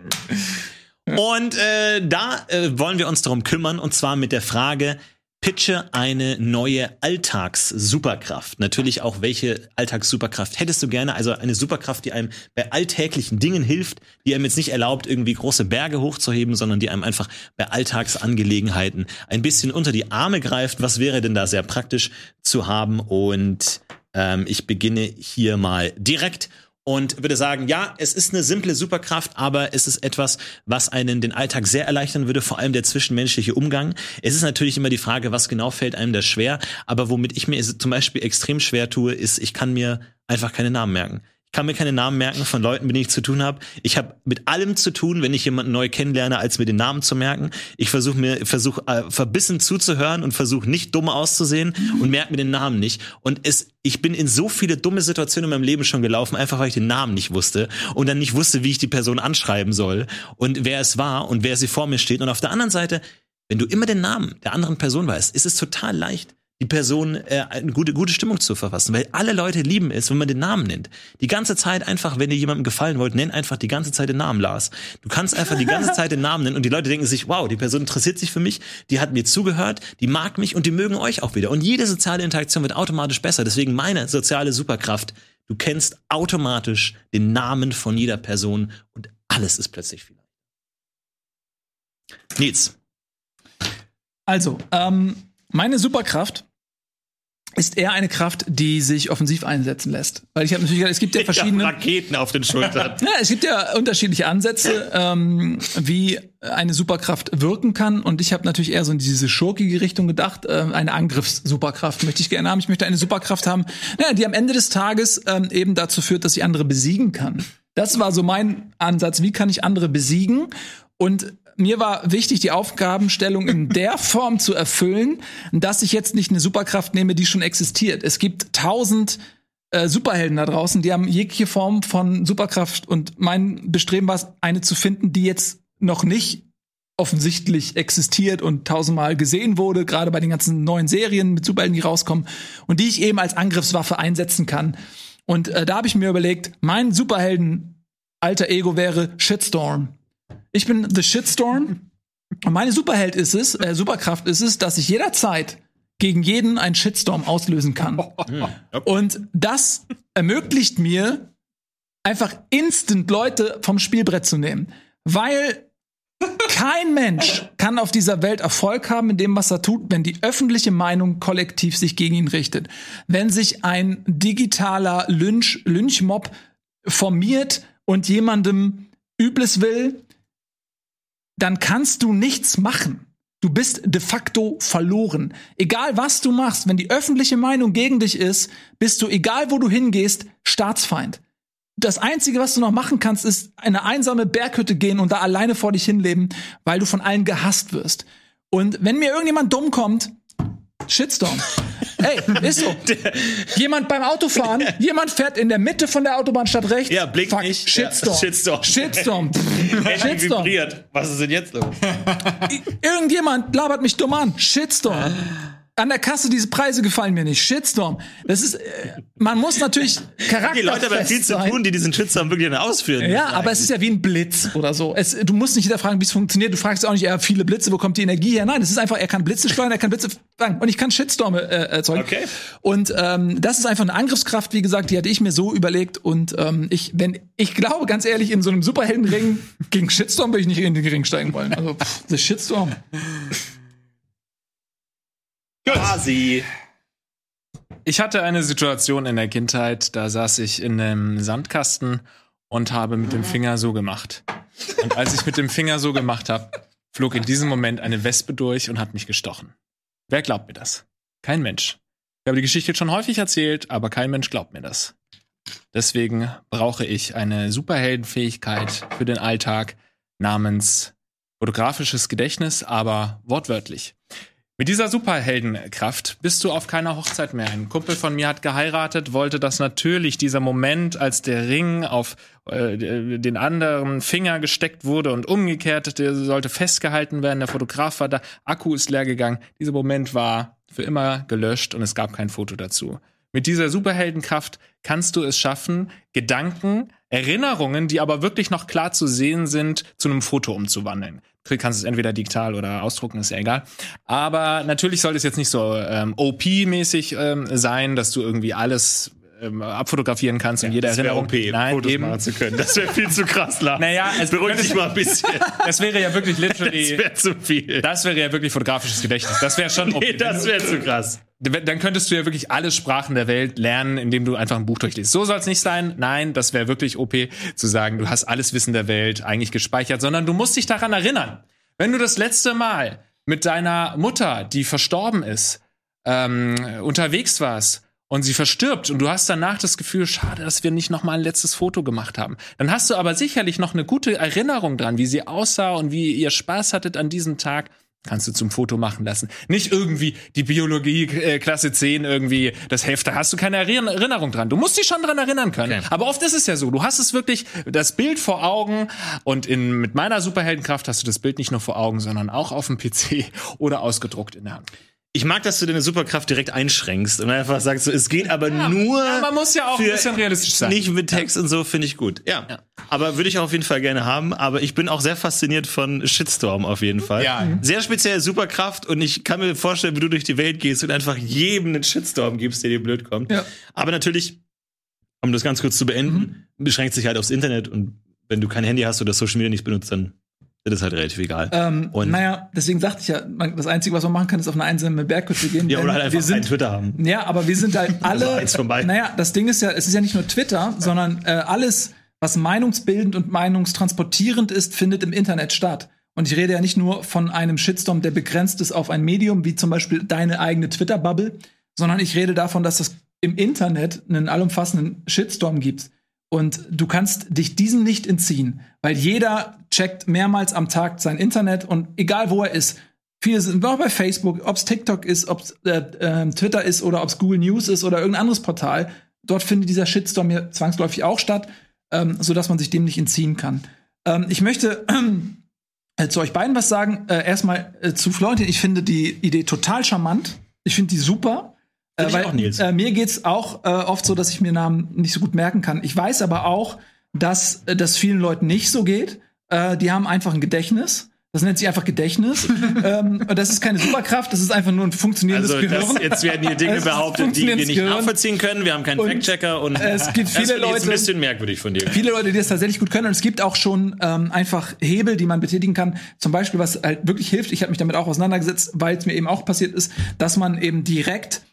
[SPEAKER 2] Und äh, da äh, wollen wir uns darum kümmern, und zwar mit der Frage, pitche eine neue Alltagssuperkraft. Natürlich auch, welche Alltagssuperkraft hättest du gerne? Also eine Superkraft, die einem bei alltäglichen Dingen hilft, die einem jetzt nicht erlaubt, irgendwie große Berge hochzuheben, sondern die einem einfach bei Alltagsangelegenheiten ein bisschen unter die Arme greift. Was wäre denn da sehr praktisch zu haben? Und ähm, ich beginne hier mal direkt und würde sagen, ja, es ist eine simple Superkraft, aber es ist etwas, was einen den Alltag sehr erleichtern würde, vor allem der zwischenmenschliche Umgang. Es ist natürlich immer die Frage, was genau fällt einem da schwer, aber womit ich mir zum Beispiel extrem schwer tue, ist, ich kann mir einfach keine Namen merken. Ich kann mir keine Namen merken von Leuten, mit denen ich zu tun habe. Ich habe mit allem zu tun, wenn ich jemanden neu kennenlerne, als mir den Namen zu merken. Ich versuche mir versuche äh, verbissen zuzuhören und versuche nicht dumm auszusehen und merke mir den Namen nicht. Und es ich bin in so viele dumme Situationen in meinem Leben schon gelaufen, einfach weil ich den Namen nicht wusste und dann nicht wusste, wie ich die Person anschreiben soll und wer es war und wer sie vor mir steht. Und auf der anderen Seite, wenn du immer den Namen der anderen Person weißt, ist es total leicht, die Person äh, eine gute, gute Stimmung zu verfassen, weil alle Leute lieben es, wenn man den Namen nennt. Die ganze Zeit einfach, wenn ihr jemandem gefallen wollt, nenn einfach die ganze Zeit den Namen Lars. Du kannst einfach die ganze Zeit den Namen nennen und die Leute denken sich, wow, die Person interessiert sich für mich, die hat mir zugehört, die mag mich und die mögen euch auch wieder. Und jede soziale Interaktion wird automatisch besser. Deswegen meine soziale Superkraft, du kennst automatisch den Namen von jeder Person und alles ist plötzlich viel. Nils.
[SPEAKER 1] Also, ähm, meine Superkraft ist eher eine Kraft, die sich offensiv einsetzen lässt. Weil ich habe natürlich, es gibt ja
[SPEAKER 2] Ich
[SPEAKER 1] verschiedene.
[SPEAKER 2] Raketen auf den Schultern.
[SPEAKER 1] Ja, es gibt ja unterschiedliche Ansätze, ähm, wie eine Superkraft wirken kann. Und ich habe natürlich eher so in diese schurkige Richtung gedacht. Äh, eine Angriffssuperkraft möchte ich gerne haben. Ich möchte eine Superkraft haben, naja, die am Ende des Tages ähm, eben dazu führt, dass ich andere besiegen kann. Das war so mein Ansatz. Wie kann ich andere besiegen? Und mir war wichtig, die Aufgabenstellung in der Form zu erfüllen, dass ich jetzt nicht eine Superkraft nehme, die schon existiert. Es gibt tausend äh, Superhelden da draußen, die haben jegliche Form von Superkraft und mein Bestreben war es, eine zu finden, die jetzt noch nicht offensichtlich existiert und tausendmal gesehen wurde, gerade bei den ganzen neuen Serien mit Superhelden, die rauskommen und die ich eben als Angriffswaffe einsetzen kann. Und äh, da habe ich mir überlegt, mein Superhelden alter Ego wäre Shitstorm. Ich bin The Shitstorm und meine Superheld ist es, äh, Superkraft ist es, dass ich jederzeit gegen jeden einen Shitstorm auslösen kann. Und das ermöglicht mir, einfach instant Leute vom Spielbrett zu nehmen. Weil kein Mensch kann auf dieser Welt Erfolg haben in dem, was er tut, wenn die öffentliche Meinung kollektiv sich gegen ihn richtet. Wenn sich ein digitaler Lynch, Lynchmob formiert und jemandem Übles will, dann kannst du nichts machen. Du bist de facto verloren. Egal was du machst, wenn die öffentliche Meinung gegen dich ist, bist du, egal wo du hingehst, Staatsfeind. Das Einzige, was du noch machen kannst, ist eine einsame Berghütte gehen und da alleine vor dich hinleben, weil du von allen gehasst wirst. Und wenn mir irgendjemand dumm kommt, Shitstorm. Ey, ist so. Jemand beim Autofahren, jemand fährt in der Mitte von der Autobahn statt rechts.
[SPEAKER 2] Ja, blinkt
[SPEAKER 1] Fuck,
[SPEAKER 2] nicht.
[SPEAKER 1] Shitstorm.
[SPEAKER 2] Ja, Shitstorm.
[SPEAKER 1] Shitstorm. Shitstorm.
[SPEAKER 2] vibriert. Was ist denn jetzt los?
[SPEAKER 1] Irgendjemand labert mich dumm an. Shitstorm. An der Kasse, diese Preise gefallen mir nicht. Shitstorm. Das ist, äh, man muss natürlich Charakter
[SPEAKER 2] Die Leute haben viel zu tun, die diesen Shitstorm wirklich ausführen.
[SPEAKER 1] Ja, aber es ist ja wie ein Blitz oder so. Es, du musst nicht hinterfragen, wie es funktioniert. Du fragst auch nicht, er hat viele Blitze, wo kommt die Energie her? Nein, es ist einfach, er kann Blitze steuern, er kann Blitze fangen. Und ich kann Shitstorme äh, erzeugen.
[SPEAKER 2] Okay.
[SPEAKER 1] Und ähm, das ist einfach eine Angriffskraft, wie gesagt, die hatte ich mir so überlegt. Und ähm, ich, wenn, ich glaube, ganz ehrlich, in so einem Superheldenring gegen Shitstorm würde ich nicht in den Ring steigen wollen. Also, pff, the Shitstorm.
[SPEAKER 2] Quasi.
[SPEAKER 4] Ich hatte eine Situation in der Kindheit, da saß ich in einem Sandkasten und habe mit dem Finger so gemacht. Und als ich mit dem Finger so gemacht habe, flog in diesem Moment eine Wespe durch und hat mich gestochen. Wer glaubt mir das? Kein Mensch. Ich habe die Geschichte schon häufig erzählt, aber kein Mensch glaubt mir das. Deswegen brauche ich eine Superheldenfähigkeit für den Alltag namens fotografisches Gedächtnis, aber wortwörtlich. Mit dieser Superheldenkraft bist du auf keiner Hochzeit mehr. Ein Kumpel von mir hat geheiratet, wollte das natürlich, dieser Moment, als der Ring auf äh, den anderen Finger gesteckt wurde und umgekehrt, der sollte festgehalten werden, der Fotograf war da, Akku ist leer gegangen. Dieser Moment war für immer gelöscht und es gab kein Foto dazu. Mit dieser Superheldenkraft kannst du es schaffen, Gedanken, Erinnerungen, die aber wirklich noch klar zu sehen sind, zu einem Foto umzuwandeln. Du kannst es entweder digital oder ausdrucken, ist ja egal. Aber natürlich sollte es jetzt nicht so ähm, OP-mäßig ähm, sein, dass du irgendwie alles ähm, abfotografieren kannst und jede
[SPEAKER 2] Das wäre
[SPEAKER 4] Erinnerung.
[SPEAKER 2] OP,
[SPEAKER 4] Nein,
[SPEAKER 2] Fotos
[SPEAKER 4] eben.
[SPEAKER 2] machen zu können. Das wäre viel zu krass, Lars.
[SPEAKER 4] Naja, es
[SPEAKER 2] Beruhig dich mal ein bisschen.
[SPEAKER 4] Das wäre ja wirklich
[SPEAKER 2] Das
[SPEAKER 4] literally.
[SPEAKER 2] wäre zu viel.
[SPEAKER 4] Das wäre ja wirklich fotografisches Gedächtnis. Das wäre schon.
[SPEAKER 2] Nee, das wäre zu krass.
[SPEAKER 4] dann könntest du ja wirklich alle Sprachen der Welt lernen, indem du einfach ein Buch durchliest. So soll es nicht sein. Nein, das wäre wirklich OP zu sagen, du hast alles Wissen der Welt eigentlich gespeichert, sondern du musst dich daran erinnern. Wenn du das letzte Mal mit deiner Mutter, die verstorben ist, ähm, unterwegs warst und sie verstirbt und du hast danach das Gefühl, schade, dass wir nicht noch mal ein letztes Foto gemacht haben. Dann hast du aber sicherlich noch eine gute Erinnerung dran, wie sie aussah und wie ihr Spaß hattet an diesem Tag. Kannst du zum Foto machen lassen. Nicht irgendwie die Biologie äh, Klasse 10 irgendwie das Heft, da hast du keine Erinner- Erinnerung dran. Du musst dich schon dran erinnern können.
[SPEAKER 2] Okay.
[SPEAKER 4] Aber oft ist es ja so, du hast es wirklich das Bild vor Augen und in mit meiner Superheldenkraft hast du das Bild nicht nur vor Augen, sondern auch auf dem PC oder ausgedruckt in der Hand.
[SPEAKER 2] Ich mag, dass du deine Superkraft direkt einschränkst und einfach sagst, so, es geht aber nur.
[SPEAKER 4] Ja, man muss ja auch ein bisschen realistisch sein.
[SPEAKER 2] Nicht mit Text und so, finde ich gut. Ja. Aber würde ich auch auf jeden Fall gerne haben. Aber ich bin auch sehr fasziniert von Shitstorm auf jeden Fall.
[SPEAKER 4] Ja. Mhm.
[SPEAKER 2] Sehr speziell Superkraft und ich kann mir vorstellen, wie du durch die Welt gehst und einfach jedem einen Shitstorm gibst, der dir blöd kommt.
[SPEAKER 1] Ja.
[SPEAKER 2] Aber natürlich, um das ganz kurz zu beenden, beschränkt sich halt aufs Internet und wenn du kein Handy hast oder Social Media nicht benutzt, dann Das ist halt relativ egal.
[SPEAKER 1] Ähm,
[SPEAKER 2] Und-
[SPEAKER 1] naja, deswegen sagte ich ja, man, das Einzige, was man machen kann, ist auf eine einsame Berghütte gehen.
[SPEAKER 2] ja, oder halt einfach
[SPEAKER 1] wir sind,
[SPEAKER 2] Twitter haben.
[SPEAKER 1] Ja, aber wir sind halt alle.
[SPEAKER 2] Also von beiden.
[SPEAKER 1] Naja, das Ding ist ja, es ist ja nicht nur Twitter, sondern äh, alles, was meinungsbildend und meinungstransportierend ist, findet im Internet statt. Und ich rede ja nicht nur von einem Shitstorm, der begrenzt ist auf ein Medium, wie zum Beispiel deine eigene Twitter-Bubble, sondern ich rede davon, dass es im Internet einen allumfassenden Shitstorm gibt. Und du kannst dich diesem nicht entziehen, weil jeder checkt mehrmals am Tag sein Internet und egal wo er ist. Viele sind auch bei Facebook, ob es TikTok ist, ob es äh, äh, Twitter ist oder ob es Google News ist oder irgendein anderes Portal. Dort findet dieser Shitstorm ja zwangsläufig auch statt, ähm, sodass man sich dem nicht entziehen kann. Ähm, ich möchte äh, zu euch beiden was sagen. Äh, erstmal äh, zu Florentin. Ich finde die Idee total charmant. Ich finde die super. Äh,
[SPEAKER 2] Finde ich auch, Nils.
[SPEAKER 1] Äh, mir geht's auch äh, oft so, dass ich mir Namen nicht so gut merken kann. Ich weiß aber auch, dass äh, das vielen Leuten nicht so geht. Äh, die haben einfach ein Gedächtnis. Das nennt sich einfach Gedächtnis. ähm, und das ist keine Superkraft, das ist einfach nur ein funktionierendes
[SPEAKER 2] Also
[SPEAKER 1] Gehirn.
[SPEAKER 2] das, jetzt werden hier Dinge
[SPEAKER 1] ist
[SPEAKER 2] behauptet, die wir nicht
[SPEAKER 1] Gehirn.
[SPEAKER 2] nachvollziehen können. Wir haben keinen Fact-Checker und
[SPEAKER 1] es gibt
[SPEAKER 2] das
[SPEAKER 1] viele
[SPEAKER 2] jetzt
[SPEAKER 1] Leute-
[SPEAKER 2] ein bisschen merkwürdig von dir.
[SPEAKER 1] viele Leute, die das tatsächlich gut können. Und es gibt auch schon ähm, einfach Hebel, die man betätigen kann. Zum Beispiel, was halt wirklich hilft, ich habe mich damit auch auseinandergesetzt, weil es mir eben auch passiert ist, dass man eben direkt,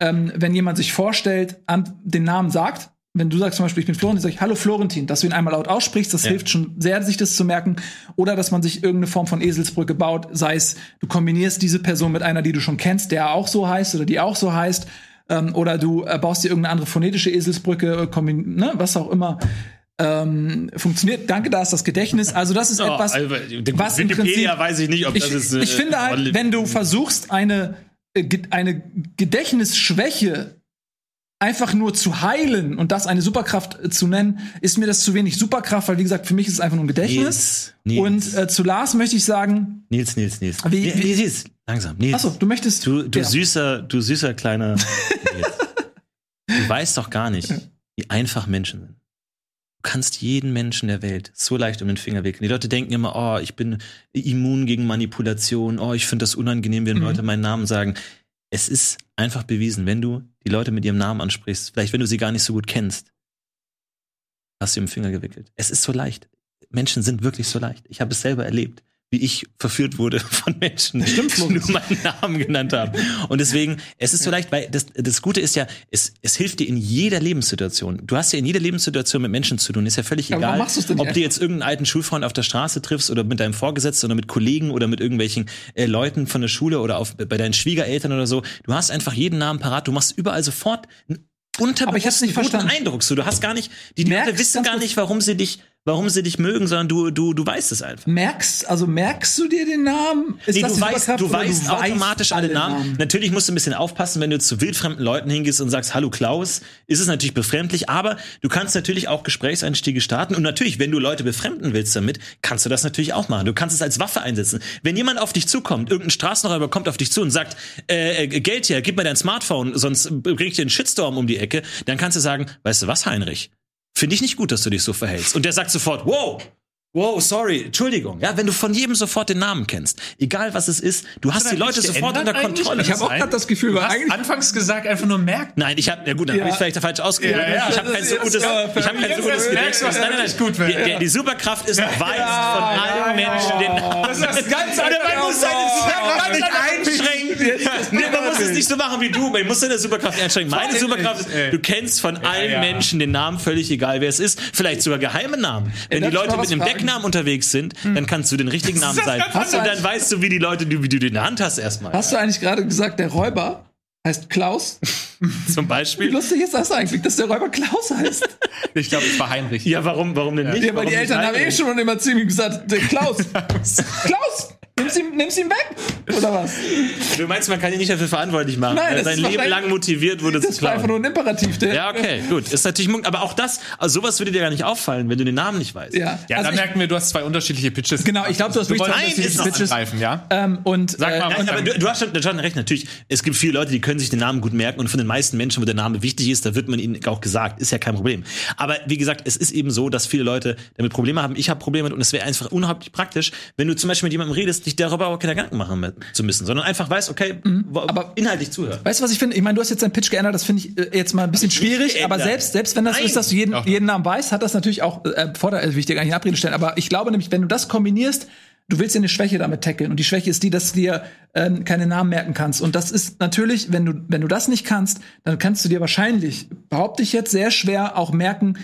[SPEAKER 1] ähm, wenn jemand sich vorstellt, an den Namen sagt. Wenn du sagst zum Beispiel, ich bin Florentin, sag ich Hallo Florentin, dass du ihn einmal laut aussprichst, das
[SPEAKER 2] Ja.
[SPEAKER 1] hilft schon sehr, sich das zu merken. Oder dass man sich irgendeine Form von Eselsbrücke baut, sei es, du kombinierst diese Person mit einer, die du schon kennst, der auch so heißt oder die auch so heißt. Ähm, oder du äh, baust dir irgendeine andere phonetische Eselsbrücke, äh, ne, was auch immer ähm, funktioniert. Danke, da ist das Gedächtnis. Also das ist
[SPEAKER 2] Oh,
[SPEAKER 1] etwas,
[SPEAKER 2] also,
[SPEAKER 1] was im Prinzip,
[SPEAKER 2] weiß ich nicht, ob
[SPEAKER 1] ich,
[SPEAKER 2] das ist. äh,
[SPEAKER 1] ich finde halt, wenn du versuchst, eine, äh, ge- eine Gedächtnisschwäche einfach nur zu heilen und das eine Superkraft äh, zu nennen, ist mir das zu wenig Superkraft, weil wie gesagt, für mich ist es einfach nur ein Gedächtnis.
[SPEAKER 2] Nils, Nils.
[SPEAKER 1] Und äh, zu Lars möchte ich sagen,
[SPEAKER 2] Nils, Nils, Nils.
[SPEAKER 1] Wie-
[SPEAKER 2] Nils,
[SPEAKER 1] wie-
[SPEAKER 2] Nils, Nils, langsam. Nils.
[SPEAKER 1] achso, du möchtest.
[SPEAKER 2] Du, du
[SPEAKER 1] Ja.
[SPEAKER 2] süßer, du süßer kleiner. Nils. du weißt doch gar nicht, wie einfach Menschen sind. Du kannst jeden Menschen der Welt so leicht um den Finger wickeln. Die Leute denken immer, oh, ich bin immun gegen Manipulation, oh, ich finde das unangenehm, wenn
[SPEAKER 1] Mhm.
[SPEAKER 2] Leute meinen Namen sagen. Es ist einfach bewiesen, wenn du die Leute mit ihrem Namen ansprichst, vielleicht wenn du sie gar nicht so gut kennst, hast du im Finger gewickelt. Es ist so leicht. Menschen sind wirklich so leicht. Ich habe es selber erlebt, wie ich verführt wurde von Menschen, die nur meinen Namen genannt haben. Und deswegen, es ist so leicht, weil das, das Gute ist ja, es, es hilft dir in jeder Lebenssituation. Du hast ja in jeder Lebenssituation mit Menschen zu tun. Ist ja völlig egal, ob du jetzt irgendeinen alten Schulfreund auf der Straße triffst oder mit deinem Vorgesetzten oder mit Kollegen oder mit irgendwelchen äh, Leuten von der Schule oder auf, bei deinen Schwiegereltern oder so. Du hast einfach jeden Namen parat. Du machst überall sofort einen
[SPEAKER 1] Aber ich hab's
[SPEAKER 2] unterbewussten
[SPEAKER 1] nicht
[SPEAKER 2] guten. Eindruck. So, du hast gar nicht, die
[SPEAKER 1] Merkst
[SPEAKER 2] Leute wissen gar nicht, warum sie dich, warum sie dich mögen, sondern du, du, du weißt es einfach.
[SPEAKER 1] Merkst, also merkst du dir den Namen? Ist
[SPEAKER 2] Nee, du weißt, du weißt automatisch alle Namen. Natürlich musst du ein bisschen aufpassen, wenn du zu wildfremden Leuten hingehst und sagst, hallo Klaus, ist es natürlich befremdlich, aber du kannst natürlich auch Gesprächseinstiege starten und natürlich, wenn du Leute befremden willst damit, kannst du das natürlich auch machen. Du kannst es als Waffe einsetzen. Wenn jemand auf dich zukommt, irgendein Straßenräuber kommt auf dich zu und sagt, äh, äh, Geld hier, gib mir dein Smartphone, sonst bring ich dir einen Shitstorm um die Ecke, dann kannst du sagen, weißt du was, Heinrich? Finde ich nicht gut, dass du dich so verhältst. Und der sagt sofort, wow, Wow, sorry, Entschuldigung. Ja, wenn du von jedem sofort den Namen kennst, egal was es ist, du hast die Leute sofort unter? Kontrolle.
[SPEAKER 1] Ich habe auch gerade das Gefühl,
[SPEAKER 4] Du
[SPEAKER 1] weil
[SPEAKER 4] hast
[SPEAKER 1] eigentlich
[SPEAKER 4] anfangs gesagt, einfach nur merken.
[SPEAKER 2] Nein, ich habe ja gut, dann
[SPEAKER 1] Ja.
[SPEAKER 2] habe ich vielleicht falsch ausgedrückt.
[SPEAKER 4] Ja, ja.
[SPEAKER 2] Ich habe kein so gutes, ich habe kein so gutes Gedächtnis. Nein, nein,
[SPEAKER 4] nicht
[SPEAKER 2] nein.
[SPEAKER 4] gut wäre.
[SPEAKER 2] Die, die, Superkraft ist, weißt von allen Menschen den Namen.
[SPEAKER 4] Das ist das ganz
[SPEAKER 2] Und man muss seine Superkraft nicht
[SPEAKER 4] einfach-
[SPEAKER 2] einschränken. Nee, man muss es nicht so machen wie du. Man muss seine Superkraft einschränken. Meine Superkraft ist, du kennst von allen. Menschen den Namen, völlig egal wer es ist. Vielleicht sogar geheime Namen. Wenn die Leute mit einem
[SPEAKER 1] fragen?
[SPEAKER 2] Decknamen unterwegs sind, dann kannst du den richtigen Namen
[SPEAKER 4] ganz
[SPEAKER 2] Und dann weißt du, wie die Leute, wie du den in der Hand hast erstmal.
[SPEAKER 1] Hast du eigentlich gerade gesagt, der Räuber heißt Klaus?
[SPEAKER 2] Zum
[SPEAKER 1] Wie
[SPEAKER 2] Beispiel.
[SPEAKER 1] lustig ist das eigentlich, dass der Räuber Klaus heißt?
[SPEAKER 4] Ich glaube, es war Heinrich.
[SPEAKER 2] Ja, warum, warum denn nicht?
[SPEAKER 1] Ja, weil
[SPEAKER 2] Warum
[SPEAKER 1] die Eltern haben eh schon immer ihm gesagt, der Klaus, Klaus, nimm's ihm, nimm's ihm weg, oder was?
[SPEAKER 2] Du meinst, man kann ihn nicht dafür verantwortlich machen.
[SPEAKER 1] Nein,
[SPEAKER 2] er
[SPEAKER 1] das
[SPEAKER 2] sein
[SPEAKER 1] ist
[SPEAKER 2] Leben lang motiviert wurde zu
[SPEAKER 1] Das war einfach nur
[SPEAKER 2] klauen.
[SPEAKER 1] ein Imperativ, der.
[SPEAKER 2] Ja, okay, gut. Ist natürlich, aber auch das, also sowas würde dir gar nicht auffallen, wenn du den Namen nicht weißt.
[SPEAKER 1] Ja,
[SPEAKER 4] Ja,
[SPEAKER 1] also
[SPEAKER 4] da merken wir, du hast zwei unterschiedliche Pitches.
[SPEAKER 1] Genau, ich glaub, du hast wirklich zwei unterschiedliche Pitches.
[SPEAKER 4] angreifen, ja?
[SPEAKER 1] ähm, und
[SPEAKER 4] Sag
[SPEAKER 1] äh,
[SPEAKER 4] mal,
[SPEAKER 2] Nein, aber du, du, hast schon, du hast schon recht, natürlich. Es gibt viele Leute, die können sich den Namen gut merken und von den meisten Menschen, wo der Name wichtig ist, da wird man ihnen auch gesagt, ist ja kein Problem. Aber wie gesagt, es ist eben so, dass viele Leute damit Probleme haben. Ich habe Probleme damit und es wäre einfach unheimlich praktisch, wenn du zum Beispiel mit jemandem redest, dich darüber auch keine Gedanken machen zu müssen, sondern einfach weißt, okay, wo-
[SPEAKER 1] aber-
[SPEAKER 2] inhaltlich zuhören.
[SPEAKER 1] Weißt du, was ich finde? Ich meine, du hast jetzt deinen Pitch geändert, das finde ich äh, jetzt mal ein bisschen schwierig, aber selbst, selbst wenn das
[SPEAKER 2] Nein.
[SPEAKER 1] ist, dass du jeden, jeden Namen weißt, hat das natürlich auch äh, Vorteile, will ich dir gar nicht in Abrede stellen, aber ich glaube nämlich, wenn du das kombinierst du willst ja eine Schwäche damit tackeln. Und die Schwäche ist die, dass du dir ähm, keine Namen merken kannst. Und das ist natürlich, wenn du, wenn du das nicht kannst, dann kannst du dir wahrscheinlich, behaupte ich jetzt, sehr schwer auch merken,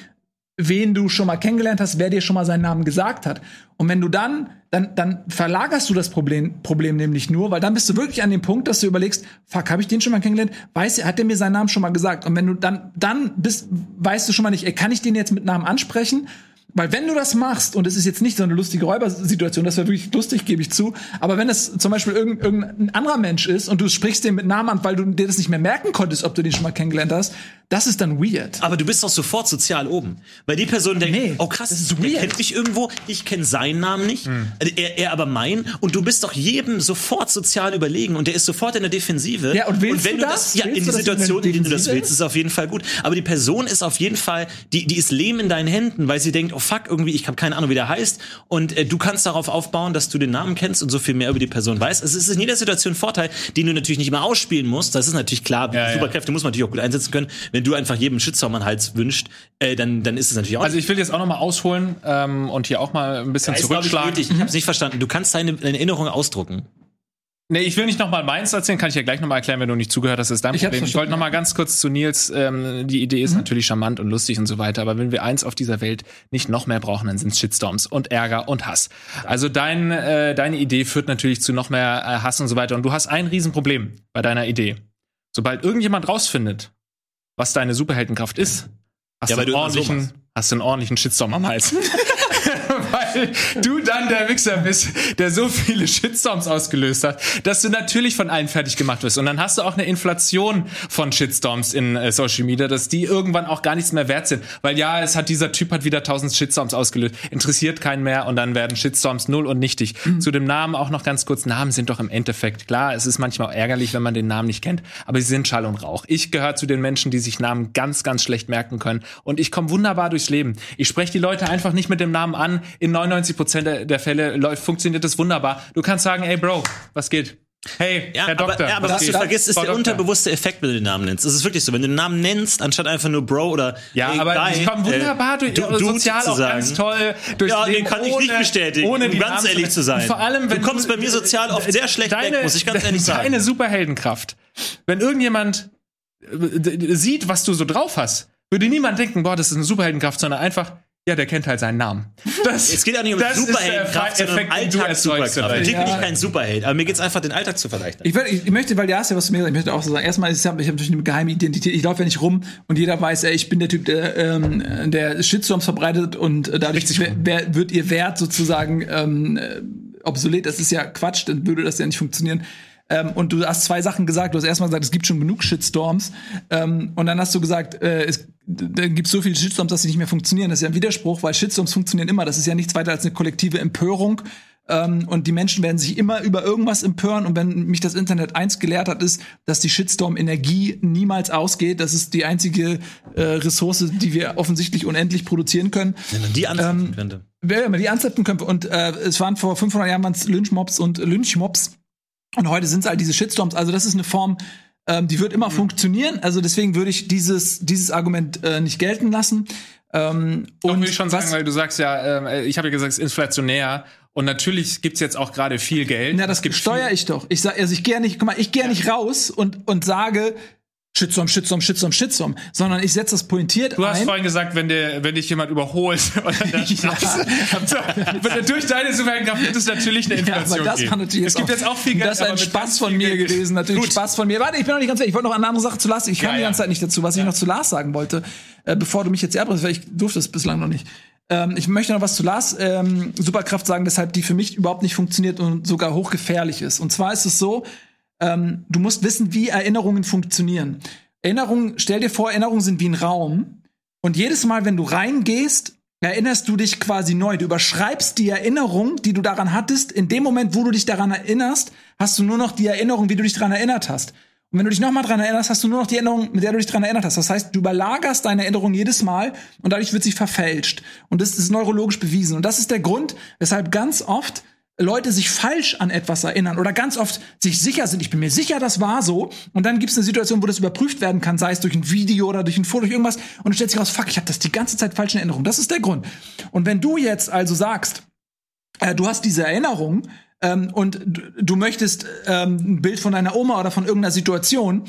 [SPEAKER 1] wen du schon mal kennengelernt hast, wer dir schon mal seinen Namen gesagt hat. Und wenn du dann, dann, dann verlagerst du das Problem, Problem nämlich nur, weil dann bist du wirklich an dem Punkt, dass du überlegst, fuck, habe ich den schon mal kennengelernt? Weiß er, hat der mir seinen Namen schon mal gesagt? Und wenn du dann, dann bist, weißt du schon mal nicht, ey, kann ich den jetzt mit Namen ansprechen? Weil wenn du das machst, und es ist jetzt nicht so eine lustige Räubersituation, das wäre wirklich lustig, gebe ich zu, aber wenn es zum Beispiel irgendein, irgendein anderer Mensch ist und du sprichst den mit Namen an, weil du dir das nicht mehr merken konntest, ob du den schon mal kennengelernt hast, das ist dann weird.
[SPEAKER 2] Aber du bist doch sofort sozial oben. Weil die Person denkt,
[SPEAKER 1] Nee,
[SPEAKER 2] oh krass,
[SPEAKER 1] das ist
[SPEAKER 2] der
[SPEAKER 1] weird.
[SPEAKER 2] kennt mich irgendwo, ich kenne seinen Namen nicht, äh, er, er aber meinen. Und du bist doch jedem sofort sozial überlegen und der ist sofort in der Defensive.
[SPEAKER 1] Ja, und willst
[SPEAKER 2] wenn
[SPEAKER 1] du das?
[SPEAKER 2] Ja,
[SPEAKER 1] Willst
[SPEAKER 2] in
[SPEAKER 1] du,
[SPEAKER 2] die Situation, in der du das willst, ist auf jeden Fall gut. Aber die Person ist auf jeden Fall, die, die ist Leben in deinen Händen, weil sie denkt, oh fuck, irgendwie, ich habe keine Ahnung, wie der heißt. Und äh, du kannst darauf aufbauen, dass du den Namen kennst und so viel mehr über die Person weißt. Es ist in jeder Situation ein Vorteil, den du natürlich nicht immer ausspielen musst. Das ist natürlich klar.
[SPEAKER 4] Ja, ja.
[SPEAKER 2] Superkräfte muss man natürlich auch gut einsetzen können. Wenn du einfach jedem Shitstorm an den Hals wünscht, äh, dann, dann ist es natürlich auch
[SPEAKER 4] Also ich will jetzt auch noch mal ausholen ähm, und hier auch mal ein bisschen
[SPEAKER 2] ist, ich,
[SPEAKER 4] zurückschlagen.
[SPEAKER 2] nötig. Ich habe es nicht verstanden. Du kannst deine, deine Erinnerung ausdrucken.
[SPEAKER 4] Nee, ich will nicht noch mal meins erzählen, kann ich ja gleich noch mal erklären, wenn du nicht zugehört hast, das ist dein
[SPEAKER 1] Ich
[SPEAKER 4] Problem. Ich wollte
[SPEAKER 1] verstanden,
[SPEAKER 4] noch mal ganz kurz zu Nils, ähm, die Idee ist natürlich charmant und lustig und so weiter, aber wenn wir eins auf dieser Welt nicht noch mehr brauchen, dann sind Shitstorms und Ärger und Hass. Also dein, äh, deine Idee führt natürlich zu noch mehr äh, Hass und so weiter und du hast ein Riesenproblem bei deiner Idee. Sobald irgendjemand rausfindet, was deine Superheldenkraft ist, hast,
[SPEAKER 2] Ja,
[SPEAKER 4] du, einen ordentlichen, hast du einen ordentlichen Shitstorm am Hals. Weil du dann der Wichser bist, der so viele Shitstorms ausgelöst hat, dass du natürlich von allen fertig gemacht wirst. Und dann hast du auch eine Inflation von Shitstorms in äh, Social Media, dass die irgendwann auch gar nichts mehr wert sind. Weil ja, es hat dieser Typ hat wieder tausend Shitstorms ausgelöst, interessiert keinen mehr und dann werden Shitstorms null und nichtig. Zu dem Namen auch noch ganz kurz. Namen sind doch im Endeffekt klar. Es ist manchmal auch ärgerlich, wenn man den Namen nicht kennt, aber sie sind Schall und Rauch. Ich gehöre zu den Menschen, die sich Namen ganz, ganz schlecht merken können und ich komme wunderbar durchs Leben. Ich spreche die Leute einfach nicht mit dem Namen an. In 99 Prozent der, Fälle läuft, funktioniert das wunderbar. Du kannst sagen, ey Bro, was geht? Hey,
[SPEAKER 2] Ja,
[SPEAKER 4] Herr
[SPEAKER 2] aber,
[SPEAKER 4] Doktor,
[SPEAKER 2] ja, aber
[SPEAKER 4] was
[SPEAKER 2] was du vergisst, ist
[SPEAKER 4] Frau
[SPEAKER 2] der
[SPEAKER 4] Doktor.
[SPEAKER 2] unterbewusste Effekt, wenn du den Namen nennst. Es ist wirklich so, wenn du den Namen nennst, anstatt einfach nur Bro oder
[SPEAKER 4] Ja,
[SPEAKER 2] hey,
[SPEAKER 4] aber
[SPEAKER 2] Guy,
[SPEAKER 4] ich komme wunderbar
[SPEAKER 2] äh,
[SPEAKER 4] durch,
[SPEAKER 2] du,
[SPEAKER 4] sozial auch
[SPEAKER 2] sagen.
[SPEAKER 4] ganz toll durchs
[SPEAKER 2] Ja, den kann ich nicht
[SPEAKER 4] ohne-
[SPEAKER 2] bestätigen,
[SPEAKER 4] ohne
[SPEAKER 2] um
[SPEAKER 4] die
[SPEAKER 2] ganz
[SPEAKER 4] Namen
[SPEAKER 2] ehrlich zu sein.
[SPEAKER 4] Und Vor allem, wenn
[SPEAKER 2] Du kommst bei mir sozial oft sehr schlecht
[SPEAKER 4] deine,
[SPEAKER 2] weg, muss ich ganz ehrlich sagen.
[SPEAKER 4] Deine Superheldenkraft. Wenn irgendjemand äh, sieht, was du so drauf hast, würde niemand denken, boah, das ist eine Superheldenkraft, sondern einfach, ja, der kennt halt seinen Namen. Das,
[SPEAKER 2] Es geht auch nicht um
[SPEAKER 4] das ist der
[SPEAKER 2] Superheldenkraft, sondern um Alltagssuperkraft. Natürlich bin
[SPEAKER 1] Ja.
[SPEAKER 2] ich kein Superheld, aber mir geht's einfach, den Alltag zu verleichtern.
[SPEAKER 1] Ich, würd, ich, ich möchte, weil du hast ja was zu mir gesagt, ich möchte auch so sagen, erstmal, ist, ja- ich habe natürlich eine geheime Identität. Ich laufe ja nicht rum und jeder weiß, ey, ich bin der Typ, der, ähm, der Shitstorms verbreitet und äh, dadurch wer, wer, wird ihr Wert sozusagen ähm, äh, obsolet. Das ist ja Quatsch, dann würde das ja nicht funktionieren. Ähm, und du hast zwei Sachen gesagt. Du hast erstmal gesagt, es gibt schon genug Shitstorms. Ähm, und dann hast du gesagt, äh, es gibt so viele Shitstorms, dass sie nicht mehr funktionieren. Das ist ja ein Widerspruch, weil Shitstorms funktionieren immer. Das ist ja nichts weiter als eine kollektive Empörung. Ähm, und die Menschen werden sich immer über irgendwas empören. Und wenn mich das Internet eins gelehrt hat, ist, dass die Shitstorm-Energie niemals ausgeht. Das ist die einzige äh, Ressource, die wir offensichtlich unendlich produzieren können.
[SPEAKER 2] Wenn man die anzapfen könnte.
[SPEAKER 1] Wer immer die anzapfen könnte. Und äh, es waren vor 500 Jahren waren's Lynchmobs und Lynchmobs. Und heute sind es halt diese Shitstorms. Also das ist eine Form, ähm, die wird immer funktionieren. Also deswegen würde ich dieses, dieses Argument äh, nicht gelten lassen. Ähm,
[SPEAKER 4] Doch,
[SPEAKER 1] und
[SPEAKER 4] würde ich schon sagen, weil du sagst ja, ähm, ich habe ja gesagt, es ist inflationär. Und natürlich gibt's jetzt auch gerade viel Geld.
[SPEAKER 1] Na, das
[SPEAKER 4] Es gibt
[SPEAKER 1] steuere ich doch. Ich sag, also ich gehe nicht, guck mal, ich gehe nicht raus und und sage Shitstorm, Shitstorm, Shitstorm, Shitstorm, sondern ich setze das pointiert
[SPEAKER 4] Du hast
[SPEAKER 1] ein.
[SPEAKER 4] vorhin gesagt, wenn, der, wenn dich jemand überholt oder der Straße, durch deine Superheldenkraft wird es natürlich eine
[SPEAKER 1] Ja,
[SPEAKER 4] Inflation
[SPEAKER 1] aber das
[SPEAKER 4] geben.
[SPEAKER 1] kann natürlich
[SPEAKER 4] es gibt jetzt auch viel Geld.
[SPEAKER 1] Das ist ein Spaß von mir
[SPEAKER 4] Geld-
[SPEAKER 1] gewesen, natürlich
[SPEAKER 4] Gut.
[SPEAKER 1] Spaß von mir. Warte, ich bin noch nicht ganz fertig. Ich wollte noch eine andere Sache zu Lars. Ich kam
[SPEAKER 4] Ja,
[SPEAKER 1] die
[SPEAKER 4] ja.
[SPEAKER 1] ganze Zeit nicht dazu, was ich noch zu Lars sagen wollte, äh, bevor du mich jetzt erbrichst, weil ich durfte es bislang noch nicht. Ähm, ich möchte noch was zu Lars ähm, Superkraft sagen, deshalb die für mich überhaupt nicht funktioniert und sogar hochgefährlich ist. Und zwar ist es so, ähm, du musst wissen, wie Erinnerungen funktionieren. Erinnerungen, stell dir vor, Erinnerungen sind wie ein Raum. Und jedes Mal, wenn du reingehst, erinnerst du dich quasi neu. Du überschreibst die Erinnerung, die du daran hattest. In dem Moment, wo du dich daran erinnerst, hast du nur noch die Erinnerung, wie du dich daran erinnert hast. Und wenn du dich nochmal daran erinnerst, hast du nur noch die Erinnerung, mit der du dich daran erinnert hast. Das heißt, du überlagerst deine Erinnerung jedes Mal und dadurch wird sie verfälscht. Und das ist neurologisch bewiesen. Und das ist der Grund, weshalb ganz oft Leute sich falsch an etwas erinnern oder ganz oft sich sicher sind, ich bin mir sicher, das war so. Und dann gibt es eine Situation, wo das überprüft werden kann, sei es durch ein Video oder durch ein Foto, durch irgendwas. Und dann stellt sich raus, fuck, ich habe das die ganze Zeit falsch in Erinnerung. Das ist der Grund. Und wenn du jetzt also sagst, äh, du hast diese Erinnerung ähm, und du, du möchtest ähm, ein Bild von deiner Oma oder von irgendeiner Situation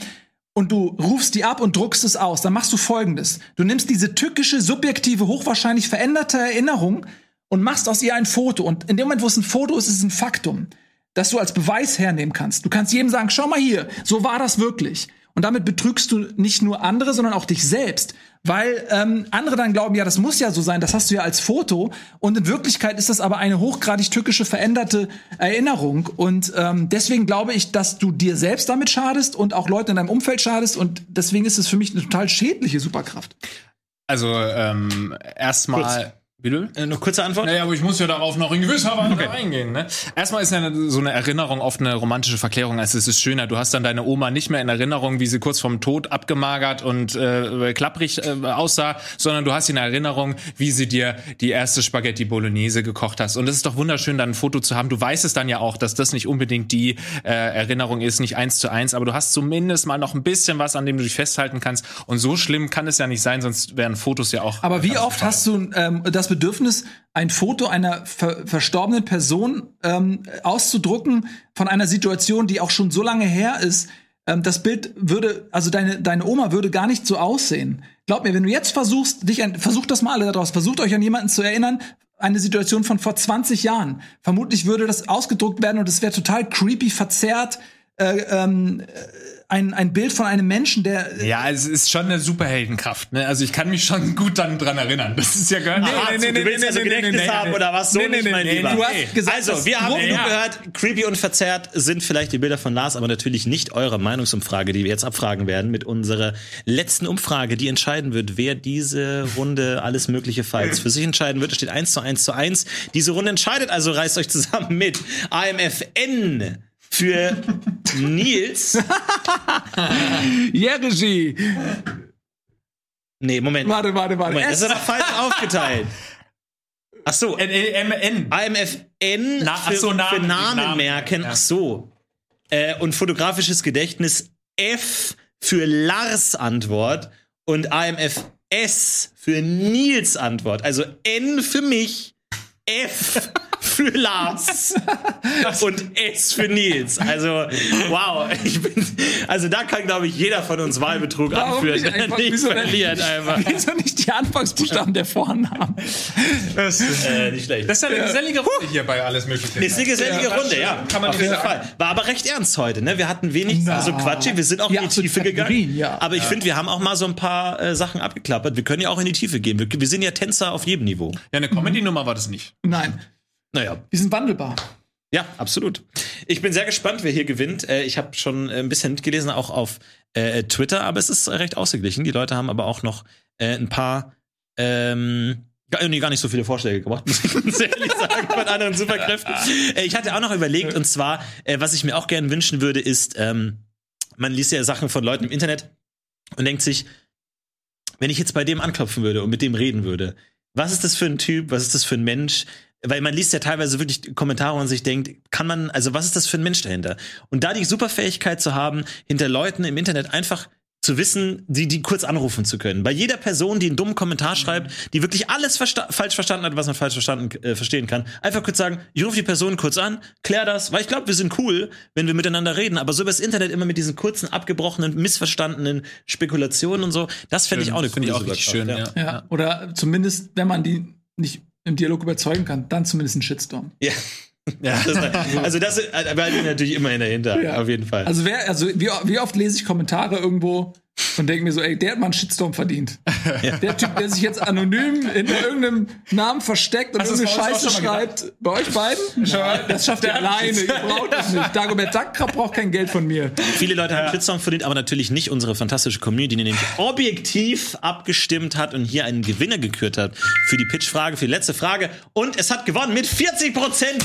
[SPEAKER 1] und du rufst die ab und druckst es aus, dann machst du folgendes. Du nimmst diese tückische, subjektive, hochwahrscheinlich veränderte Erinnerung und machst aus ihr ein Foto. Und in dem Moment, wo es ein Foto ist, ist es ein Faktum, das du als Beweis hernehmen kannst. Du kannst jedem sagen, schau mal hier, so war das wirklich. Und damit betrügst du nicht nur andere, sondern auch dich selbst. Weil ähm, andere dann glauben, ja, das muss ja so sein, das hast du ja als Foto. Und in Wirklichkeit ist das aber eine hochgradig tückische, veränderte Erinnerung. Und ähm, deswegen glaube ich, dass du dir selbst damit schadest und auch Leuten in deinem Umfeld schadest. Und deswegen ist es für mich eine total schädliche Superkraft.
[SPEAKER 4] Also ähm, erstmal. Bitte?
[SPEAKER 2] Äh, noch kurze Antwort?
[SPEAKER 4] Naja, aber ich muss ja darauf noch in gewisser Weise eingehen. Ne? Erstmal ist ja so eine Erinnerung oft eine romantische Verklärung. Also es ist schöner. Du hast dann deine Oma nicht mehr in Erinnerung, wie sie kurz vorm Tod abgemagert und äh, klapprig äh, aussah, sondern du hast sie in Erinnerung, wie sie dir die erste Spaghetti Bolognese gekocht hast. Und es ist doch wunderschön, dann ein Foto zu haben. Du weißt es dann ja auch, dass das nicht unbedingt die äh, Erinnerung ist, nicht eins zu eins, aber du hast zumindest mal noch ein bisschen was, an dem du dich festhalten kannst. Und so schlimm kann es ja nicht sein, sonst wären Fotos ja auch.
[SPEAKER 1] Aber wie oft hast du ähm, das Bedürfnis, ein Foto einer ver verstorbenen Person ähm, auszudrucken von einer Situation, die auch schon so lange her ist? Ähm, das Bild würde, also deine, deine Oma würde gar nicht so aussehen. Glaub mir, wenn du jetzt versuchst, dich an, versucht das mal alle da draußen, versucht euch an jemanden zu erinnern, eine Situation von vor 20 Jahren. Vermutlich würde das ausgedruckt werden und es wäre total creepy, verzerrt, äh, ähm, ein, ein Bild von einem Menschen, der
[SPEAKER 4] Ja, es ist schon eine Superheldenkraft. Ne? Also ich kann mich schon gut dann dran erinnern. Das ist ja gar nicht.
[SPEAKER 2] Ah, du willst also Gedächtnis haben oder was? So nicht, mein Lieber.
[SPEAKER 1] Du hast gesagt,
[SPEAKER 2] also, wir haben genug gehört, creepy und verzerrt sind vielleicht die Bilder von Lars, aber natürlich nicht eure Meinungsumfrage, die wir jetzt abfragen werden mit unserer letzten Umfrage, die entscheiden wird, wer diese Runde alles mögliche Falls für sich entscheiden wird. Es steht 1 zu 1 zu 1. Diese Runde entscheidet, also reißt euch zusammen mit AMFN für Nils.
[SPEAKER 1] Regie.
[SPEAKER 2] Nee, Moment.
[SPEAKER 1] Warte, warte, warte.
[SPEAKER 2] Moment, das ist aber falsch aufgeteilt. Ach so,
[SPEAKER 4] NLMN.
[SPEAKER 2] AMFN
[SPEAKER 4] Na- ach
[SPEAKER 2] für,
[SPEAKER 4] so, Namen,
[SPEAKER 2] für Namen,
[SPEAKER 4] Namen.
[SPEAKER 2] merken.
[SPEAKER 4] Ja.
[SPEAKER 2] Ach so. Äh, und fotografisches Gedächtnis F für Lars Antwort und AMFS für Nils Antwort. Also N für mich, F für Lars und S für Nils. Also, wow. Ich bin, also da kann, glaube ich, jeder von uns Wahlbetrug
[SPEAKER 1] Warum
[SPEAKER 2] anführen.
[SPEAKER 1] nicht einfach-
[SPEAKER 2] Nicht
[SPEAKER 1] wieso
[SPEAKER 2] verliert einfach.
[SPEAKER 1] Wieso nicht die Anfangsbuchstaben der Vornamen?
[SPEAKER 2] Äh, nicht schlecht.
[SPEAKER 4] Das ist ja eine gesellige Runde hier bei alles Mögliche.
[SPEAKER 2] Ist eine gesellige
[SPEAKER 4] Ja,
[SPEAKER 2] Runde, ja.
[SPEAKER 4] kann man
[SPEAKER 2] auf jeden
[SPEAKER 4] sagen.
[SPEAKER 2] Fall. War aber recht ernst heute, ne? Wir hatten wenig,
[SPEAKER 1] Na.
[SPEAKER 2] also quatschig, wir sind auch
[SPEAKER 1] Ja,
[SPEAKER 2] in die Tiefe gegangen.
[SPEAKER 1] Ja.
[SPEAKER 2] Aber ich finde, wir haben auch mal so ein paar äh, Sachen abgeklappert. Wir können ja auch in die Tiefe gehen. Wir, wir sind ja Tänzer auf jedem Niveau.
[SPEAKER 4] Ja, eine Comedy-Nummer war das nicht.
[SPEAKER 1] Nein,
[SPEAKER 2] Naja,
[SPEAKER 1] die sind wandelbar.
[SPEAKER 2] ja, absolut. Ich bin sehr gespannt, wer hier gewinnt. Äh, ich habe schon äh, ein bisschen mitgelesen, auch auf äh, Twitter, aber es ist recht ausgeglichen. Die Leute haben aber auch noch äh, ein paar ähm, Gar, nee, gar nicht so viele Vorschläge gemacht, muss ich ganz ehrlich sagen, von anderen Superkräften. Äh, ich hatte auch noch überlegt, und zwar, äh, was ich mir auch gerne wünschen würde, ist, ähm, man liest ja Sachen von Leuten im Internet und denkt sich, wenn ich jetzt bei dem anklopfen würde und mit dem reden würde, was ist das für ein Typ, was ist das für ein Mensch? Weil man liest ja teilweise wirklich Kommentare und sich denkt, kann man, also was ist das für ein Mensch dahinter? Und da die Superfähigkeit zu haben, hinter Leuten im Internet einfach zu wissen, die, die kurz anrufen zu können. Bei jeder Person, die einen dummen Kommentar schreibt, die wirklich alles versta falsch verstanden hat, was man falsch verstanden äh, verstehen kann, einfach kurz sagen, ich rufe die Person kurz an, klär das, weil ich glaube, wir sind cool, wenn wir miteinander reden, aber so über das Internet immer mit diesen kurzen, abgebrochenen, missverstandenen Spekulationen und so, das fände ich auch eine
[SPEAKER 4] Finde
[SPEAKER 2] coole
[SPEAKER 4] ich auch richtig schön, ja.
[SPEAKER 1] Ja. Oder zumindest, wenn man die nicht im Dialog überzeugen kann, dann zumindest ein Shitstorm.
[SPEAKER 2] Ja.
[SPEAKER 4] Ja.
[SPEAKER 2] Das, also das äh, behalte ich natürlich immer dahinter,
[SPEAKER 1] Ja.
[SPEAKER 2] auf jeden Fall.
[SPEAKER 1] Also wer, also wie, wie oft lese ich Kommentare irgendwo und denke mir so, ey, der hat mal einen Shitstorm verdient. Der Typ, der sich jetzt anonym in irgendeinem Namen versteckt und
[SPEAKER 4] das
[SPEAKER 1] irgendeine Scheiße schreibt. Bei euch beiden? Das schafft ihr alleine. Ihr braucht das nicht. Dagobert Duck braucht kein Geld von mir.
[SPEAKER 2] Viele Leute haben Shitstorm verdient, aber natürlich nicht unsere fantastische Community, die nämlich objektiv abgestimmt hat und hier einen Gewinner gekürt hat für die Pitch-Frage, für die letzte Frage. Und es hat gewonnen mit 40 Prozent.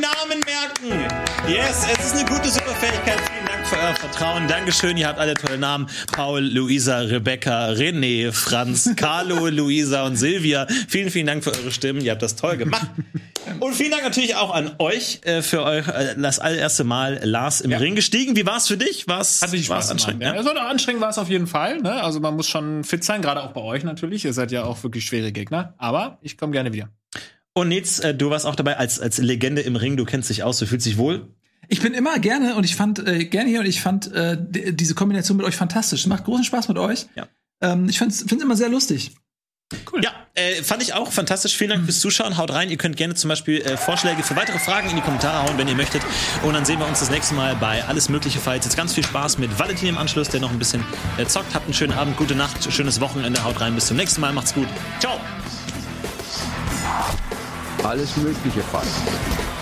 [SPEAKER 2] Namen merken. Yes, es ist eine gute Superfähigkeit. Vielen Dank für euer Vertrauen. Dankeschön, ihr habt alle tolle Namen. Paul, Luisa, Rebecca, René, Franz, Carlo, Luisa und Silvia. Vielen, vielen Dank für eure Stimmen. Ihr habt das toll gemacht. Und vielen Dank natürlich auch an euch äh, für euer äh, das allererste Mal Lars im Ring gestiegen. Wie war's für dich? War's,
[SPEAKER 4] Hat sich Spaß
[SPEAKER 2] anstrengend?
[SPEAKER 4] anstrengend.
[SPEAKER 2] Ja?
[SPEAKER 4] Ja, so anstrengend war es auf jeden Fall. Ne? Also man muss schon fit sein, gerade auch bei euch natürlich. Ihr seid ja auch wirklich schwere Gegner. Aber ich komme gerne wieder.
[SPEAKER 2] Und Nils, äh, du warst auch dabei als, als Legende im Ring. Du kennst dich aus, du fühlst dich wohl.
[SPEAKER 1] Ich bin immer gerne und ich fand äh, gerne hier und ich fand äh, die- diese Kombination mit euch fantastisch. Es macht großen Spaß mit euch.
[SPEAKER 2] Ja.
[SPEAKER 1] Ähm, ich finde es immer sehr lustig.
[SPEAKER 2] Ja, äh, fand ich auch fantastisch. Vielen Dank fürs Zuschauen. Haut rein. Ihr könnt gerne zum Beispiel äh, Vorschläge für weitere Fragen in die Kommentare hauen, wenn ihr möchtet. Und dann sehen wir uns das nächste Mal bei Alles Mögliche Fights. Jetzt ganz viel Spaß mit Valentin im Anschluss, der noch ein bisschen äh, zockt. Habt einen schönen Abend, gute Nacht, schönes Wochenende. Haut rein. Bis zum nächsten Mal. Macht's gut. Ciao.
[SPEAKER 3] Alles Mögliche Fight.